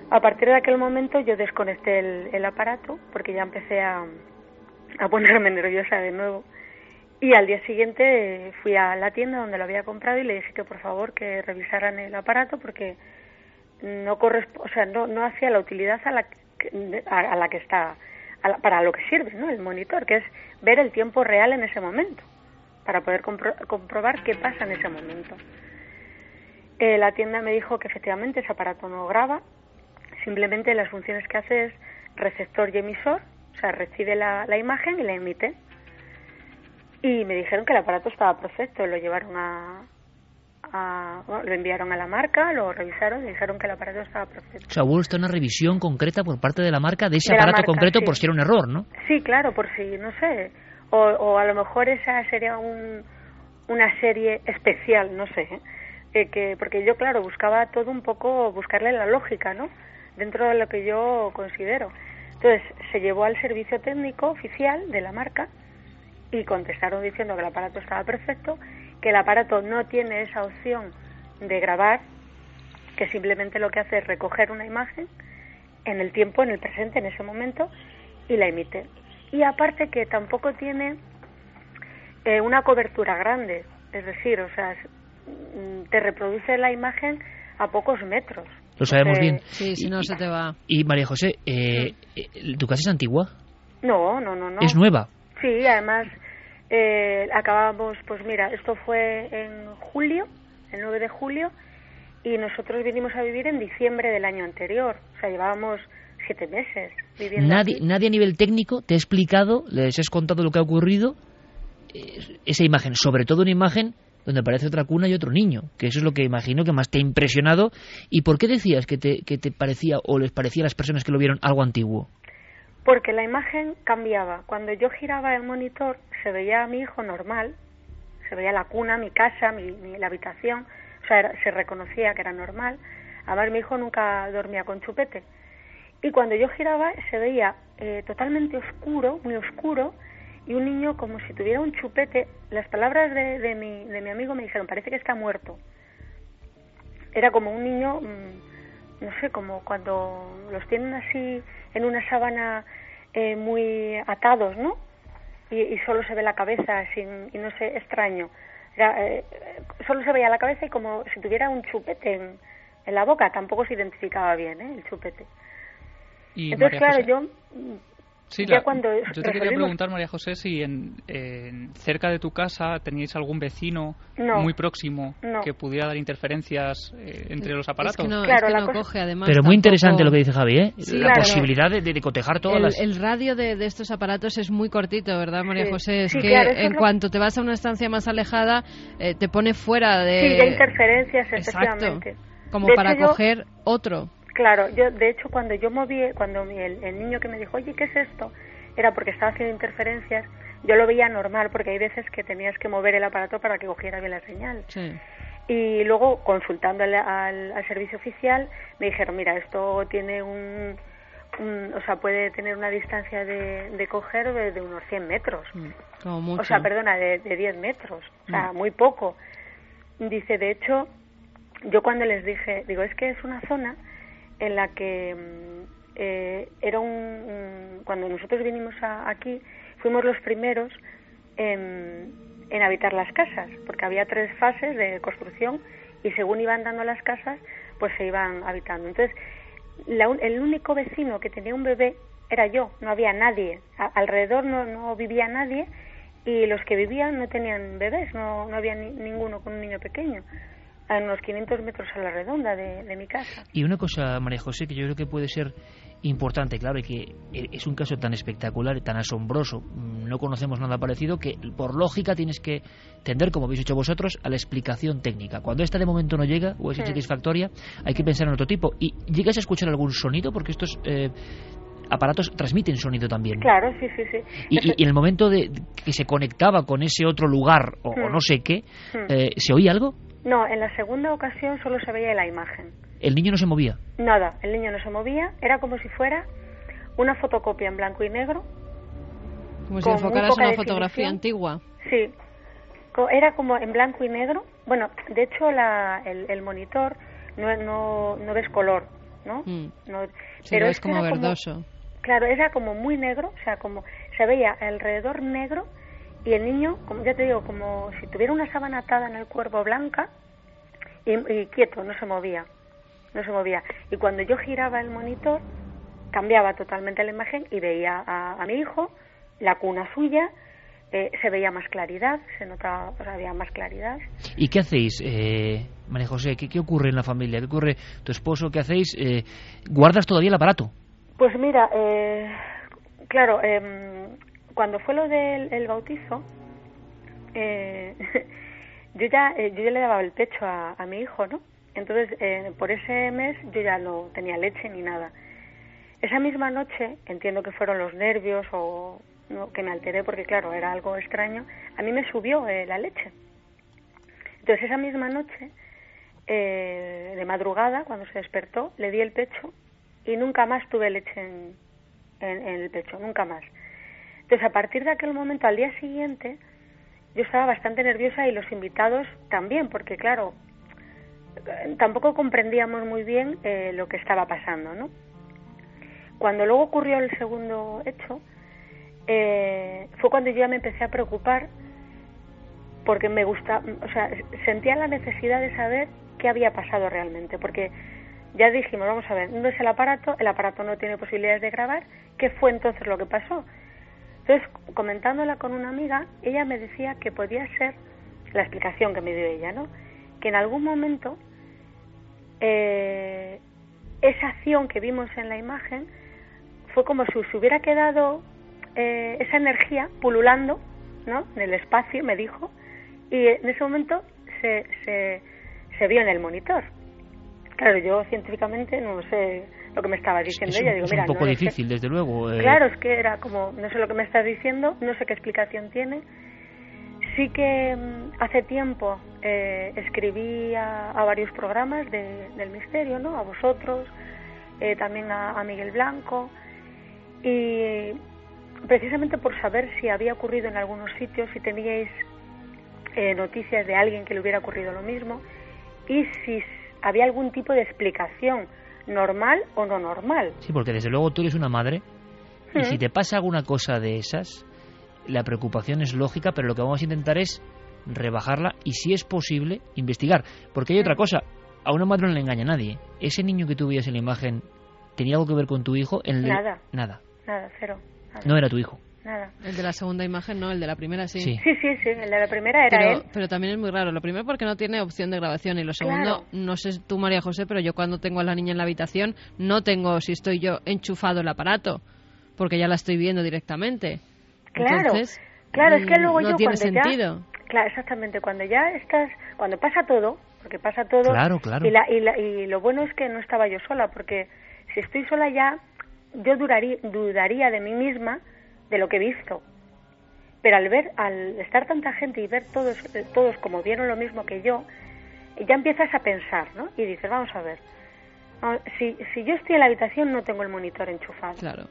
A partir de aquel momento yo desconecté el, aparato porque ya empecé a, a ponerme (laughs) nerviosa de nuevo. Y al día siguiente fui a la tienda donde lo había comprado y le dije que por favor que revisaran el aparato porque no o sea, no, no hacía la utilidad a la que, a, la que está, para lo que sirve, ¿no? El monitor, que es ver el tiempo real en ese momento, para poder comprobar qué pasa en ese momento. Eh, la tienda me dijo que efectivamente ese aparato no graba, simplemente las funciones que hace es receptor y emisor, o sea, recibe la, la imagen y la emite. Y me dijeron que el aparato estaba perfecto, lo llevaron a, lo enviaron a la marca, lo revisaron y dijeron que el aparato estaba perfecto. O sea, hubo una revisión concreta por parte de la marca de ese aparato concreto por si era un error, ¿no? Sí, claro, por si, no sé. O, o a lo mejor esa sería un, una serie especial, no sé. ¿eh? que Porque yo, claro, buscaba todo un poco, buscarle la lógica, ¿no? Dentro de lo que yo considero. Entonces, se llevó al servicio técnico oficial de la marca y contestaron diciendo que el aparato estaba perfecto que el aparato no tiene esa opción de grabar, que simplemente lo que hace es recoger una imagen en el tiempo, en el presente, en ese momento, y la emite. Y aparte que tampoco tiene eh, una cobertura grande, es decir, o sea, mm, te reproduce la imagen a pocos metros. Lo sabemos bien. Sí, si no se te va. Y María José, eh, eh, ¿tu casa es antigua? No, no, no, no. ¿Es nueva? Sí, además eh, acabamos, pues mira, esto fue en julio, el 9 de julio, y nosotros vinimos a vivir en diciembre del año anterior. O sea, llevábamos siete meses viviendo. Nadie, nadie a nivel técnico te ha explicado, les has contado lo que ha ocurrido, eh, esa imagen, sobre todo una imagen donde aparece otra cuna y otro niño, que eso es lo que imagino que más te ha impresionado. ¿Y por qué decías que te, que te parecía o les parecía a las personas que lo vieron algo antiguo? Porque la imagen cambiaba. Cuando yo giraba el monitor se veía a mi hijo normal, se veía la cuna, mi casa, mi, la habitación, o sea, se reconocía que era normal. Además, mi hijo nunca dormía con chupete. Y cuando yo giraba se veía eh, totalmente oscuro, muy oscuro, y un niño como si tuviera un chupete. Las palabras de, de, mi, de mi amigo me dijeron, parece que está muerto. Era como un niño, mm, no sé, como cuando los tienen así en una sábana eh, muy atados, ¿no? Y, solo se ve la cabeza sin, y no sé, extraño. Eh, solo se veía la cabeza y como si tuviera un chupete en, en la boca, tampoco se identificaba bien, ¿eh? El chupete. Entonces, claro, yo Sí, yo te (laughs) quería preguntar, María José, si en, cerca de tu casa teníais algún vecino muy próximo que pudiera dar interferencias eh, entre los aparatos. claro, coge, además. Pero muy interesante lo que dice Javi, ¿eh? la posibilidad de, cotejar todas el, las... El radio de, estos aparatos es muy cortito, ¿verdad, María José? Es que en cuanto te vas a una estancia más alejada, eh, te pone fuera de... Sí, de interferencias, efectivamente. Como para coger otro. Claro, yo de hecho cuando yo moví, cuando el, el, niño que me dijo, oye, ¿qué es esto? Era porque estaba haciendo interferencias, yo lo veía normal porque hay veces que tenías que mover el aparato para que cogiera bien la señal. Y luego consultando al, al, servicio oficial me dijeron, mira, esto tiene un, o sea, puede tener una distancia de, de coger de, unos 100 metros. Mm, o sea, perdona, de, de 10 metros, o sea, mm. muy poco. Dice, de hecho, yo cuando les dije, digo, es que es una zona en la que mm, eh, era un, cuando nosotros vinimos aquí fuimos los primeros en, en, habitar las casas porque había tres fases de construcción y según iban dando las casas pues se iban habitando. Entonces el único vecino que tenía un bebé era yo no había nadie. Alrededor no, no vivía nadie y los que vivían no tenían bebés no, no había ninguno con un niño pequeño a unos 500 metros a la redonda de, de mi casa. Y una cosa, María José, que yo creo que puede ser importante, claro, y que es un caso tan espectacular y tan asombroso, mm, no conocemos nada parecido, que por lógica tienes que tender, como habéis hecho vosotros, a la explicación técnica. Cuando esta de momento no llega o es insatisfactoria, hay que pensar en otro tipo. ¿Y llegas a escuchar algún sonido? Porque estos eh, aparatos transmiten sonido también. Claro, sí, sí, sí. Y, y- y en el momento de que se conectaba con ese otro lugar o, o Hmm. no sé qué, Hmm. eh, ¿se oía algo? No, en la segunda ocasión solo se veía la imagen. El niño no se movía. Nada, el niño no se movía, era como si fuera una fotocopia en blanco y negro. Como si enfocaras una fotografía antigua. Sí, Co- era como en blanco y negro. Bueno, de hecho la, el, el monitor no, no, no ves color, ¿no? Mm. no Sí, esto como verdoso. Claro, era como muy negro, o sea, como se veía alrededor negro y el niño, como ya te digo, como si tuviera una sábana atada en el cuerpo blanca y, quieto, no se movía, no se movía. Y cuando yo giraba el monitor, cambiaba totalmente la imagen y veía a, a mi hijo, la cuna suya, eh, se veía más claridad, se notaba, o sea, había más claridad. ¿Y qué hacéis, eh, María José? ¿Qué, qué ocurre en la familia? ¿Qué ocurre tu esposo? ¿Qué hacéis? Eh, ¿Guardas todavía el aparato? Pues mira, eh, claro, em, cuando fue lo del el bautizo, eh, (laughs) yo ya eh, yo ya le daba el pecho a, a mi hijo, ¿no? Entonces, eh, por ese mes yo ya no tenía leche ni nada. Esa misma noche, entiendo que fueron los nervios o no, que me alteré porque, claro, era algo extraño, a mí me subió eh, la leche. Entonces, esa misma noche, eh, de madrugada, cuando se despertó, le di el pecho y nunca más tuve leche en, en, el pecho, nunca más. Entonces, a partir de aquel momento, al día siguiente, yo estaba bastante nerviosa y los invitados también, porque claro, tampoco comprendíamos muy bien eh, lo que estaba pasando, ¿no? Cuando luego ocurrió el segundo hecho, eh, fue cuando yo ya me empecé a preocupar porque me gusta, o sea, sentía la necesidad de saber qué había pasado realmente, porque ya dijimos, vamos a ver, no es el aparato, el aparato no tiene posibilidades de grabar, ¿qué fue entonces lo que pasó? Entonces, comentándola con una amiga, ella me decía que podía ser la explicación que me dio ella, ¿no? Que en algún momento eh, esa acción que vimos en la imagen fue como si se hubiera quedado eh, esa energía pululando, ¿no? En el espacio, me dijo, y en ese momento se, se, se vio en el monitor. Claro, yo científicamente no sé lo que me estaba diciendo Es, ella. un, Digo, es mira, un poco no lo sé". difícil, desde luego. eh, Claro, es que era como, no sé lo que me estás diciendo, no sé qué explicación tiene. Sí que mm, hace tiempo eh, escribí a, a varios programas de- del misterio, ¿no? A vosotros, eh, también a, a Miguel Blanco, y precisamente por saber si había ocurrido en algunos sitios, si teníais eh, noticias de alguien que le hubiera ocurrido lo mismo, y si había algún tipo de explicación normal o no normal. Sí, porque desde luego tú eres una madre y Mm. si te pasa alguna cosa de esas, la preocupación es lógica, pero lo que vamos a intentar es rebajarla y, si es posible, investigar. Porque hay otra cosa, a una madre no le engaña a nadie. Ese niño que tú veías en la imagen, ¿tenía algo que ver con tu hijo? En el- Nada. Nada. Nada, cero. nada, No era tu hijo. Nada. El de la segunda imagen no, el de la primera sí. Sí. Sí, sí, sí, el de la primera era pero, él. pero también es muy raro. Lo primero porque no tiene opción de grabación y lo segundo, Claro. no sé tú María José, pero yo cuando tengo a la niña en la habitación no tengo si estoy yo enchufado el aparato porque ya la estoy viendo directamente. Claro, Entonces, claro, es que luego no yo tiene cuando sentido. ya... Claro, exactamente, cuando ya estás... Cuando pasa todo, porque pasa todo... Claro, claro. Y, la, y, la- y lo bueno es que no estaba yo sola, porque si estoy sola ya, yo duraría, dudaría de mí misma de lo que he visto. Pero al ver, al estar tanta gente y ver todos, eh, todos como vieron lo mismo que yo, ya empiezas a pensar, ¿no? Y dices, vamos a ver, si, si yo estoy en la habitación no tengo el monitor enchufado. Claro.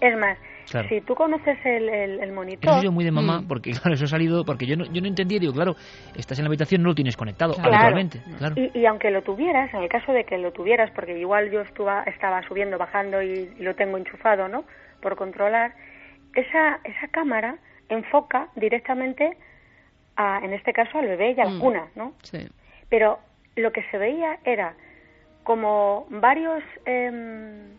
Es más, Claro. si tú conoces el, el, el monitor... Eso ha sido muy de mamá, Mm. porque claro, eso ha salido, porque yo no, yo no entendía, digo, claro, estás en la habitación, no lo tienes conectado Claro. habitualmente. Claro. Y, y aunque lo tuvieras, en el caso de que lo tuvieras, porque igual yo estuva, estaba subiendo, bajando y, y lo tengo enchufado, ¿no? Por controlar, esa, esa cámara enfoca directamente, a, en este caso, al bebé y a la Mm. cuna, ¿no? Sí. Pero lo que se veía era como varios, em,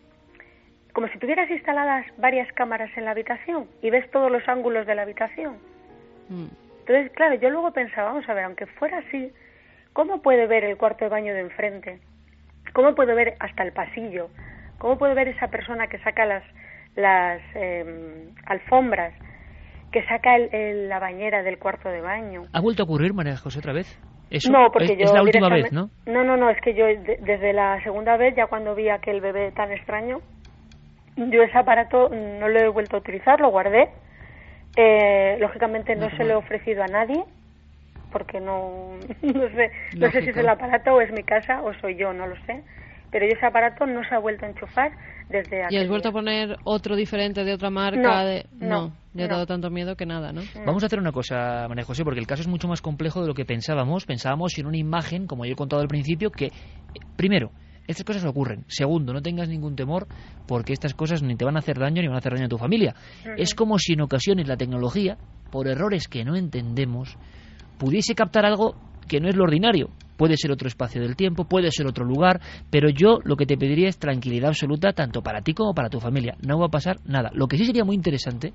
como si tuvieras instaladas varias cámaras en la habitación y ves todos los ángulos de la habitación. Mm. Entonces, claro, yo luego pensaba, vamos a ver, aunque fuera así, ¿cómo puede ver el cuarto de baño de enfrente? ¿Cómo puede ver hasta el pasillo? ¿Cómo puede ver esa persona que saca las, las em, alfombras, que saca la bañera del cuarto de baño? ¿Ha vuelto a ocurrir, María José, otra vez? ¿Eso? No, porque es, yo es la última vez, ¿no? No, no, no, es que yo desde la segunda vez, ya cuando vi aquel bebé tan extraño, yo ese aparato no lo he vuelto a utilizar, lo guardé. Eh, lógicamente no se lo he ofrecido a nadie porque no, (laughs) no sé, no sé si es el aparato o es mi casa o soy yo, no lo sé. Pero ese aparato no se ha vuelto a enchufar desde ¿Y has vuelto a poner otro diferente de otra marca? No, de... no, le ha dado tanto miedo que nada, ¿no? Vamos a hacer una cosa, María José, porque el caso es mucho más complejo de lo que pensábamos. Pensábamos en una imagen, como yo he contado al principio, que, primero, estas cosas ocurren. Segundo, no tengas ningún temor porque estas cosas ni te van a hacer daño ni van a hacer daño a tu familia. Es como si en ocasiones la tecnología, por errores que no entendemos, pudiese captar algo que no es lo ordinario. Puede ser otro espacio del tiempo, puede ser otro lugar, pero yo lo que te pediría es tranquilidad absoluta tanto para ti como para tu familia. No va a pasar nada. Lo que sí sería muy interesante,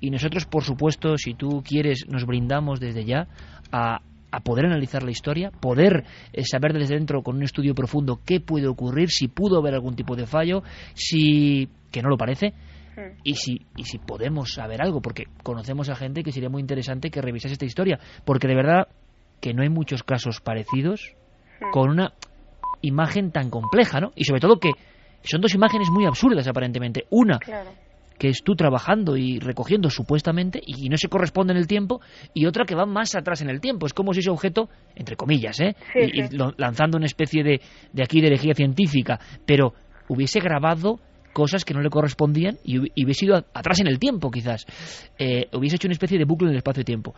y nosotros, por supuesto, si tú quieres, nos brindamos desde ya a, a poder analizar la historia, poder eh, saber desde dentro con un estudio profundo qué puede ocurrir, si pudo haber algún tipo de fallo, si que no lo parece, y si, y si podemos saber algo, porque conocemos a gente que sería muy interesante que revisase esta historia, porque de verdad que no hay muchos casos parecidos con una imagen tan compleja, ¿no? Y sobre todo que son dos imágenes muy absurdas aparentemente. Una que es tú trabajando y recogiendo supuestamente y no se corresponde en el tiempo y otra que va más atrás en el tiempo. Es como si ese objeto, entre comillas, ¿eh? Sí, y, sí. lanzando una especie de, de aquí de herejía científica, pero hubiese grabado cosas que no le correspondían y, hubi- y hubiese ido atrás en el tiempo quizás. Eh, hubiese hecho una especie de bucle en el espacio-tiempo.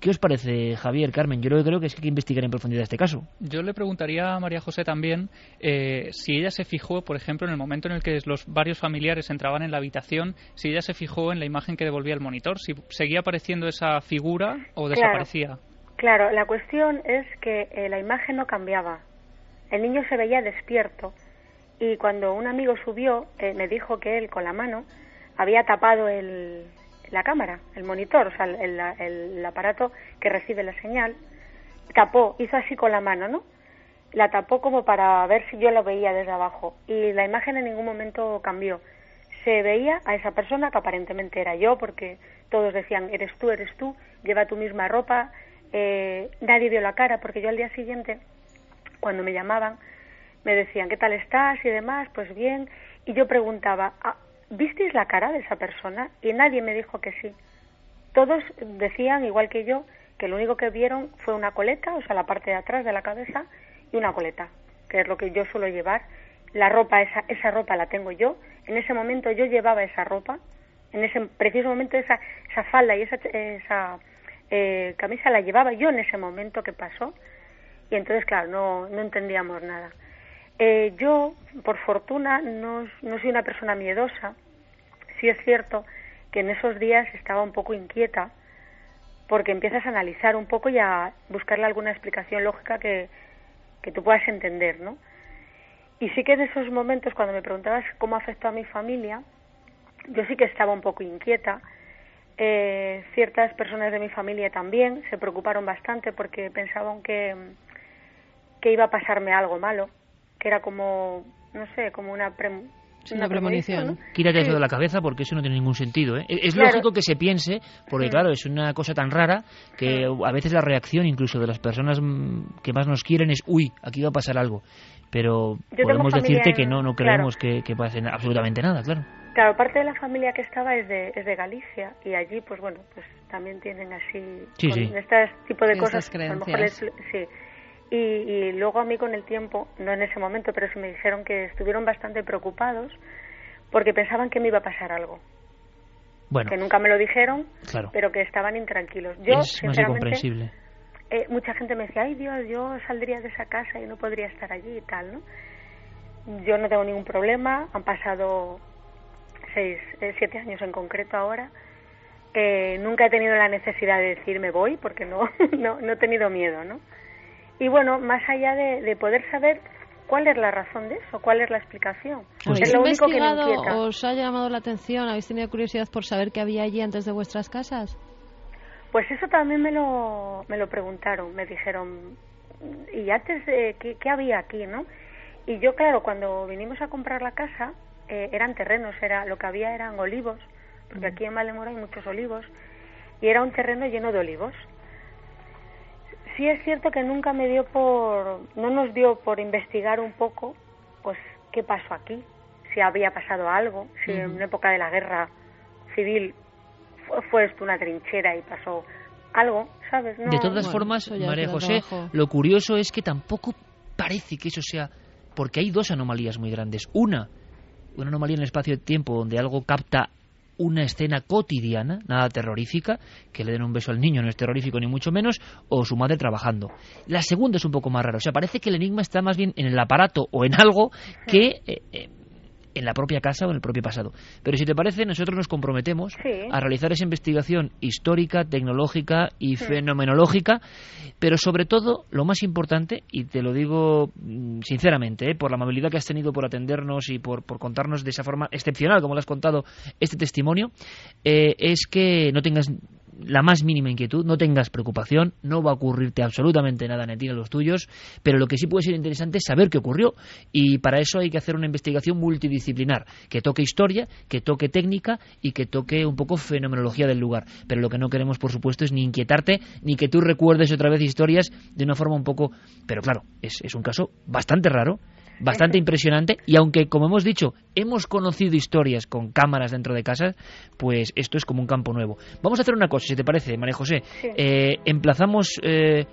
¿Qué os parece, Javier, Carmen? Yo creo creo que es que hay que investigar en profundidad este caso. Yo le preguntaría a María José también eh, si ella se fijó, por ejemplo, en el momento en el que los varios familiares entraban en la habitación, si ella se fijó en la imagen que devolvía el monitor, si seguía apareciendo esa figura o Claro. desaparecía. Claro, la cuestión es que eh, la imagen no cambiaba. El niño se veía despierto y cuando un amigo subió eh, me dijo que él con la mano había tapado el, la cámara, el monitor, o sea, el, el- el aparato que recibe la señal, tapó, hizo así con la mano, ¿no? La tapó como para ver si yo lo veía desde abajo y la imagen en ningún momento cambió. Se veía a esa persona que aparentemente era yo porque todos decían, eres tú, eres tú, lleva tu misma ropa, eh, nadie vio la cara porque yo al día siguiente, cuando me llamaban, me decían, ¿qué tal estás? y demás, pues bien, y yo preguntaba, "Ah, ¿visteis la cara de esa persona? Y nadie me dijo que sí. Todos decían, igual que yo, que lo único que vieron fue una coleta, o sea, la parte de atrás de la cabeza, y una coleta, que es lo que yo suelo llevar. La ropa, esa, esa ropa la tengo yo. En ese momento yo llevaba esa ropa. En ese preciso momento esa, esa falda y esa, esa eh, camisa la llevaba yo en ese momento que pasó. Y entonces, claro, no, no entendíamos nada. Eh, yo, por fortuna, no, no soy una persona miedosa. Sí es cierto que en esos días estaba un poco inquieta porque empiezas a analizar un poco y a buscarle alguna explicación lógica que, que tú puedas entender, ¿no? Y sí que en esos momentos, cuando me preguntabas cómo afectó a mi familia, yo sí que estaba un poco inquieta. Eh, ciertas personas de mi familia también se preocuparon bastante porque pensaban que, que iba a pasarme algo malo, que era como, no sé, como una, pre- Es una premonición, ¿no? Quítate eso Sí. de la cabeza porque eso no tiene ningún sentido. ¿eh? Es es Claro. lógico que se piense, porque Sí. claro, es una cosa tan rara que a veces la reacción incluso de las personas mm, que más nos quieren es, uy, aquí va a pasar algo. Pero podemos decirte que no, no claro. creemos que, que pase absolutamente nada, claro. Claro, parte de la familia que estaba es de, es de Galicia y allí, pues bueno, pues también tienen así Sí, con sí. este tipo de Esas cosas. a lo mejor les- creencias. sí. Y, y luego a mí con el tiempo, no en ese momento, pero sí me dijeron que estuvieron bastante preocupados porque pensaban que me iba a pasar algo. Bueno, Que nunca me lo dijeron, claro. pero que estaban intranquilos. Yo, es sinceramente, eh, mucha gente me decía, ay Dios, yo saldría de esa casa y no podría estar allí y tal, ¿no? Yo no tengo ningún problema, han pasado seis, eh, siete años en concreto ahora. Eh, nunca he tenido la necesidad de decir me voy porque no, (laughs) no, no he tenido miedo, ¿no? Y bueno, más allá de, de poder saber cuál es la razón de eso, cuál es la explicación. ¿Habéis es lo único que me. ¿Os ha llamado la atención? ¿Habéis tenido curiosidad por saber qué había allí antes de vuestras casas? Pues eso también me lo, me lo preguntaron, me dijeron, y antes, de ¿qué, ¿qué había aquí, no? Y yo, claro, cuando vinimos a comprar la casa, eh, eran terrenos, era lo que había eran olivos, porque aquí en Malemora hay muchos olivos, y era un terreno lleno de olivos. Sí es cierto que nunca me dio por, no nos dio por investigar un poco, pues, qué pasó aquí, si había pasado algo, si en una época de la guerra civil fue, fue esto una trinchera y pasó algo, ¿sabes? No, de todas bueno, formas, María José, trabajo. lo curioso es que tampoco parece que eso sea... Porque hay dos anomalías muy grandes. Una, una anomalía en el espacio de tiempo donde algo capta una escena cotidiana, nada terrorífica, que le den un beso al niño no es terrorífico ni mucho menos, o su madre trabajando. La segunda es un poco más rara, o sea, parece que el enigma está más bien en el aparato o en algo que eh, eh, en la propia casa o en el propio pasado. Pero si te parece, nosotros nos comprometemos Sí. a realizar esa investigación histórica, tecnológica y Sí. fenomenológica, pero sobre todo, lo más importante, y te lo digo mm, sinceramente, ¿eh? por la amabilidad que has tenido por atendernos y por, por contarnos de esa forma excepcional, como lo has contado, este testimonio, eh, es que no tengas la más mínima inquietud, no tengas preocupación, no va a ocurrirte absolutamente nada ni a ti a los tuyos, pero lo que sí puede ser interesante es saber qué ocurrió y para eso hay que hacer una investigación multidisciplinar, que toque historia, que toque técnica y que toque un poco fenomenología del lugar. Pero lo que no queremos, por supuesto, es ni inquietarte ni que tú recuerdes otra vez historias de una forma un poco... Pero claro, es, es un caso bastante raro, bastante (laughs) impresionante y aunque, como hemos dicho, hemos conocido historias con cámaras dentro de casa, pues esto es como un campo nuevo. Vamos a hacer una cosa, si te parece, María José. Sí. Eh, emplazamos... eh,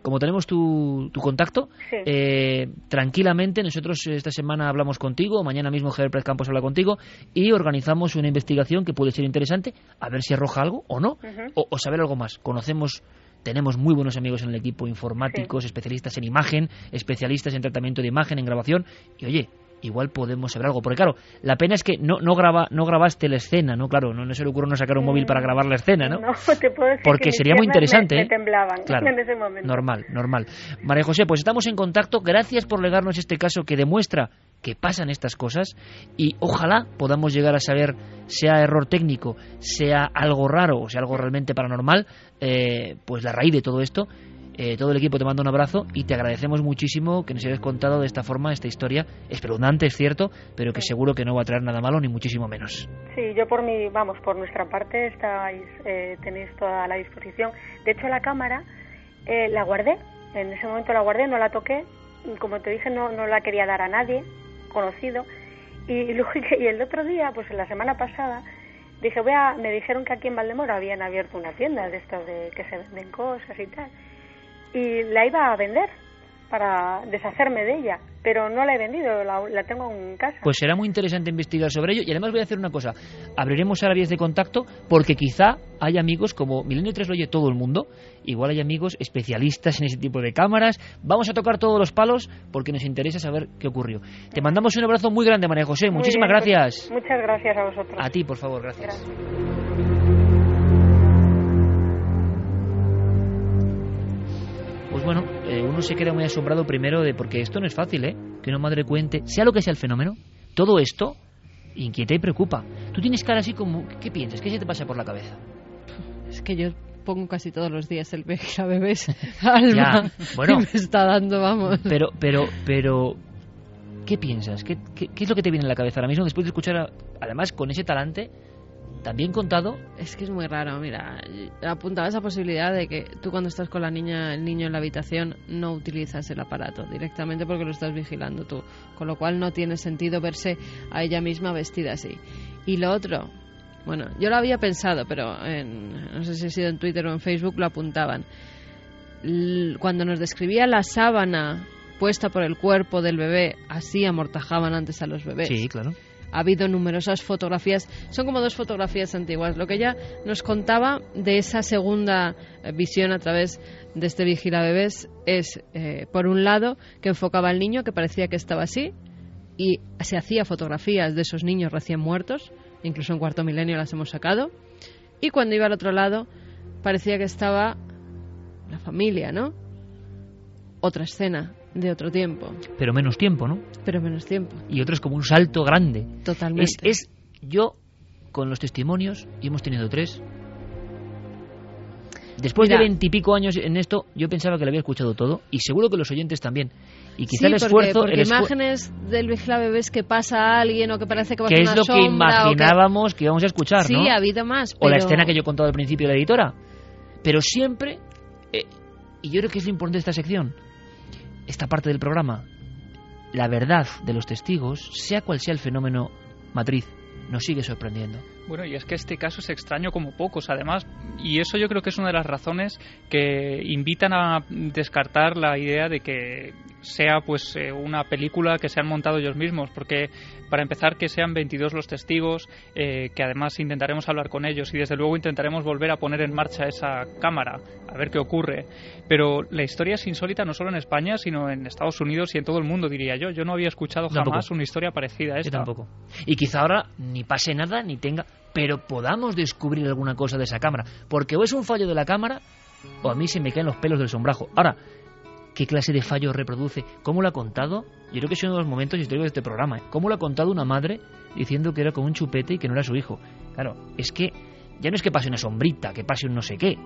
como tenemos tu, tu contacto, Sí. eh, tranquilamente, nosotros esta semana hablamos contigo, mañana mismo Javier Pérez Campos habla contigo y organizamos una investigación que puede ser interesante, a ver si arroja algo o no, o, o saber algo más. Conocemos, tenemos muy buenos amigos en el equipo, informáticos, especialistas en imagen, especialistas en tratamiento de imagen, en grabación, y oye, igual podemos saber algo. Porque claro, la pena es que no, no, graba, no grabaste la escena, ¿no? Claro, no, no se le ocurre no sacar un móvil para grabar la escena, ¿no? No, (laughs) te puedo decir Porque que sería muy interesante, Me, ¿eh? me temblaban Claro. (laughs) en ese momento. Normal, normal. María José, pues estamos en contacto. Gracias por legarnos este caso que demuestra que pasan estas cosas y ojalá podamos llegar a saber, sea error técnico, sea algo raro o sea algo realmente paranormal, eh, pues la raíz de todo esto. Eh, todo el equipo te manda un abrazo y te agradecemos muchísimo que nos hayas contado de esta forma esta historia espeluznante, es cierto, pero que seguro que no va a traer nada malo ni muchísimo menos. Sí, yo por mi, vamos, por nuestra parte estáis, eh, tenéis toda la disposición. De hecho, la cámara eh, la guardé. En ese momento la guardé, no la toqué. Y Como te dije, no, no la quería dar a nadie conocido. Y, (laughs) luego, y el otro día, pues la semana pasada, dije, voy a, me dijeron que aquí en Valdemoro habían abierto una tienda de estas de que se venden cosas y tal. Y la iba a vender para deshacerme de ella, pero no la he vendido, la, la tengo en casa. Pues será muy interesante investigar sobre ello y además voy a hacer una cosa, abriremos ahora vías de contacto porque quizá hay amigos como Milenio 3 lo oye todo el mundo, igual hay amigos especialistas en ese tipo de cámaras, vamos a tocar todos los palos porque nos interesa saber qué ocurrió. Te mandamos un abrazo muy grande María José, Muy muchísimas bien, pues, gracias. muchas gracias a vosotros. A ti, por favor, gracias. Bueno, eh, uno se queda muy asombrado primero de porque esto no es fácil, ¿eh? Que una madre cuente, sea lo que sea el fenómeno, todo esto inquieta y preocupa. Tú tienes cara así como, ¿qué piensas? ¿Qué se te pasa por la cabeza? Es que yo pongo casi todos los días el a bebés alma. Ya, bueno. me está dando, vamos. Pero, pero, pero, ¿qué piensas? ¿Qué, qué, qué es lo que te viene en la cabeza ahora mismo después de escuchar, a- además con ese talante también contado? Es que es muy raro, mira, apuntaba esa posibilidad de que tú cuando estás con la niña, el niño en la habitación, no utilizas el aparato directamente porque lo estás vigilando tú, con lo cual no tiene sentido verse a ella misma vestida así. Y lo otro, bueno, yo lo había pensado, pero en, no sé si ha sido en Twitter o en Facebook lo apuntaban. Cuando nos describía la sábana puesta por el cuerpo del bebé, así amortajaban antes a los bebés Sí, claro. Ha habido numerosas fotografías, son como dos fotografías antiguas. Lo que ella nos contaba de esa segunda eh, visión a través de este vigila bebés es, eh, por un lado, que enfocaba al niño, que parecía que estaba así, y se hacía fotografías de esos niños recién muertos, incluso en cuarto milenio las hemos sacado, y cuando iba al otro lado, parecía que estaba la familia, ¿no? Otra escena de otro tiempo, Pero menos tiempo, ¿no? pero menos tiempo, Y otro es como un salto grande. totalmente. Es, es yo con los testimonios, y hemos tenido tres, Después de Mira. veintipico años en esto, yo pensaba que lo había escuchado todo y seguro que los oyentes también. Y quizá Sí, el porque- esfuerzo, porque, el esfu- imágenes del vigila bebés que pasa a alguien o que parece que va a que es lo que sombra o que- imaginábamos que íbamos a escuchar, Sí, ¿no? ha habido más. O la pero- escena que yo he contado al principio de la editora. Pero siempre, eh, y yo creo que es lo importante de esta sección, esta parte del programa, la verdad de los testigos, sea cual sea el fenómeno matriz, nos sigue sorprendiendo. Bueno, y es que este caso es extraño como pocos, además, y eso yo creo que es una de las razones que invitan a descartar la idea de que sea pues eh, una película que se han montado ellos mismos, porque para empezar que sean 22 los testigos, eh, que además intentaremos hablar con ellos y desde luego intentaremos volver a poner en marcha esa cámara, a ver qué ocurre. Pero la historia es insólita no solo en España, sino en Estados Unidos y en todo el mundo, diría yo. Yo no había escuchado tampoco. jamás una historia parecida a Yo esta. tampoco. Y quizá ahora ni pase nada, ni tenga, pero podamos descubrir alguna cosa de esa cámara. Porque o es un fallo de la cámara, o a mí se me caen los pelos del sombrajo. Ahora, ¿qué clase de fallo reproduce? ¿Cómo lo ha contado? Yo creo que es uno de los momentos históricos de este programa. ¿eh? ¿Cómo lo ha contado una madre diciendo que era como un chupete y que no era su hijo? Claro, es que ya no es que pase una sombrita, que pase un no sé qué.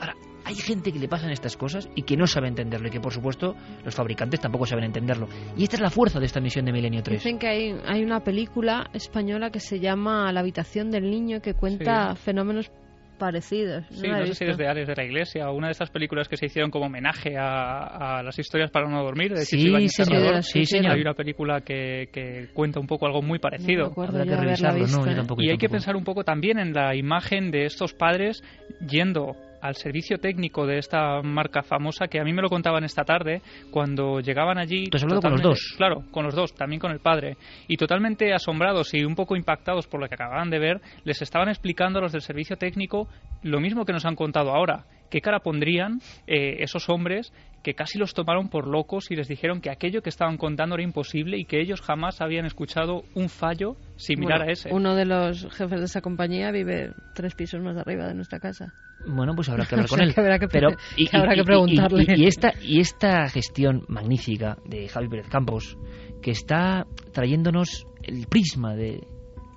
Ahora, hay gente que le pasan estas cosas y que no sabe entenderlo y que por supuesto los fabricantes tampoco saben entenderlo. Y esta es la fuerza de esta misión de Milenio 3. Dicen que hay, hay una película española que se llama La habitación del niño que cuenta fenómenos parecidos. Sí, no sé si desde Ales de la Iglesia o una de esas películas que se hicieron como homenaje a, a las historias para no dormir de Sí, sí, señor. Hay una película que, que cuenta un poco algo muy parecido. No Habrá que revisarlo, no, visto, yo ¿eh? tampoco, y yo hay que pensar un poco también en la imagen de estos padres yendo al servicio técnico de esta marca famosa que a mí me lo contaban esta tarde cuando llegaban allí. ¿Tú has hablado con los dos? Claro, con los dos, también con el padre. Y totalmente asombrados y un poco impactados por lo que acababan de ver, les estaban explicando a los del servicio técnico lo mismo que nos han contado ahora. ¿Qué cara pondrían eh, esos hombres que casi los tomaron por locos y les dijeron que aquello que estaban contando era imposible y que ellos jamás habían escuchado un fallo similar Bueno, a ese? Uno de los jefes de esa compañía vive tres pisos más arriba de nuestra casa. Bueno, pues habrá que (laughs) hablar con él. que habrá que (laughs) habrá que preguntarle. Y, y esta, y esta gestión magnífica de Javi Pérez Campos, que está trayéndonos el prisma de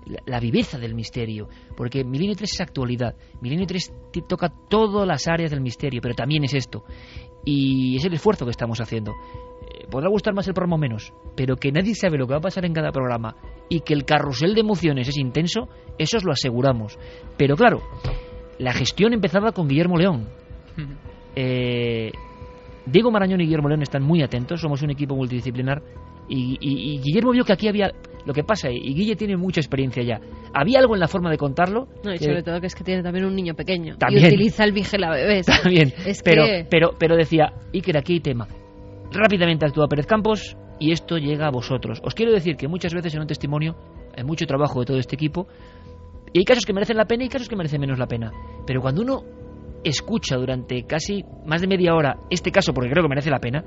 la, la viveza del misterio, porque Milenio 3 es actualidad. Milenio 3 t- toca todas las áreas del misterio, pero también es esto. Y es el esfuerzo que estamos haciendo. Eh, Podrá gustar más el programa o menos, pero que nadie sabe lo que va a pasar en cada programa y que el carrusel de emociones es intenso, eso os lo aseguramos. Pero claro, la gestión empezaba con Guillermo León. (laughs) Eh, Diego Marañón y Guillermo León están muy atentos, somos un equipo multidisciplinar y, y- y Guillermo vio que aquí había lo que pasa y Guille tiene mucha experiencia ya. Había algo en la forma de contarlo. No, y que- sobre todo que es que tiene también un niño pequeño. También. Y utiliza el vigila bebés. También, Es pero, que... pero, pero decía, Iker, aquí hay tema. Rápidamente actúa Pérez Campos y esto llega a vosotros. Os quiero decir que muchas veces en un testimonio hay mucho trabajo de todo este equipo y hay casos que merecen la pena y casos que merecen menos la pena. Pero cuando uno escucha durante casi más de media hora este caso, porque creo que merece la pena,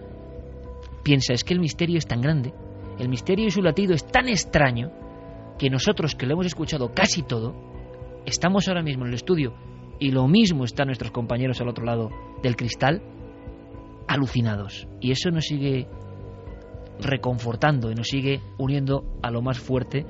piensa, es que el misterio es tan grande, el misterio y su latido es tan extraño, que nosotros que lo hemos escuchado casi todo, estamos ahora mismo en el estudio y lo mismo están nuestros compañeros al otro lado del cristal, alucinados. Y eso nos sigue reconfortando y nos sigue uniendo a lo más fuerte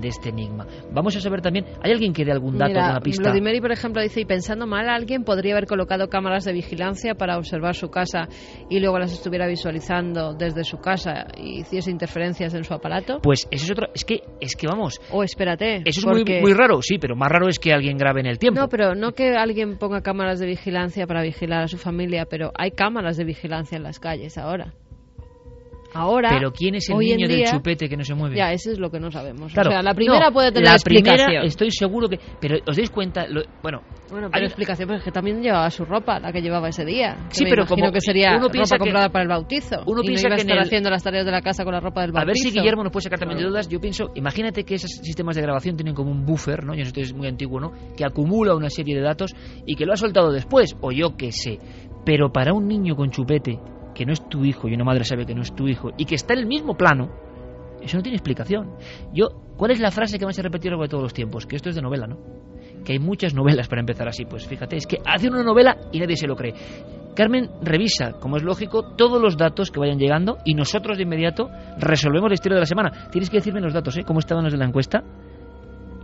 de este enigma. Vamos a saber también, ¿hay alguien que dé algún dato, Mira, alguna pista? Vladimiri, por ejemplo, dice, y pensando mal, alguien podría haber colocado cámaras de vigilancia para observar su casa y luego las estuviera visualizando desde su casa y hiciese interferencias en su aparato. Pues eso es otro, es que, es que vamos, O espérate. eso es porque- muy, muy raro, sí, pero más raro es que alguien grabe en el tiempo. No, pero no que alguien ponga cámaras de vigilancia para vigilar a su familia, pero hay cámaras de vigilancia en las calles ahora. Ahora, pero ¿quién es el niño del día- chupete que no se mueve? Ya, eso es lo que no sabemos. Claro, o sea, la primera no, puede tener la explicación. primera estoy seguro que pero os dais cuenta lo- bueno Bueno, hay pero explicación, pero es que también llevaba su ropa, la que llevaba ese día. que Sí, me pero como que sería uno piensa ropa que- comprada para el bautizo. uno y piensa no iba a que estar el- haciendo las tareas de la casa con la ropa del A bautizo. ver si Guillermo nos puede sacar también de dudas. Yo pienso, imagínate que esos sistemas de grabación tienen como un buffer, ¿no? No sé, es muy antiguo, ¿no? Que acumula una serie de datos y que lo ha soltado después, o yo qué sé. Pero para un niño con chupete, que no es tu hijo y una madre sabe que no es tu hijo, y que está en el mismo plano, eso no tiene explicación. Yo, ¿cuál es la frase que más se repetido a de todos los tiempos? Que esto es de novela, ¿no? Que hay muchas novelas para empezar así. Pues fíjate, es que hace una novela y nadie se lo cree. Carmen revisa, como es lógico, todos los datos que vayan llegando y nosotros de inmediato resolvemos la historia de la semana. Tienes que decirme los datos, ¿eh? ¿Cómo estaban los de la encuesta?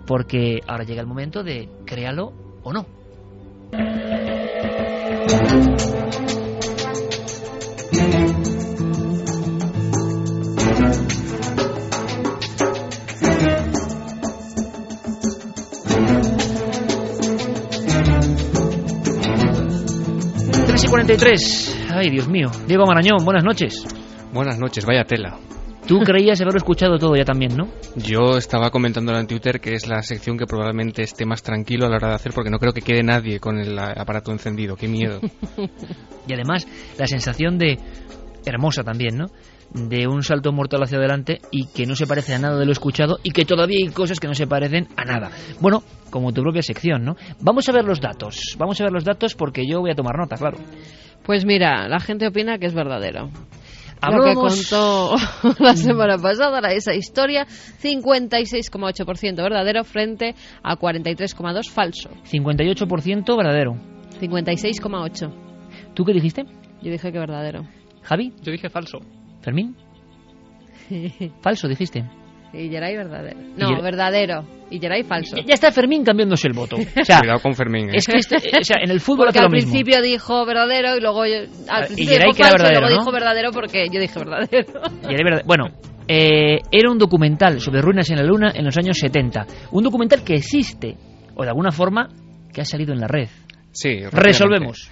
Porque ahora llega el momento de créalo o no. Y 43. Ay, Dios mío. Diego Marañón, buenas noches. Buenas noches, vaya tela. Tú creías haberlo escuchado todo ya también, ¿no? Yo estaba comentándolo en Twitter que es la sección que probablemente esté más tranquilo a la hora de hacer porque no creo que quede nadie con el aparato encendido. Qué miedo. (laughs) y además, la sensación de hermosa también, ¿no? De un salto mortal hacia adelante y que no se parece a nada de lo escuchado y que todavía hay cosas que no se parecen a nada. Bueno, como tu propia sección, ¿no? Vamos a ver los datos. Vamos a ver los datos porque yo voy a tomar nota, claro. Pues mira, la gente opina que es verdadero. Lo que contó (laughs) la semana pasada, esa historia, 56,8% verdadero frente a 43,2% falso. 58% verdadero. 56,8%. ¿Tú qué dijiste? Yo dije que verdadero. ¿Javi? Yo dije falso. ¿Fermín? (laughs) falso, dijiste. Y Geray verdadero. No, verdadero. Y Geray falso. Ya está Fermín cambiándose el voto. (laughs) Cuidado con Fermín. ¿eh? Es que este, o sea, en el fútbol porque hace al lo mismo. principio dijo verdadero y luego al Ah, y principio Geray dijo que era falso y verdadero, luego ¿no? dijo verdadero porque yo dije verdadero. (laughs) Geray verdad- Bueno, eh, era un documental sobre ruinas en la Luna en los años 70. Un documental que existe, o de alguna forma, que ha salido en la red. Sí, Resolvemos.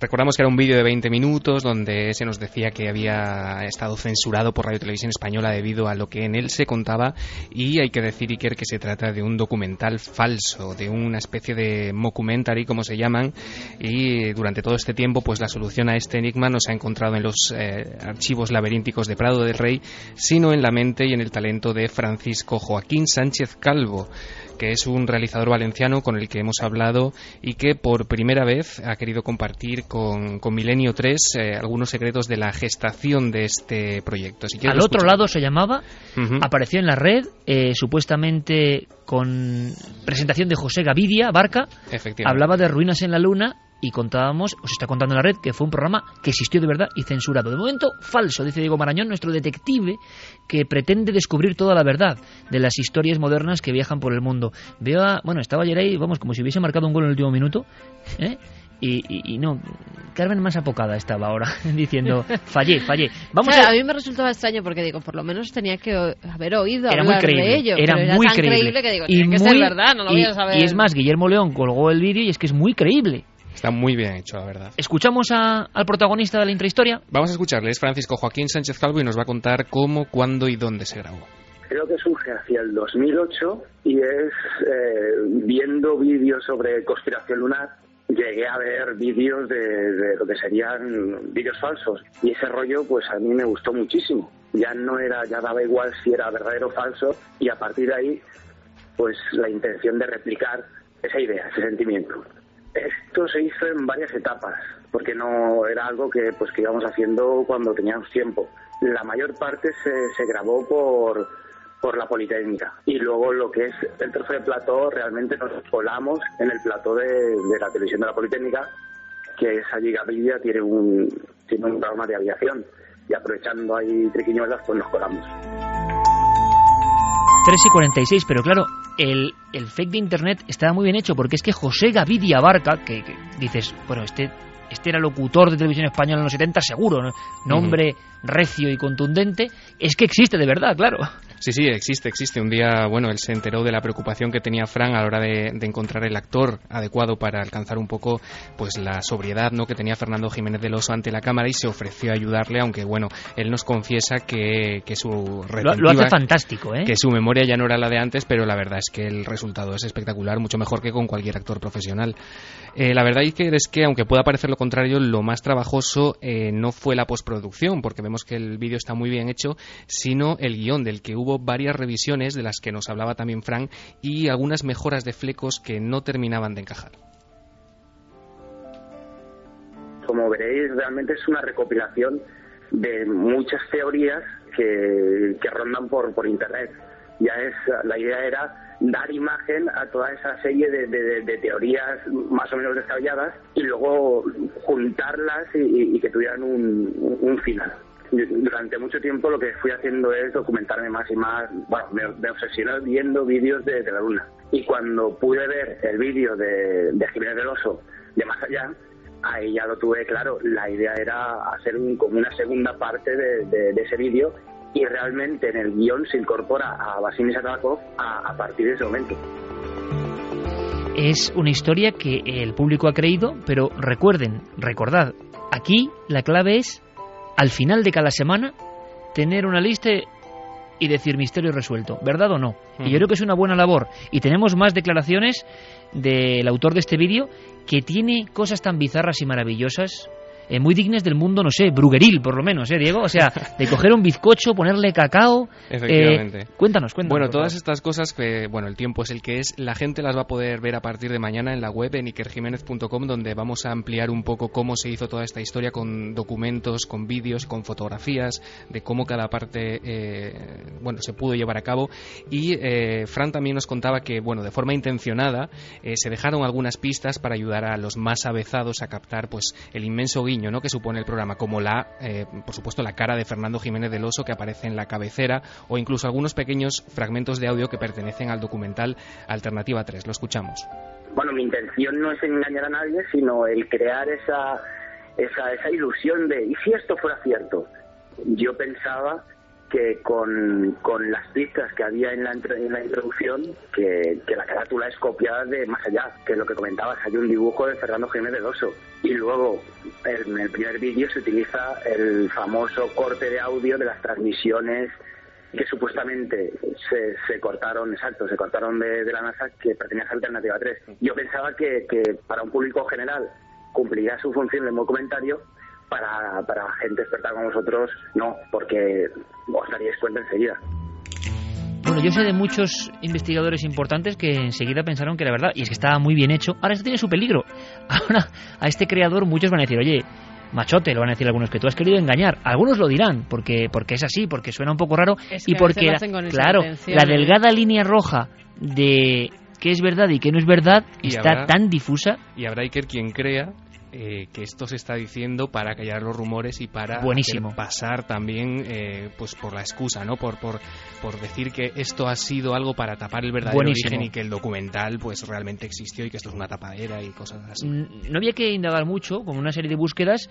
Recordamos que era un vídeo de 20 minutos donde se nos decía que había estado censurado por Radio Televisión Española debido a lo que en él se contaba. Y hay que decir, Iker, que se trata de un documental falso, de una especie de mockumentary, como se llaman, y durante todo este tiempo pues la solución a este enigma no se ha encontrado en los eh, archivos laberínticos de Prado del Rey, sino en la mente y en el talento de Francisco Joaquín Sánchez Calvo que es un realizador valenciano con el que hemos hablado y que por primera vez ha querido compartir con, con Milenio 3 eh, algunos secretos de la gestación de este proyecto. Si Al otro lado se llamaba, apareció en la red, eh, supuestamente con presentación de José Gavidia Barca, Efectivamente. hablaba de ruinas en la luna y contábamos, os está contando en la red, que fue un programa que existió de verdad y censurado. De momento, falso, dice Diego Marañón, nuestro detective que pretende descubrir toda la verdad de las historias modernas que viajan por el mundo. Veo a, bueno, estaba ayer ahí, vamos, como si hubiese marcado un gol en el último minuto, ¿eh? Y, y- y no, Carmen más apocada estaba ahora, (laughs) diciendo, fallé, fallé. Vamos Claro, a... a mí me resultaba extraño porque digo, por lo menos tenía que haber oído Era muy hablar creíble, de ello. era pero era muy tan creíble. que digo, y que muy- ser verdad, no lo y, voy a saber. y es más, Guillermo León colgó el vídeo y es que es muy creíble. Está muy bien hecho, la verdad. Escuchamos a- al protagonista de la intrahistoria. Vamos a escucharle, es Francisco Joaquín Sánchez Calvo y nos va a contar cómo, cuándo y dónde se grabó. Creo que surge hacia el 2008 y es eh, viendo vídeos sobre conspiración lunar. Llegué a ver vídeos de, de lo que serían vídeos falsos y ese rollo pues a mí me gustó muchísimo. Ya no era, ya daba igual si era verdadero o falso y a partir de ahí pues la intención de replicar esa idea, ese sentimiento. Esto se hizo en varias etapas, porque no era algo que pues que íbamos haciendo cuando teníamos tiempo. La mayor parte se, se grabó por, por la Politécnica. Y luego lo que es el trozo de plató, realmente nos colamos en el plató de, de la televisión de la Politécnica, que es allí Gavidia tiene un, tiene un programa de aviación. Y aprovechando ahí triquiñuelas, pues nos colamos. 3 y 46, pero claro, el, el fake de internet estaba muy bien hecho porque es que José Gavidia Barca, que, que dices, bueno, este, este era locutor de televisión española en los 70, seguro, ¿no? nombre recio y contundente, es que existe de verdad, claro. Sí, sí, existe, existe. Un día, bueno, él se enteró de la preocupación que tenía Fran a la hora de, de encontrar el actor adecuado para alcanzar un poco, pues, la sobriedad, ¿no? Que tenía Fernando Jiménez del Oso ante la cámara y se ofreció a ayudarle, aunque, bueno, él nos confiesa que, que su Lo, lo hace fantástico, ¿eh? que su memoria ya no era la de antes, pero la verdad es que el resultado es espectacular, mucho mejor que con cualquier actor profesional. Eh, la verdad es que, es que, aunque pueda parecer lo contrario, lo más trabajoso eh, no fue la postproducción, porque vemos que el vídeo está muy bien hecho, sino el guion, del que hubo varias revisiones, de las que nos hablaba también Frank, y algunas mejoras de flecos que no terminaban de encajar. Como veréis, realmente es una recopilación de muchas teorías que, rondan por, por Internet. Ya es, la idea era dar imagen a toda esa serie de, de- teorías más o menos descabelladas y luego juntarlas y, que tuvieran un final. Durante mucho tiempo lo que fui haciendo es documentarme más y más, bueno, me, me obsesioné viendo vídeos de, la luna. Y cuando pude ver el vídeo de, de Jiménez del Oso de Más Allá, ahí ya lo tuve claro. La idea era hacer un, como una segunda parte de, ese vídeo y realmente en el guion se incorpora a Vasily Satakov a, a partir de ese momento. Es una historia que el público ha creído, pero recuerden, recordad, aquí la clave es al final de cada semana tener una lista y decir misterio resuelto, ¿verdad o no? Y yo creo que es una buena labor. Y tenemos más declaraciones del autor de este vídeo que tiene cosas tan bizarras y maravillosas eh, muy dignas del mundo, no sé, brugueril por lo menos, ¿eh, Diego? O sea, de coger un bizcocho, ponerle cacao. Efectivamente. Eh, cuéntanos, cuéntanos. Bueno, todas estas cosas que, bueno, el tiempo es el que es, la gente las va a poder ver a partir de mañana en la web en ikerjiménez.com, donde vamos a ampliar un poco cómo se hizo toda esta historia con documentos, con vídeos, con fotografías, de cómo cada parte, eh, bueno, se pudo llevar a cabo. Y Fran también nos contaba que, bueno, de forma intencionada, se dejaron algunas pistas para ayudar a los más avezados a captar, pues, el inmenso guía ¿no? que supone el programa, como la, eh, por supuesto, la cara de Fernando Jiménez del Oso que aparece en la cabecera o incluso algunos pequeños fragmentos de audio que pertenecen al documental Alternativa 3. Lo escuchamos. Bueno, mi intención no es engañar a nadie, sino el crear esa, esa, esa ilusión de, ¿y si esto fuera cierto? Yo pensaba que con, con las pistas que había en la, en la introducción, que, que, la carátula es copiada de Más Allá, que es lo que comentabas, hay un dibujo de Fernando Jiménez de Oso. Y luego, en el primer vídeo se utiliza el famoso corte de audio de las transmisiones que supuestamente se, se cortaron, exacto, se cortaron de, de la NASA que pertenecía a Alternativa 3. Yo pensaba que, que para un público general cumpliría su función el comentario, para, para gente experta como vosotros, no, porque os daríais cuenta enseguida. Bueno, yo sé de muchos investigadores importantes que enseguida pensaron que era verdad, y es que estaba muy bien hecho. Ahora esto tiene su peligro. (laughs) Ahora, a este creador muchos van a decir, oye, machote, lo van a decir algunos, que tú has querido engañar. Algunos lo dirán, porque, porque es así, porque suena un poco raro, y porque, claro, la delgada línea roja de qué es verdad y qué no es verdad está tan difusa. Y habrá Iker quien crea eh, que esto se está diciendo para callar los rumores y para pasar también eh, pues por la excusa, ¿no? Por, por, por decir que esto ha sido algo para tapar el verdadero origen y que el documental pues realmente existió y que esto es una tapadera y cosas así. No había que indagar mucho, con una serie de búsquedas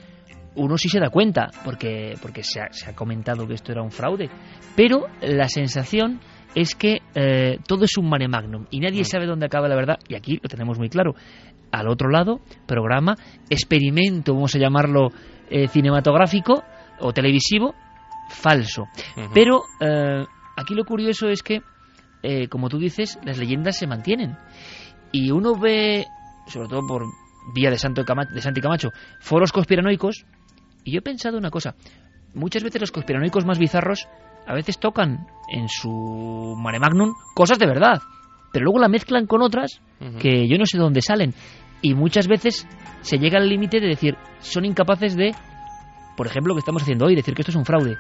uno sí se da cuenta, porque, porque se ha, se ha comentado que esto era un fraude, pero la sensación es que eh, todo es un mare magnum y nadie mm. sabe dónde acaba la verdad, y aquí lo tenemos muy claro al otro lado, programa, experimento, vamos a llamarlo eh, cinematográfico o televisivo, falso. Pero eh, aquí lo curioso es que, como tú dices, las leyendas se mantienen. Y uno ve, sobre todo por vía de, Santo de Santi Camacho, foros conspiranoicos, y yo he pensado una cosa. Muchas veces los conspiranoicos más bizarros a veces tocan en su mare magnum cosas de verdad, pero luego la mezclan con otras que yo no sé de dónde salen y muchas veces se llega al límite de decir, son incapaces de, por ejemplo, lo que estamos haciendo hoy, decir que esto es un fraude.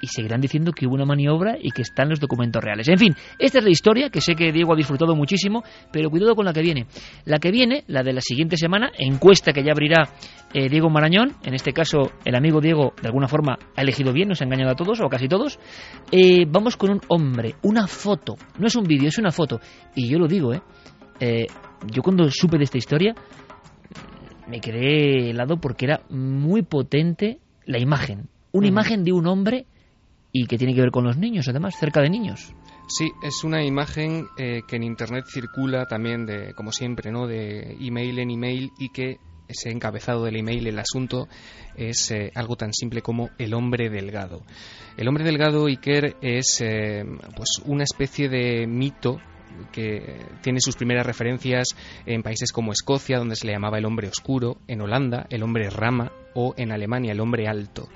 Y seguirán diciendo que hubo una maniobra y que están los documentos reales. En fin, esta es la historia que sé que Diego ha disfrutado muchísimo, pero cuidado con la que viene. La que viene, la de la siguiente semana, encuesta que ya abrirá eh, Diego Marañón, en este caso el amigo Diego de alguna forma ha elegido bien, nos ha engañado a todos o a casi todos. Eh, vamos con un hombre, una foto, no es un vídeo, es una foto. Y yo lo digo, ¿eh? eh yo cuando supe de esta historia me quedé helado porque era muy potente la imagen. Una imagen de un hombre y que tiene que ver con los niños, además, cerca de niños. Sí, es una imagen eh, que en Internet circula también, de, como siempre, ¿no? de email en email y que ese encabezado del email, el asunto es eh, algo tan simple como el hombre delgado. El hombre delgado, Iker, es eh, pues una especie de mito que tiene sus primeras referencias en países como Escocia, donde se le llamaba el hombre oscuro, en Holanda el hombre rama o en Alemania el hombre alto.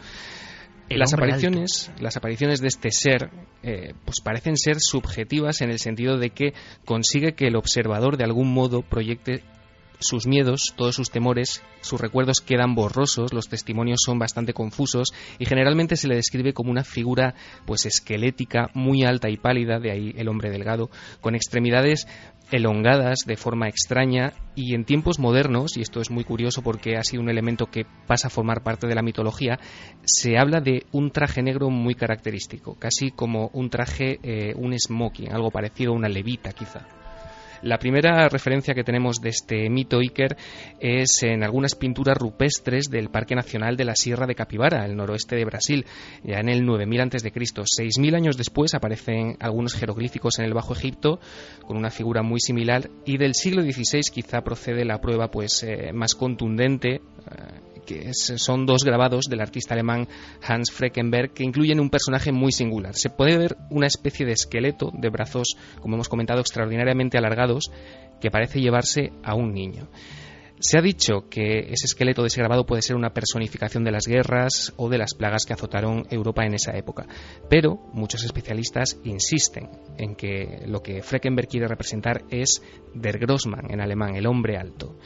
Las apariciones, las apariciones de este ser, eh, pues parecen ser subjetivas en el sentido de que consigue que el observador de algún modo proyecte sus miedos, todos sus temores, sus recuerdos quedan borrosos, los testimonios son bastante confusos y generalmente se le describe como una figura pues esquelética, muy alta y pálida, de ahí el hombre delgado, con extremidades elongadas de forma extraña y en tiempos modernos, y esto es muy curioso porque ha sido un elemento que pasa a formar parte de la mitología, se habla de un traje negro muy característico, casi como un traje, eh, un smoking, algo parecido a una levita quizá. La primera referencia que tenemos de este mito Iker es en algunas pinturas rupestres del Parque Nacional de la Sierra de Capibara, el noroeste de Brasil, ya en el 9000 a.C. 6.000 años después aparecen algunos jeroglíficos en el Bajo Egipto con una figura muy similar y del siglo XVI quizá procede la prueba pues eh, más contundente eh, que son dos grabados del artista alemán Hans Freckenberg que incluyen un personaje muy singular. Se puede ver una especie de esqueleto de brazos, como hemos comentado, extraordinariamente alargados que parece llevarse a un niño. Se ha dicho que ese esqueleto de ese grabado puede ser una personificación de las guerras o de las plagas que azotaron Europa en esa época, pero muchos especialistas insisten en que lo que Freckenberg quiere representar es Der Grossmann en alemán, el hombre alto.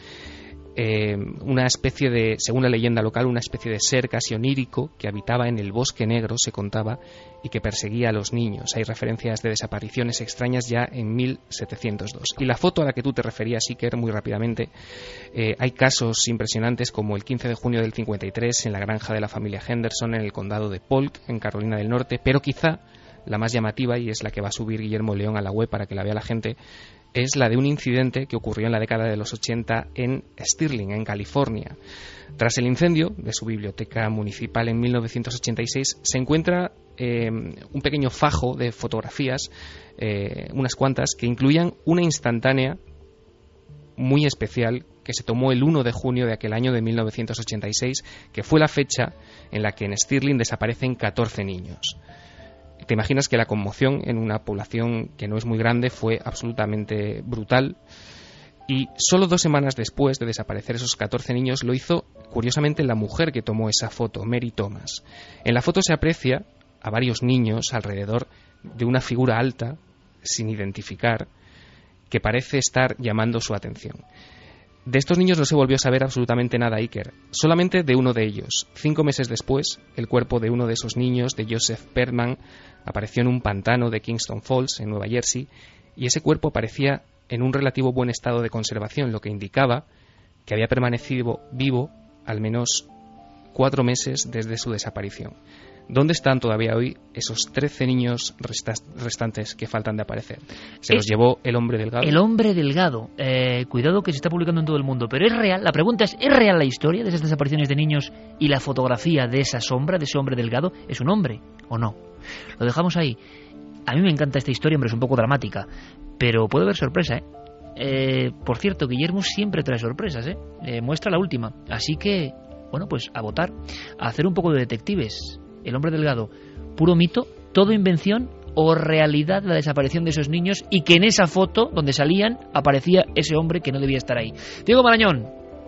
Eh, una especie de, según la leyenda local, una especie de ser casi onírico que habitaba en el bosque negro, se contaba, y que perseguía a los niños. Hay referencias de desapariciones extrañas ya en 1702. Y la foto a la que tú te referías, Iker, muy rápidamente, eh, hay casos impresionantes como el 15 de junio del 53 en la granja de la familia Henderson en el condado de Polk, en Carolina del Norte, pero quizá la más llamativa y es la que va a subir Guillermo León a la web para que la vea la gente, es la de un incidente que ocurrió en la década de los 80 en Stirling, en California. Tras el incendio de su biblioteca municipal en 1986, se encuentra eh, un pequeño fajo de fotografías, eh, unas cuantas, que incluían una instantánea muy especial que se tomó el 1 de junio de aquel año de 1986, que fue la fecha en la que en Stirling desaparecen 14 niños te imaginas que la conmoción en una población que no es muy grande fue absolutamente brutal. Y solo dos semanas después de desaparecer esos 14 niños lo hizo, curiosamente, la mujer que tomó esa foto, Mary Thomas. En la foto se aprecia a varios niños alrededor de una figura alta, sin identificar, que parece estar llamando su atención. De estos niños no se volvió a saber absolutamente nada Iker, solamente de uno de ellos. Cinco meses después, el cuerpo de uno de esos niños, de Joseph Perman, apareció en un pantano de Kingston Falls, en Nueva Jersey, y ese cuerpo parecía en un relativo buen estado de conservación, lo que indicaba que había permanecido vivo al menos cuatro meses desde su desaparición. ¿Dónde están todavía hoy esos 13 niños restantes que faltan de aparecer? Se los llevó el hombre delgado. El hombre delgado. Eh, cuidado que se está publicando en todo el mundo. Pero es real. La pregunta es, ¿es real la historia de esas desapariciones de niños y la fotografía de esa sombra, de ese hombre delgado? ¿Es un hombre o no? Lo dejamos ahí. A mí me encanta esta historia, hombre, es un poco dramática. Pero puede haber sorpresa, ¿eh? eh por cierto, Guillermo siempre trae sorpresas, ¿eh? ¿eh? Muestra la última. Así que, bueno, pues a votar, a hacer un poco de detectives el hombre delgado, puro mito, todo invención o realidad la desaparición de esos niños y que en esa foto donde salían aparecía ese hombre que no debía estar ahí. Diego Marañón,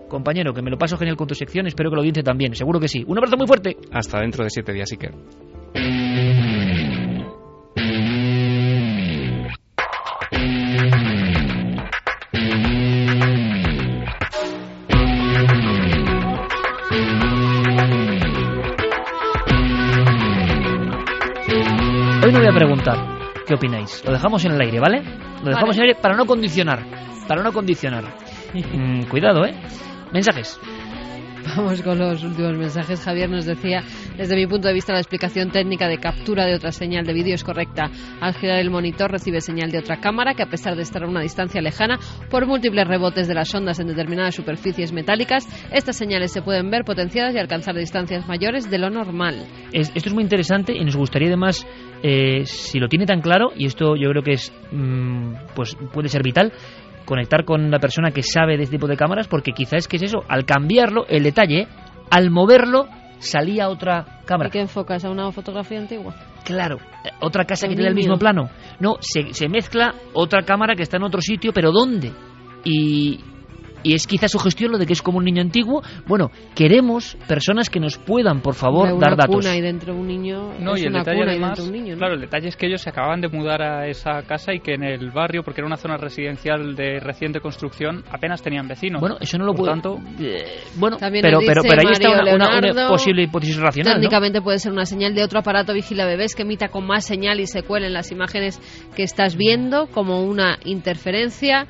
compañero, que me lo paso genial con tu sección, espero que lo audiencia también, seguro que sí. Un abrazo muy fuerte. Hasta dentro de siete días, Iker. Qué opináis. Lo dejamos en el aire, ¿vale? Lo dejamos en el aire para no condicionar. Para no condicionar. (laughs) Mm, cuidado, ¿eh? Mensajes. Vamos con los últimos mensajes. Javier nos decía, desde mi punto de vista, la explicación técnica de captura de otra señal de vídeo es correcta. Al girar el monitor recibe señal de otra cámara que, a pesar de estar a una distancia lejana, por múltiples rebotes de las ondas en determinadas superficies metálicas, estas señales se pueden ver potenciadas y alcanzar distancias mayores de lo normal. esto es muy interesante y nos gustaría además, eh, si lo tiene tan claro, y esto yo creo que es, mm, pues puede ser vital, conectar con una persona que sabe de este tipo de cámaras, porque quizás es que es eso, al cambiarlo, el detalle, al moverlo, salía otra cámara. ¿Y qué enfocas a una fotografía antigua? Claro, eh, otra casa que tiene el mismo plano. No, se, se mezcla otra cámara que está en otro sitio, pero ¿dónde? Y, y es quizá su gestión lo de que es como un niño antiguo. Bueno, queremos personas que nos puedan, por favor, una dar datos. Cuna y dentro un niño. No, y el detalle además, un niño, claro, el detalle es que ellos se acababan de mudar a esa casa y que en el barrio, porque era una zona residencial de reciente construcción, apenas tenían vecinos. Bueno, eso no lo puedo. tanto, eh, bueno, También pero, pero, pero ahí está una, una- posible hipótesis racional. ¿no? Técnicamente puede ser una señal de otro aparato vigila bebés que emita con más señal y se cuelen las imágenes que estás viendo como una interferencia.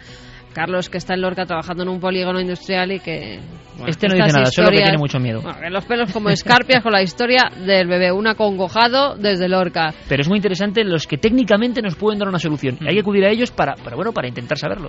Carlos que está en Lorca trabajando en un polígono industrial y que... este no dice nada, solo que tiene mucho miedo. los pelos como escarpias con la historia del bebé, un acongojado desde Lorca. Pero es muy interesante los que técnicamente nos pueden dar una solución. Hay que acudir a ellos para, para, bueno, para intentar saberlo.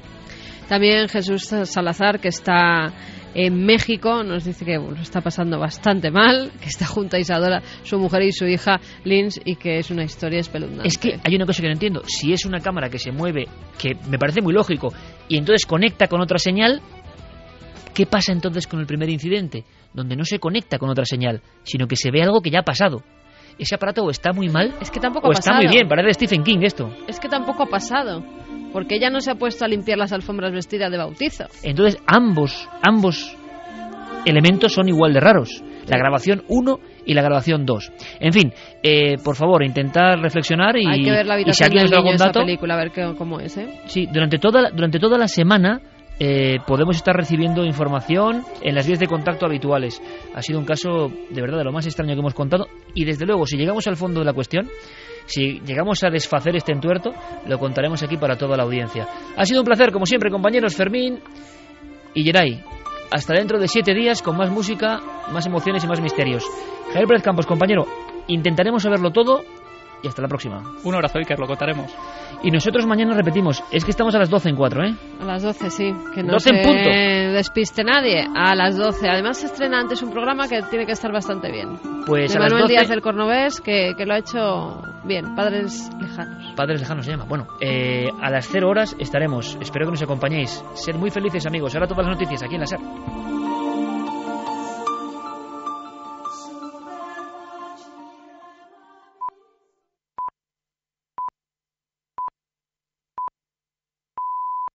También Jesús Salazar, que está en México, nos dice que lo está pasando bastante mal, que está junto a Isadora, su mujer y su hija Lins, y que es una historia espeluznante. Es que hay una cosa que no entiendo. Si es una cámara que se mueve, que me parece muy lógico, y entonces conecta con otra señal, ¿qué pasa entonces con el primer incidente? Donde no se conecta con otra señal, sino que se ve algo que ya ha pasado ese aparato o está muy mal es que tampoco o está muy bien, parece Stephen King esto. Es que tampoco ha pasado porque ella no se ha puesto a limpiar las alfombras vestidas de bautizo. Entonces, ambos, ambos elementos son igual de raros. La grabación 1 y la grabación 2. En fin, eh, por favor, intentar reflexionar y, Hay que ver la habitación y si algún dato, película, a ver qué, cómo es, ¿eh? Sí, durante toda, durante toda la semana eh, podemos estar recibiendo información en las vías de contacto habituales. Ha sido un caso de verdad de lo más extraño que hemos contado y desde luego si llegamos al fondo de la cuestión, si llegamos a desfacer este entuerto, lo contaremos aquí para toda la audiencia. Ha sido un placer, como siempre, compañeros Fermín y Geray. Hasta dentro de siete días con más música, más emociones y más misterios. Javier Pérez Campos, compañero, intentaremos saberlo todo y hasta la próxima. Un abrazo, Iker, lo contaremos. Y nosotros mañana repetimos, es que estamos a las 12 en 4, ¿eh? A las 12, sí. Que no 12 se en punto. despiste nadie. A las 12. Además se estrena antes un programa que tiene que estar bastante bien. Pues de a las Manuel 12... Díaz del Cornovés, que, que, lo ha hecho bien. Padres Lejanos. Padres Lejanos se llama. Bueno, eh, a las 0 horas estaremos. Espero que nos acompañéis. Ser muy felices, amigos. Ahora todas las noticias aquí en la SER.